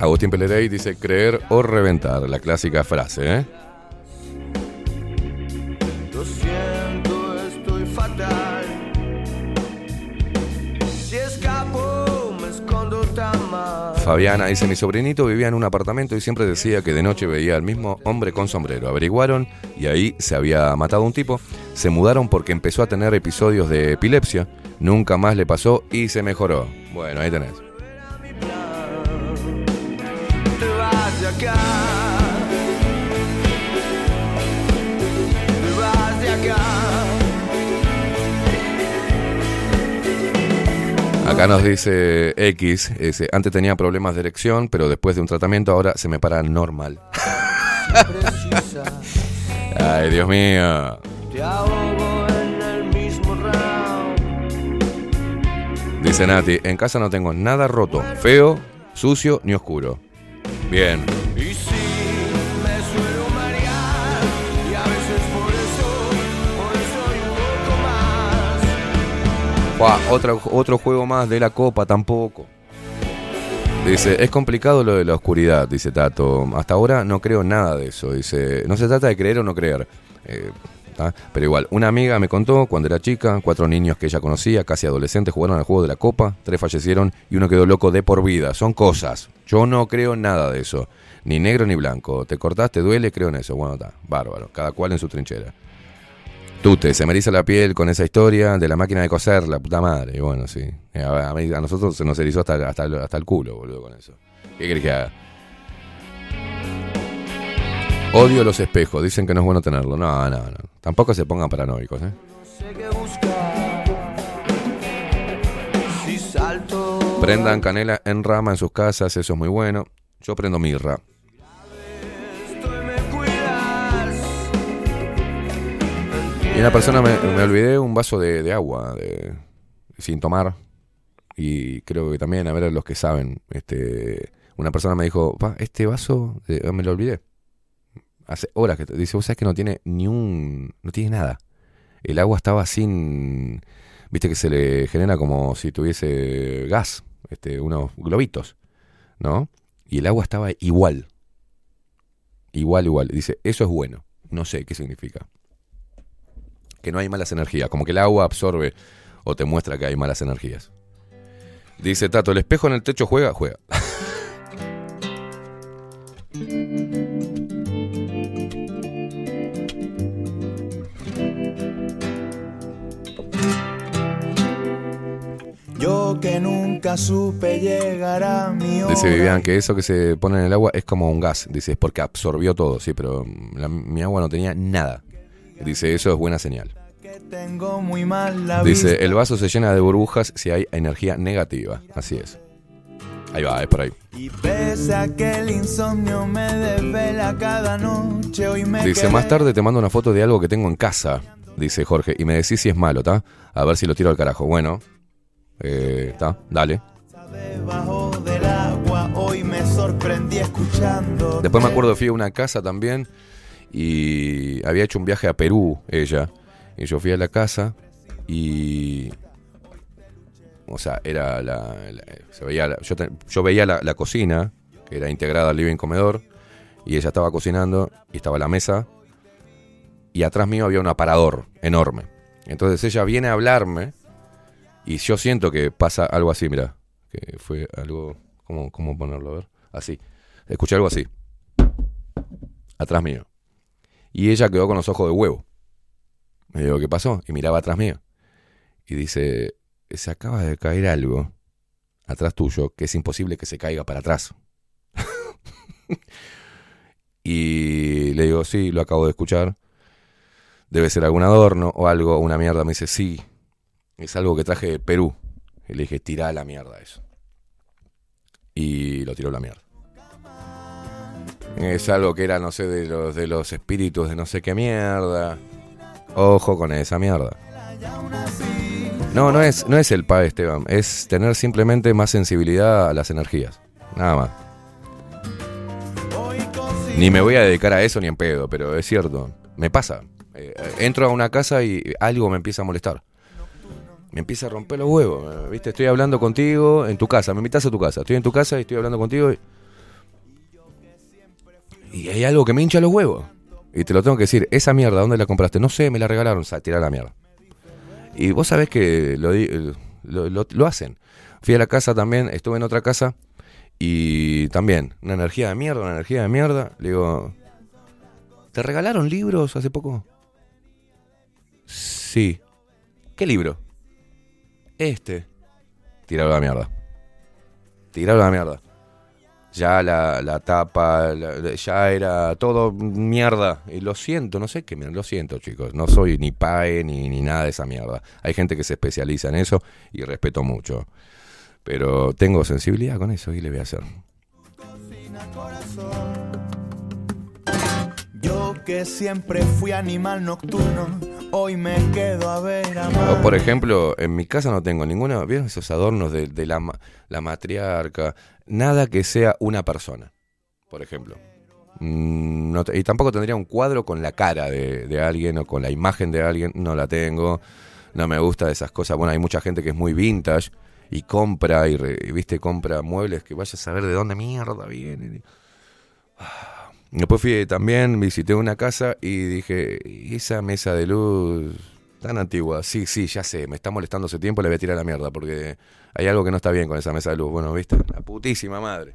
A: Agustín Pelerey dice, creer o reventar, la clásica frase, ¿eh? Fabiana dice, mi sobrinito vivía en un apartamento y siempre decía que de noche veía al mismo hombre con sombrero. Averiguaron y ahí se había matado un tipo. Se mudaron porque empezó a tener episodios de epilepsia. Nunca más le pasó y se mejoró. Bueno, ahí tenés.
D: Acá
A: nos dice X, dice, antes tenía problemas de erección, pero después de un tratamiento ahora se me para normal. Ay, Dios mío. Dice Nati, en casa no tengo nada roto, feo, sucio ni oscuro. Bien. Otro, otro juego más de la copa tampoco. Dice, es complicado lo de la oscuridad, dice Tato. Hasta ahora no creo nada de eso. Dice, no se trata de creer o no creer. Eh, ¿tá? Pero igual, una amiga me contó cuando era chica, cuatro niños que ella conocía, casi adolescentes, jugaron al juego de la copa, tres fallecieron y uno quedó loco de por vida. Son cosas. Yo no creo nada de eso. Ni negro ni blanco. Te cortaste, duele, creo en eso. Bueno, está, bárbaro. Cada cual en su trinchera. Tute, se me eriza la piel con esa historia de la máquina de coser, la puta madre. Y bueno, sí. Eh, A, a mí- a nosotros se nos erizó hasta, hasta, el- hasta el culo, boludo, con eso. ¿Qué querés que haga? Odio los espejos, dicen que no es bueno tenerlo. No, no, no. Tampoco se pongan paranoicos, ¿eh? Prendan canela en rama en sus casas, eso es muy bueno. Yo prendo mirra. Y una persona me, olvidé un vaso de, agua sin tomar. Y creo que también, a ver, los que saben, este, una persona me dijo, "Pa, este vaso eh, me lo olvidé. Hace horas que te- dice, vos sabés que no tiene ni un, no tiene nada. El agua estaba sin, viste que se le genera como si tuviese gas, este, unos globitos, ¿no? Y el agua estaba igual. Igual, igual. Dice, eso es bueno. No sé qué significa. Que no hay malas energías. Como que el agua absorbe o te muestra que hay malas energías. Dice Tato, ¿el espejo en el techo juega? Juega. *laughs*
P: Yo que nunca supe llegar a mi hora.
A: Dice Vivian que eso que se pone en el agua es como un gas. Dice, es porque absorbió todo. Sí, pero la- mi agua no tenía nada. Dice, eso es buena señal. Dice, el vaso se llena de burbujas si hay energía negativa. Así es. Ahí va, es por ahí. Dice, más tarde te mando una foto de algo que tengo en casa. Dice Jorge. Y me decís si es malo, ¿está? A ver si lo tiro al carajo. Bueno. Eh, ¿Está? Dale.
P: sorprendí escuchando.
A: Después me acuerdo, fui a una casa también y había hecho un viaje a Perú ella. Y yo fui a la casa y... O sea, era la... se veía yo, yo veía la, la cocina, que era integrada al living comedor, y ella estaba cocinando y estaba la mesa, y atrás mío había un aparador enorme. Entonces ella viene a hablarme y yo siento que pasa algo así, mira, que fue algo... ¿Cómo, cómo ponerlo? A ver. Así. Escuché algo así. Atrás mío. Y ella quedó con los ojos de huevo. Me digo, ¿qué pasó? Y miraba atrás mío. Y dice, se acaba de caer algo atrás tuyo que es imposible que se caiga para atrás. *laughs* y le digo, sí, lo acabo de escuchar. Debe ser algún adorno o algo, una mierda. Me dice, sí, es algo que traje de Perú. Y le dije, tirá la mierda eso. Y lo tiró la mierda. Es algo que era, no sé, de los, de los espíritus de no sé qué mierda. Ojo con esa mierda. No, no es, no es el pa Esteban. Es tener simplemente más sensibilidad a las energías. Nada más. Ni me voy a dedicar a eso ni en pedo, pero es cierto. Me pasa. Eh, entro a una casa y algo me empieza a molestar. Me empieza a romper los huevos. ¿Viste? Estoy hablando contigo en tu casa. Me invitas a tu casa. Estoy en tu casa y estoy hablando contigo. Y hay algo que me hincha los huevos. Y te lo tengo que decir. Esa mierda, ¿dónde la compraste? No sé, me la regalaron. O sea, tirar la mierda. Y vos sabés que lo, di- lo, lo- hacen. Fui a la casa también, estuve en otra casa y también, una energía de mierda, una energía de mierda. Le digo, ¿te regalaron libros hace poco? Sí. ¿Qué libro? Este. Tirarlo a la mierda. Tirarlo a la mierda. Ya la, la tapa, la- ya era todo mierda. Y lo siento, no sé qué, lo siento chicos. No soy ni PAE ni, ni nada de esa mierda. Hay gente que se especializa en eso y respeto mucho. Pero tengo sensibilidad con eso y le voy a hacer.
P: Yo que siempre fui animal nocturno, hoy me quedo a ver a
A: por ejemplo, en mi casa no tengo ninguna, ¿vieron esos adornos de, de la, la matriarca? Nada que sea una persona, por ejemplo. Mm, no y tampoco tendría un cuadro con la cara de, de alguien o con la imagen de alguien, no la tengo. No me gusta de esas cosas. Bueno, hay mucha gente que es muy vintage y compra y, re- y, viste, compra muebles que vaya a saber de dónde mierda vienen. Después fui también, visité una casa y dije, "¿Y esa mesa de luz tan antigua, sí, sí, ya sé, me está molestando hace tiempo, le voy a tirar la mierda, porque hay algo que no está bien con esa mesa de luz. Bueno, viste, la putísima madre.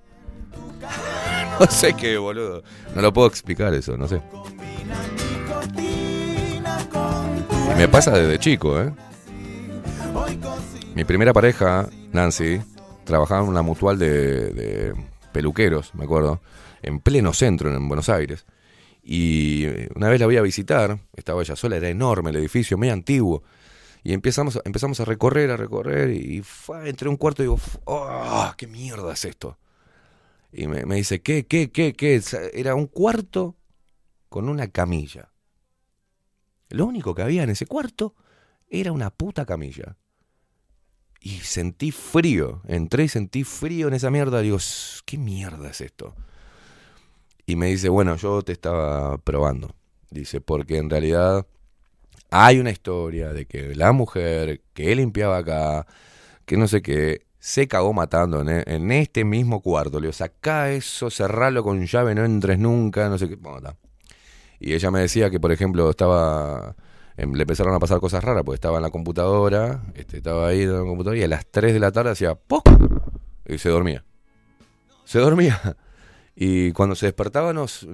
A: *laughs* no sé qué, boludo. No lo puedo explicar eso, no sé. Y me pasa desde chico, ¿eh? Mi primera pareja, Nancy, trabajaba en una mutual de, de peluqueros, me acuerdo, en pleno centro, en Buenos Aires. Y una vez la voy a visitar, estaba ella sola, era enorme el edificio, muy antiguo. Y empezamos, empezamos a recorrer, a recorrer, y fue, entré un cuarto y digo, ¡oh, qué mierda es esto! Y me, me dice, ¿qué, qué, qué, qué? Era un cuarto con una camilla. Lo único que había en ese cuarto era una puta camilla. Y sentí frío. Entré y sentí frío en esa mierda. Digo, "S- ¿qué mierda es esto? Y me dice, bueno, yo te estaba probando. Dice, porque en realidad hay una historia de que la mujer que limpiaba acá, que no sé qué, se cagó matando en, e- en este mismo cuarto. Le digo, sacá eso, cerralo con llave, no entres nunca, no sé qué. Y ella me decía que, por ejemplo, estaba. em, le empezaron a pasar cosas raras, porque estaba en la computadora, este, estaba ahí en la computadora, y a las 3 de la tarde hacía ¡poc! y se dormía. Se dormía. Y cuando se despertaba, nos,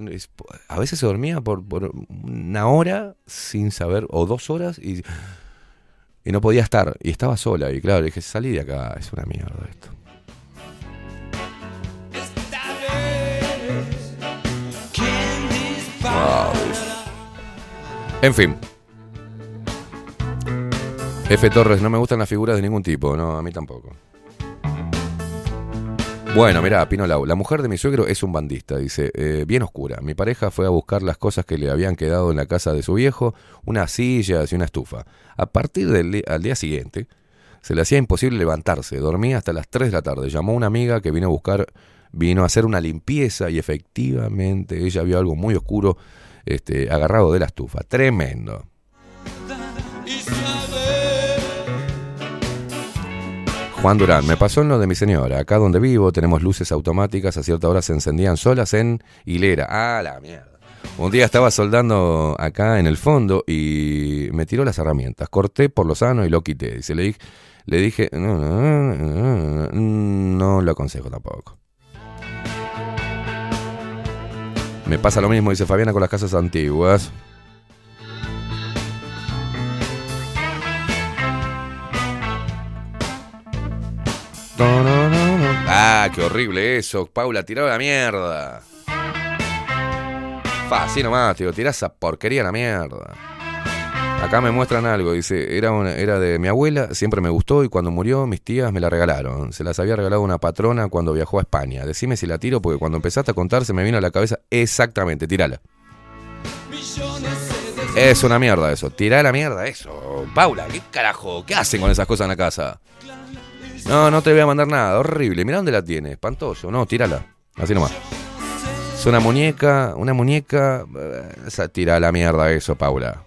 A: a veces se dormía por, por una hora sin saber, o dos horas, y, no podía estar. Y estaba sola. Y claro, le dije, salí de acá, es una mierda esto. En fin. F. Torres, no me gustan las figuras de ningún tipo, no, a mí tampoco. Bueno, mirá, Pino Lau, la mujer de mi suegro es un bandista, dice, eh, bien oscura. Mi pareja fue a buscar las cosas que le habían quedado en la casa de su viejo, unas sillas y una estufa. A partir del al día siguiente, se le hacía imposible levantarse, dormía hasta las 3 de la tarde. Llamó a una amiga que vino a buscar, vino a hacer una limpieza y efectivamente ella vio algo muy oscuro este, agarrado de la estufa. Tremendo. Juan Durán, me pasó en lo de mi señora. Acá donde vivo tenemos luces automáticas, a cierta hora se encendían solas en hilera. Ah, la mierda. Un día estaba soldando acá en el fondo y me tiró las herramientas. Corté por lo sano y lo quité. Se le dije, le dije, no, no, no, no lo aconsejo tampoco. Me pasa lo mismo, dice Fabiana, con las casas antiguas. Ah, qué horrible eso. Paula, tiró la mierda. Así nomás, tío, tirá esa porquería a la mierda. Acá me muestran algo, dice, era, era de mi abuela, siempre me gustó y cuando murió mis tías me la regalaron. Se las había regalado una patrona cuando viajó a España. Decime si la tiro porque cuando empezaste a contar se me vino a la cabeza exactamente, tirala. Es una mierda eso, tirá la mierda eso. Paula, ¿qué carajo? ¿Qué hacen con esas cosas en la casa? No, no te voy a mandar nada, horrible. Mira dónde la tiene, espantoso. No, tírala. Así nomás. Es una muñeca, una muñeca. eh, Esa, tira la mierda eso, Paula.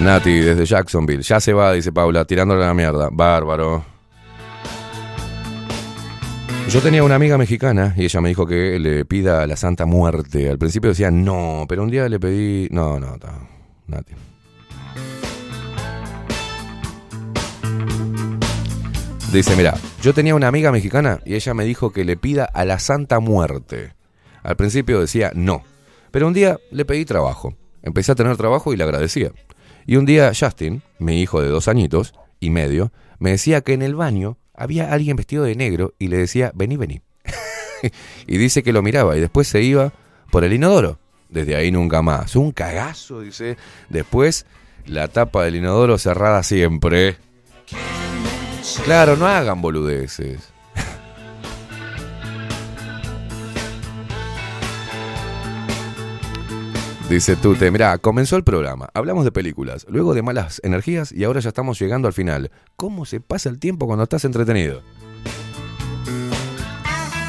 A: Nati, desde Jacksonville. Ya se va, dice Paula, tirándole la mierda. Bárbaro. Yo tenía una amiga mexicana y ella me dijo que le pida a la Santa Muerte. Al principio decía no, pero un día le pedí. No, no, no. Nati. Dice, mira, yo tenía una amiga mexicana y ella me dijo que le pida a la Santa Muerte. Al principio decía no, pero un día le pedí trabajo. Empecé a tener trabajo y le agradecía. Y un día Justin, mi hijo de dos añitos y medio, me decía que en el baño había alguien vestido de negro y le decía, vení, vení. *laughs* y dice que lo miraba y después se iba por el inodoro. Desde ahí nunca más. Un cagazo, dice. Después, la tapa del inodoro cerrada siempre. Claro, no hagan boludeces. Dice Tute, mirá, comenzó el programa, hablamos de películas, luego de malas energías y ahora ya estamos llegando al final. ¿Cómo se pasa el tiempo cuando estás entretenido?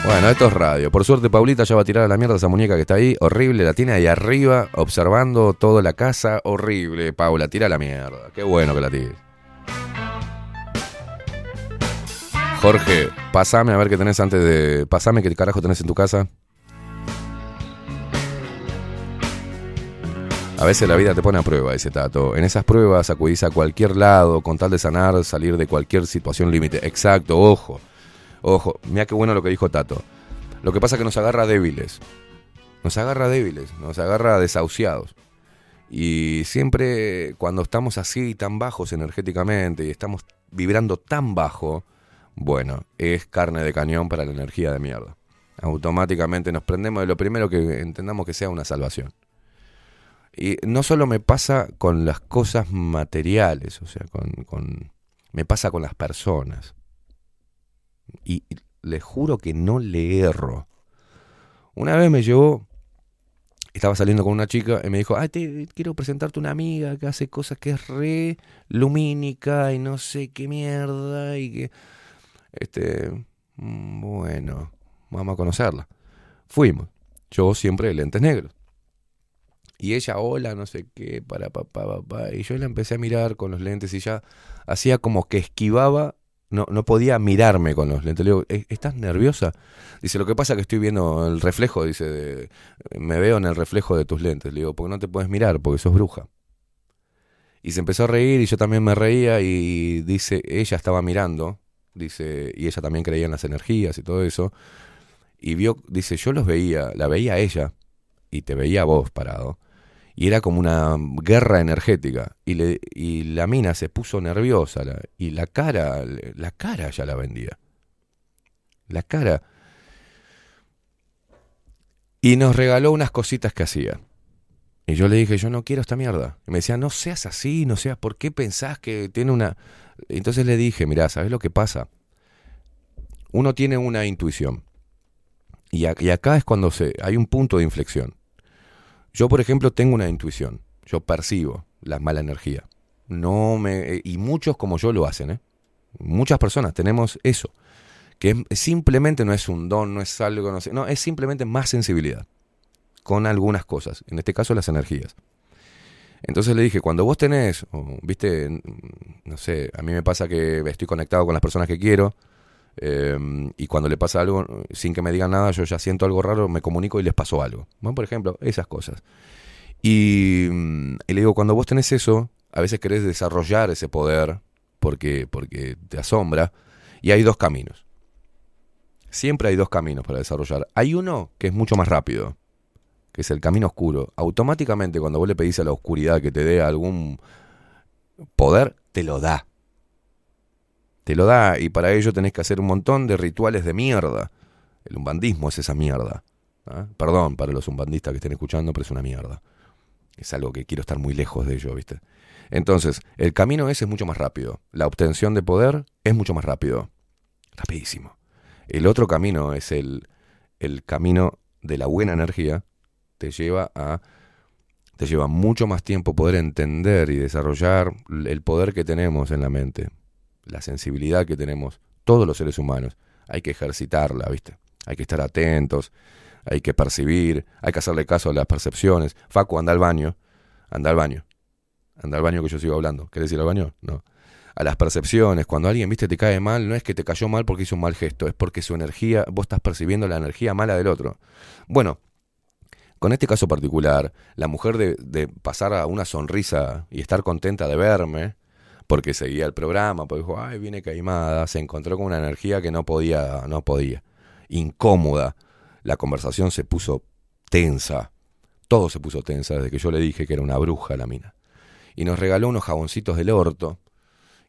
A: Bueno, esto es radio. Por suerte, Paulita ya va a tirar a la mierda esa muñeca que está ahí. Horrible, la tiene ahí arriba, observando toda la casa. Horrible, Paula, tira a la mierda. Qué bueno que la tires. Jorge, pasame a ver qué tenés antes de. Pasame qué carajo tenés en tu casa. A veces la vida te pone a prueba, dice Tato. En esas pruebas acudís a cualquier lado con tal de sanar, salir de cualquier situación límite. Exacto, ojo. Ojo, mira qué bueno lo que dijo Tato. Lo que pasa es que nos agarra débiles. Nos agarra débiles, nos agarra desahuciados. Y siempre cuando estamos así tan bajos energéticamente y estamos vibrando tan bajo, bueno, es carne de cañón para la energía de mierda. Automáticamente nos prendemos de lo primero que entendamos que sea una salvación. Y no solo me pasa con las cosas materiales, o sea, con, con- me pasa con las personas. Y, les juro que no le erro. Una vez me llevó estaba saliendo con una chica y me dijo, ay, te quiero presentarte una amiga que hace cosas que es re lumínica y no sé qué mierda y que, este, bueno, vamos a conocerla. Fuimos, yo siempre de lentes negros. Y ella, hola, no sé qué, para papá, papá. Y yo la empecé a mirar con los lentes y ya hacía como que esquivaba, no, no podía mirarme con los lentes. Le digo, "¿E- ¿estás nerviosa? Dice, lo que pasa es que estoy viendo el reflejo, dice, me veo en el reflejo de tus lentes. Le digo, porque no te puedes mirar, porque sos bruja. Y se empezó a reír y yo también me reía y dice, ella estaba mirando, dice, y ella también creía en las energías y todo eso. Y vio, dice, yo los veía, la veía a ella y te veía a vos parado. Y era como una guerra energética. Y, le, y la mina se puso nerviosa. y la cara, la cara ya la vendía. La cara. Y nos regaló unas cositas que hacía. Y yo le dije, yo no quiero esta mierda. Y me decía, no seas así, no seas, ¿por qué pensás que tiene una...? Entonces le dije, mirá, ¿sabes lo que pasa? Uno tiene una intuición. Y, acá es cuando se, hay un punto de inflexión. Yo, por ejemplo, tengo una intuición. Yo percibo la mala energía. No me, y muchos como yo lo hacen, ¿eh? Muchas personas tenemos eso. Que es- simplemente no es un don, no es algo, no sé. No, es simplemente más sensibilidad. Con algunas cosas. En este caso, las energías. Entonces le dije, cuando vos tenés, viste, no sé, a mí me pasa que estoy conectado con las personas que quiero, eh, y cuando le pasa algo, sin que me digan nada, yo ya siento algo raro, me comunico y les pasó algo. Bueno, por ejemplo, esas cosas. Y, mm, y le digo, cuando vos tenés eso, a veces querés desarrollar ese poder porque, porque te asombra, y hay dos caminos. Siempre hay dos caminos para desarrollar. Hay uno que es mucho más rápido, que es el camino oscuro. Automáticamente cuando vos le pedís a la oscuridad que te dé algún poder, te lo da. Te lo da y para ello tenés que hacer un montón de rituales de mierda. El umbandismo es esa mierda. ¿ah? Perdón para los umbandistas que estén escuchando, pero es una mierda. Es algo que quiero estar muy lejos de ello, ¿viste? Entonces, el camino ese es mucho más rápido. La obtención de poder es mucho más rápido. Rapidísimo. El otro camino es el, el camino de la buena energía. Te lleva a. Te lleva mucho más tiempo poder entender y desarrollar el poder que tenemos en la mente. La sensibilidad que tenemos todos los seres humanos. Hay que ejercitarla, ¿viste? Hay que estar atentos, hay que percibir, hay que hacerle caso a las percepciones. Facu, anda al baño, anda al baño. Anda al baño que yo sigo hablando. ¿Querés ir al baño? No. A las percepciones, cuando alguien, viste, te cae mal, no es que te cayó mal porque hizo un mal gesto, es porque su energía, vos estás percibiendo la energía mala del otro. Bueno, con este caso particular, la mujer de, pasar a una sonrisa y estar contenta de verme, porque seguía el programa, porque dijo, ay, viene Caimada, se encontró con una energía que no podía, no podía. Incómoda. La conversación se puso tensa. Todo se puso tensa desde que yo le dije que era una bruja la mina. Y nos regaló unos jaboncitos del orto.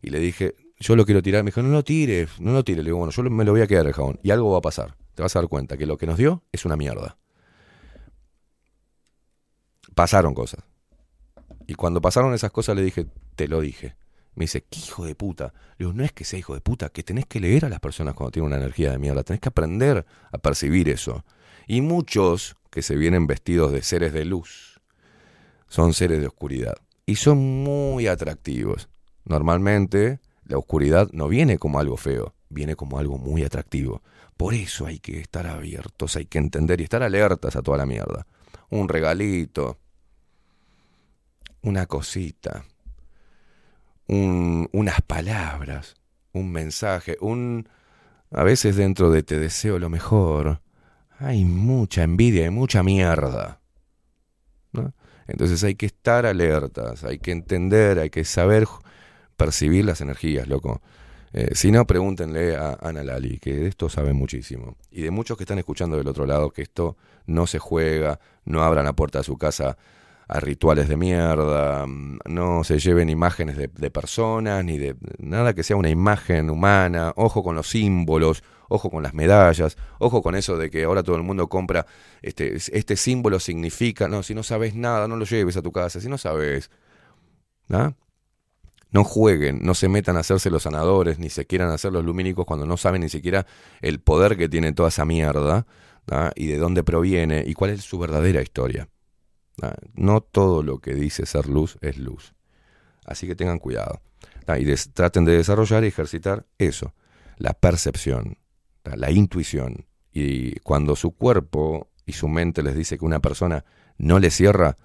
A: Y le dije, yo lo quiero tirar. Me dijo, no lo tires, no lo tires. Le digo, bueno, yo me lo voy a quedar el jabón. Y algo va a pasar. Te vas a dar cuenta que lo que nos dio es una mierda. Pasaron cosas. Y cuando pasaron esas cosas le dije, te lo dije. Me dice, ¿qué hijo de puta? Le digo, no es que sea hijo de puta, que tenés que leer a las personas cuando tienen una energía de mierda. Tenés que aprender a percibir eso. Y muchos que se vienen vestidos de seres de luz son seres de oscuridad. Y son muy atractivos. Normalmente la oscuridad no viene como algo feo, viene como algo muy atractivo. Por eso hay que estar abiertos, hay que entender y estar alertas a toda la mierda. Un regalito, una cosita, un- unas palabras, un mensaje, un... A veces dentro de te deseo lo mejor, hay mucha envidia y mucha mierda. ¿no? Entonces hay que estar alertas, hay que entender, hay que saber percibir las energías, loco. Eh, si no, pregúntenle a Ana Lali, que de esto sabe muchísimo. Y de muchos que están escuchando del otro lado, que esto no se juega, no abran la puerta de su casa a rituales de mierda, mm, no se lleven imágenes de, personas, ni de nada que sea una imagen humana, ojo con los símbolos, ojo con las medallas, ojo con eso de que ahora todo el mundo compra, este, este símbolo significa, no, si no sabes nada, no lo lleves a tu casa, si no sabes, ¿ah? No jueguen, no se metan a hacerse los sanadores, ni se quieran hacer los lumínicos cuando no saben ni siquiera el poder que tiene toda esa mierda, ¿ah? y de dónde proviene, y cuál es su verdadera historia. Ah, No todo lo que dice ser luz es luz. Así que tengan cuidado. Ah, Y traten de desarrollar y ejercitar eso, la percepción, ah, la intuición. Y cuando su cuerpo y su mente les dice que una persona no le cierra,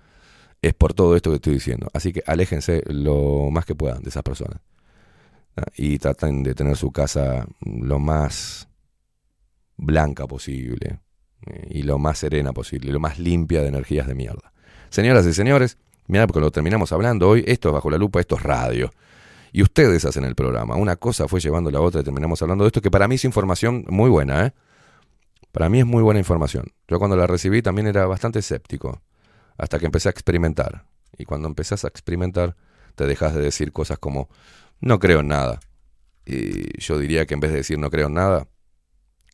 A: es por todo esto que estoy diciendo. Así que aléjense lo más que puedan de esas personas. Y traten de tener su casa lo más blanca posible eh, y lo más serena posible, lo más limpia de energías de mierda. Señoras y señores, mira, porque lo terminamos hablando hoy, esto es bajo la lupa, esto es radio. Y ustedes hacen el programa. Una cosa fue llevando la otra y terminamos hablando de esto, que para mí es información muy buena, ¿eh? Para mí es muy buena información. Yo cuando la recibí también era bastante escéptico, hasta que empecé a experimentar. Y cuando empezás a experimentar, te dejas de decir cosas como, no creo en nada. Y yo diría que en vez de decir no creo en nada,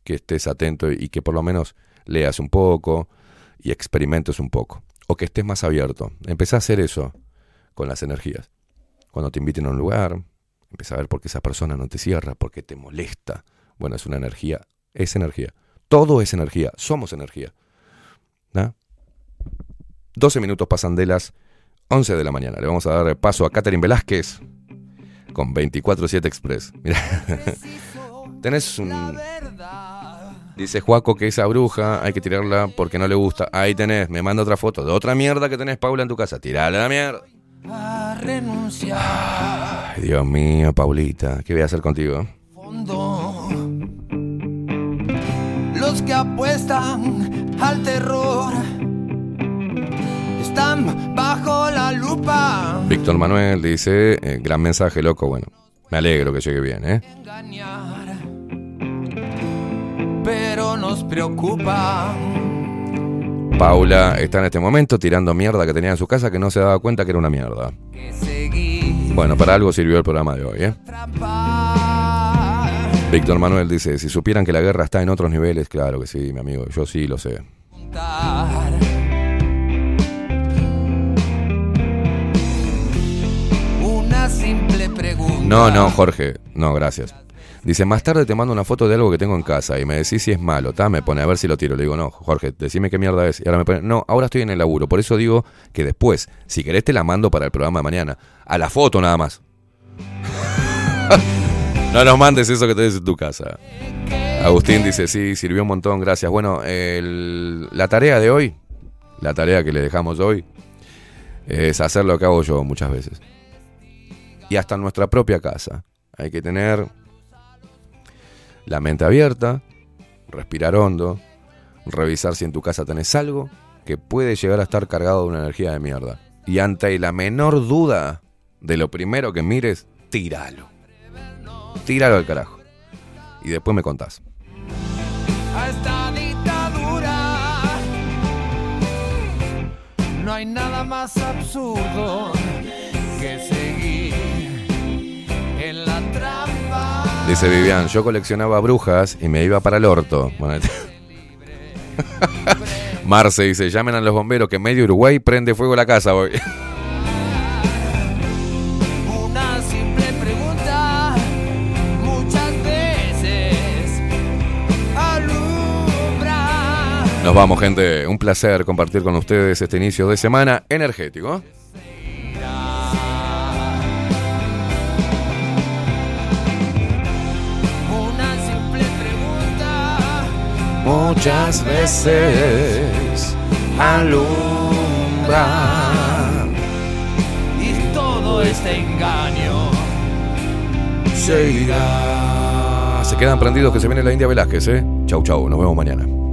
A: que estés atento y que por lo menos leas un poco y experimentes un poco. O que estés más abierto. Empecé a hacer eso con las energías. Cuando te inviten a un lugar, empieza a ver por qué esa persona no te cierra, por qué te molesta. Bueno, es una energía, es energía. Todo es energía, somos energía. ¿No? 12 minutos pasan de las 11 de la mañana. Le vamos a dar paso a Catherine Velázquez con 24-7 Express. Mira, *laughs* tenés un... Dice Juaco que esa bruja hay que tirarla porque no le gusta. Ahí tenés, me manda otra foto de otra mierda que tenés, Paula, en tu casa. Tirala a la mierda.
G: a renunciar
A: Ay, Dios mío, Paulita, ¿qué voy a hacer contigo?
G: fondo. Los que apuestan al terror están bajo la lupa.
A: Víctor Manuel dice, eh, gran mensaje, loco. Bueno, me alegro que llegue bien, ¿eh?
G: Engañar, pero nos preocupa.
A: Paula está en este momento tirando mierda que tenía en su casa que no se daba cuenta que era una mierda. Bueno, para algo sirvió el programa de hoy, ¿eh? Víctor Manuel dice, si supieran que la guerra está en otros niveles, claro que sí, mi amigo, yo sí lo sé.
G: Una simple pregunta.
A: No, no, Jorge, no, gracias. Dice, más tarde te mando una foto de algo que tengo en casa y me decís si es malo, ¿tá? Me pone a ver si lo tiro. Le digo, no, Jorge, decime qué mierda es. Y ahora me pone, no, ahora estoy en el laburo. Por eso digo que después, si querés, te la mando para el programa de mañana. A la foto nada más. *laughs* no nos mandes eso que tenés en tu casa. Agustín dice, sí, sirvió un montón, gracias. Bueno, el- la tarea de hoy, la tarea que le dejamos hoy, es hacer lo que hago yo muchas veces. Y hasta en nuestra propia casa. Hay que tener la mente abierta, respirar hondo, revisar si en tu casa tenés algo que puede llegar a estar cargado de una energía de mierda. Y ante la menor duda de lo primero que mires, tíralo. Tíralo al carajo. Y después me contás.
G: a esta dictadura. No hay nada más absurdo que
A: Dice Vivian, yo coleccionaba brujas y me iba para el orto. Bueno, *laughs* Marce dice, llamen a los bomberos que medio Uruguay prende fuego la casa hoy. *laughs*
G: Una simple pregunta, muchas veces alumbra.
A: Nos vamos, gente. Un placer compartir con ustedes este inicio de semana energético. Muchas veces alumbra.
G: y todo este engaño
A: Se irá. Se quedan prendidos que se viene la India Velázquez, ¿eh? Chau, chau. Nos vemos mañana.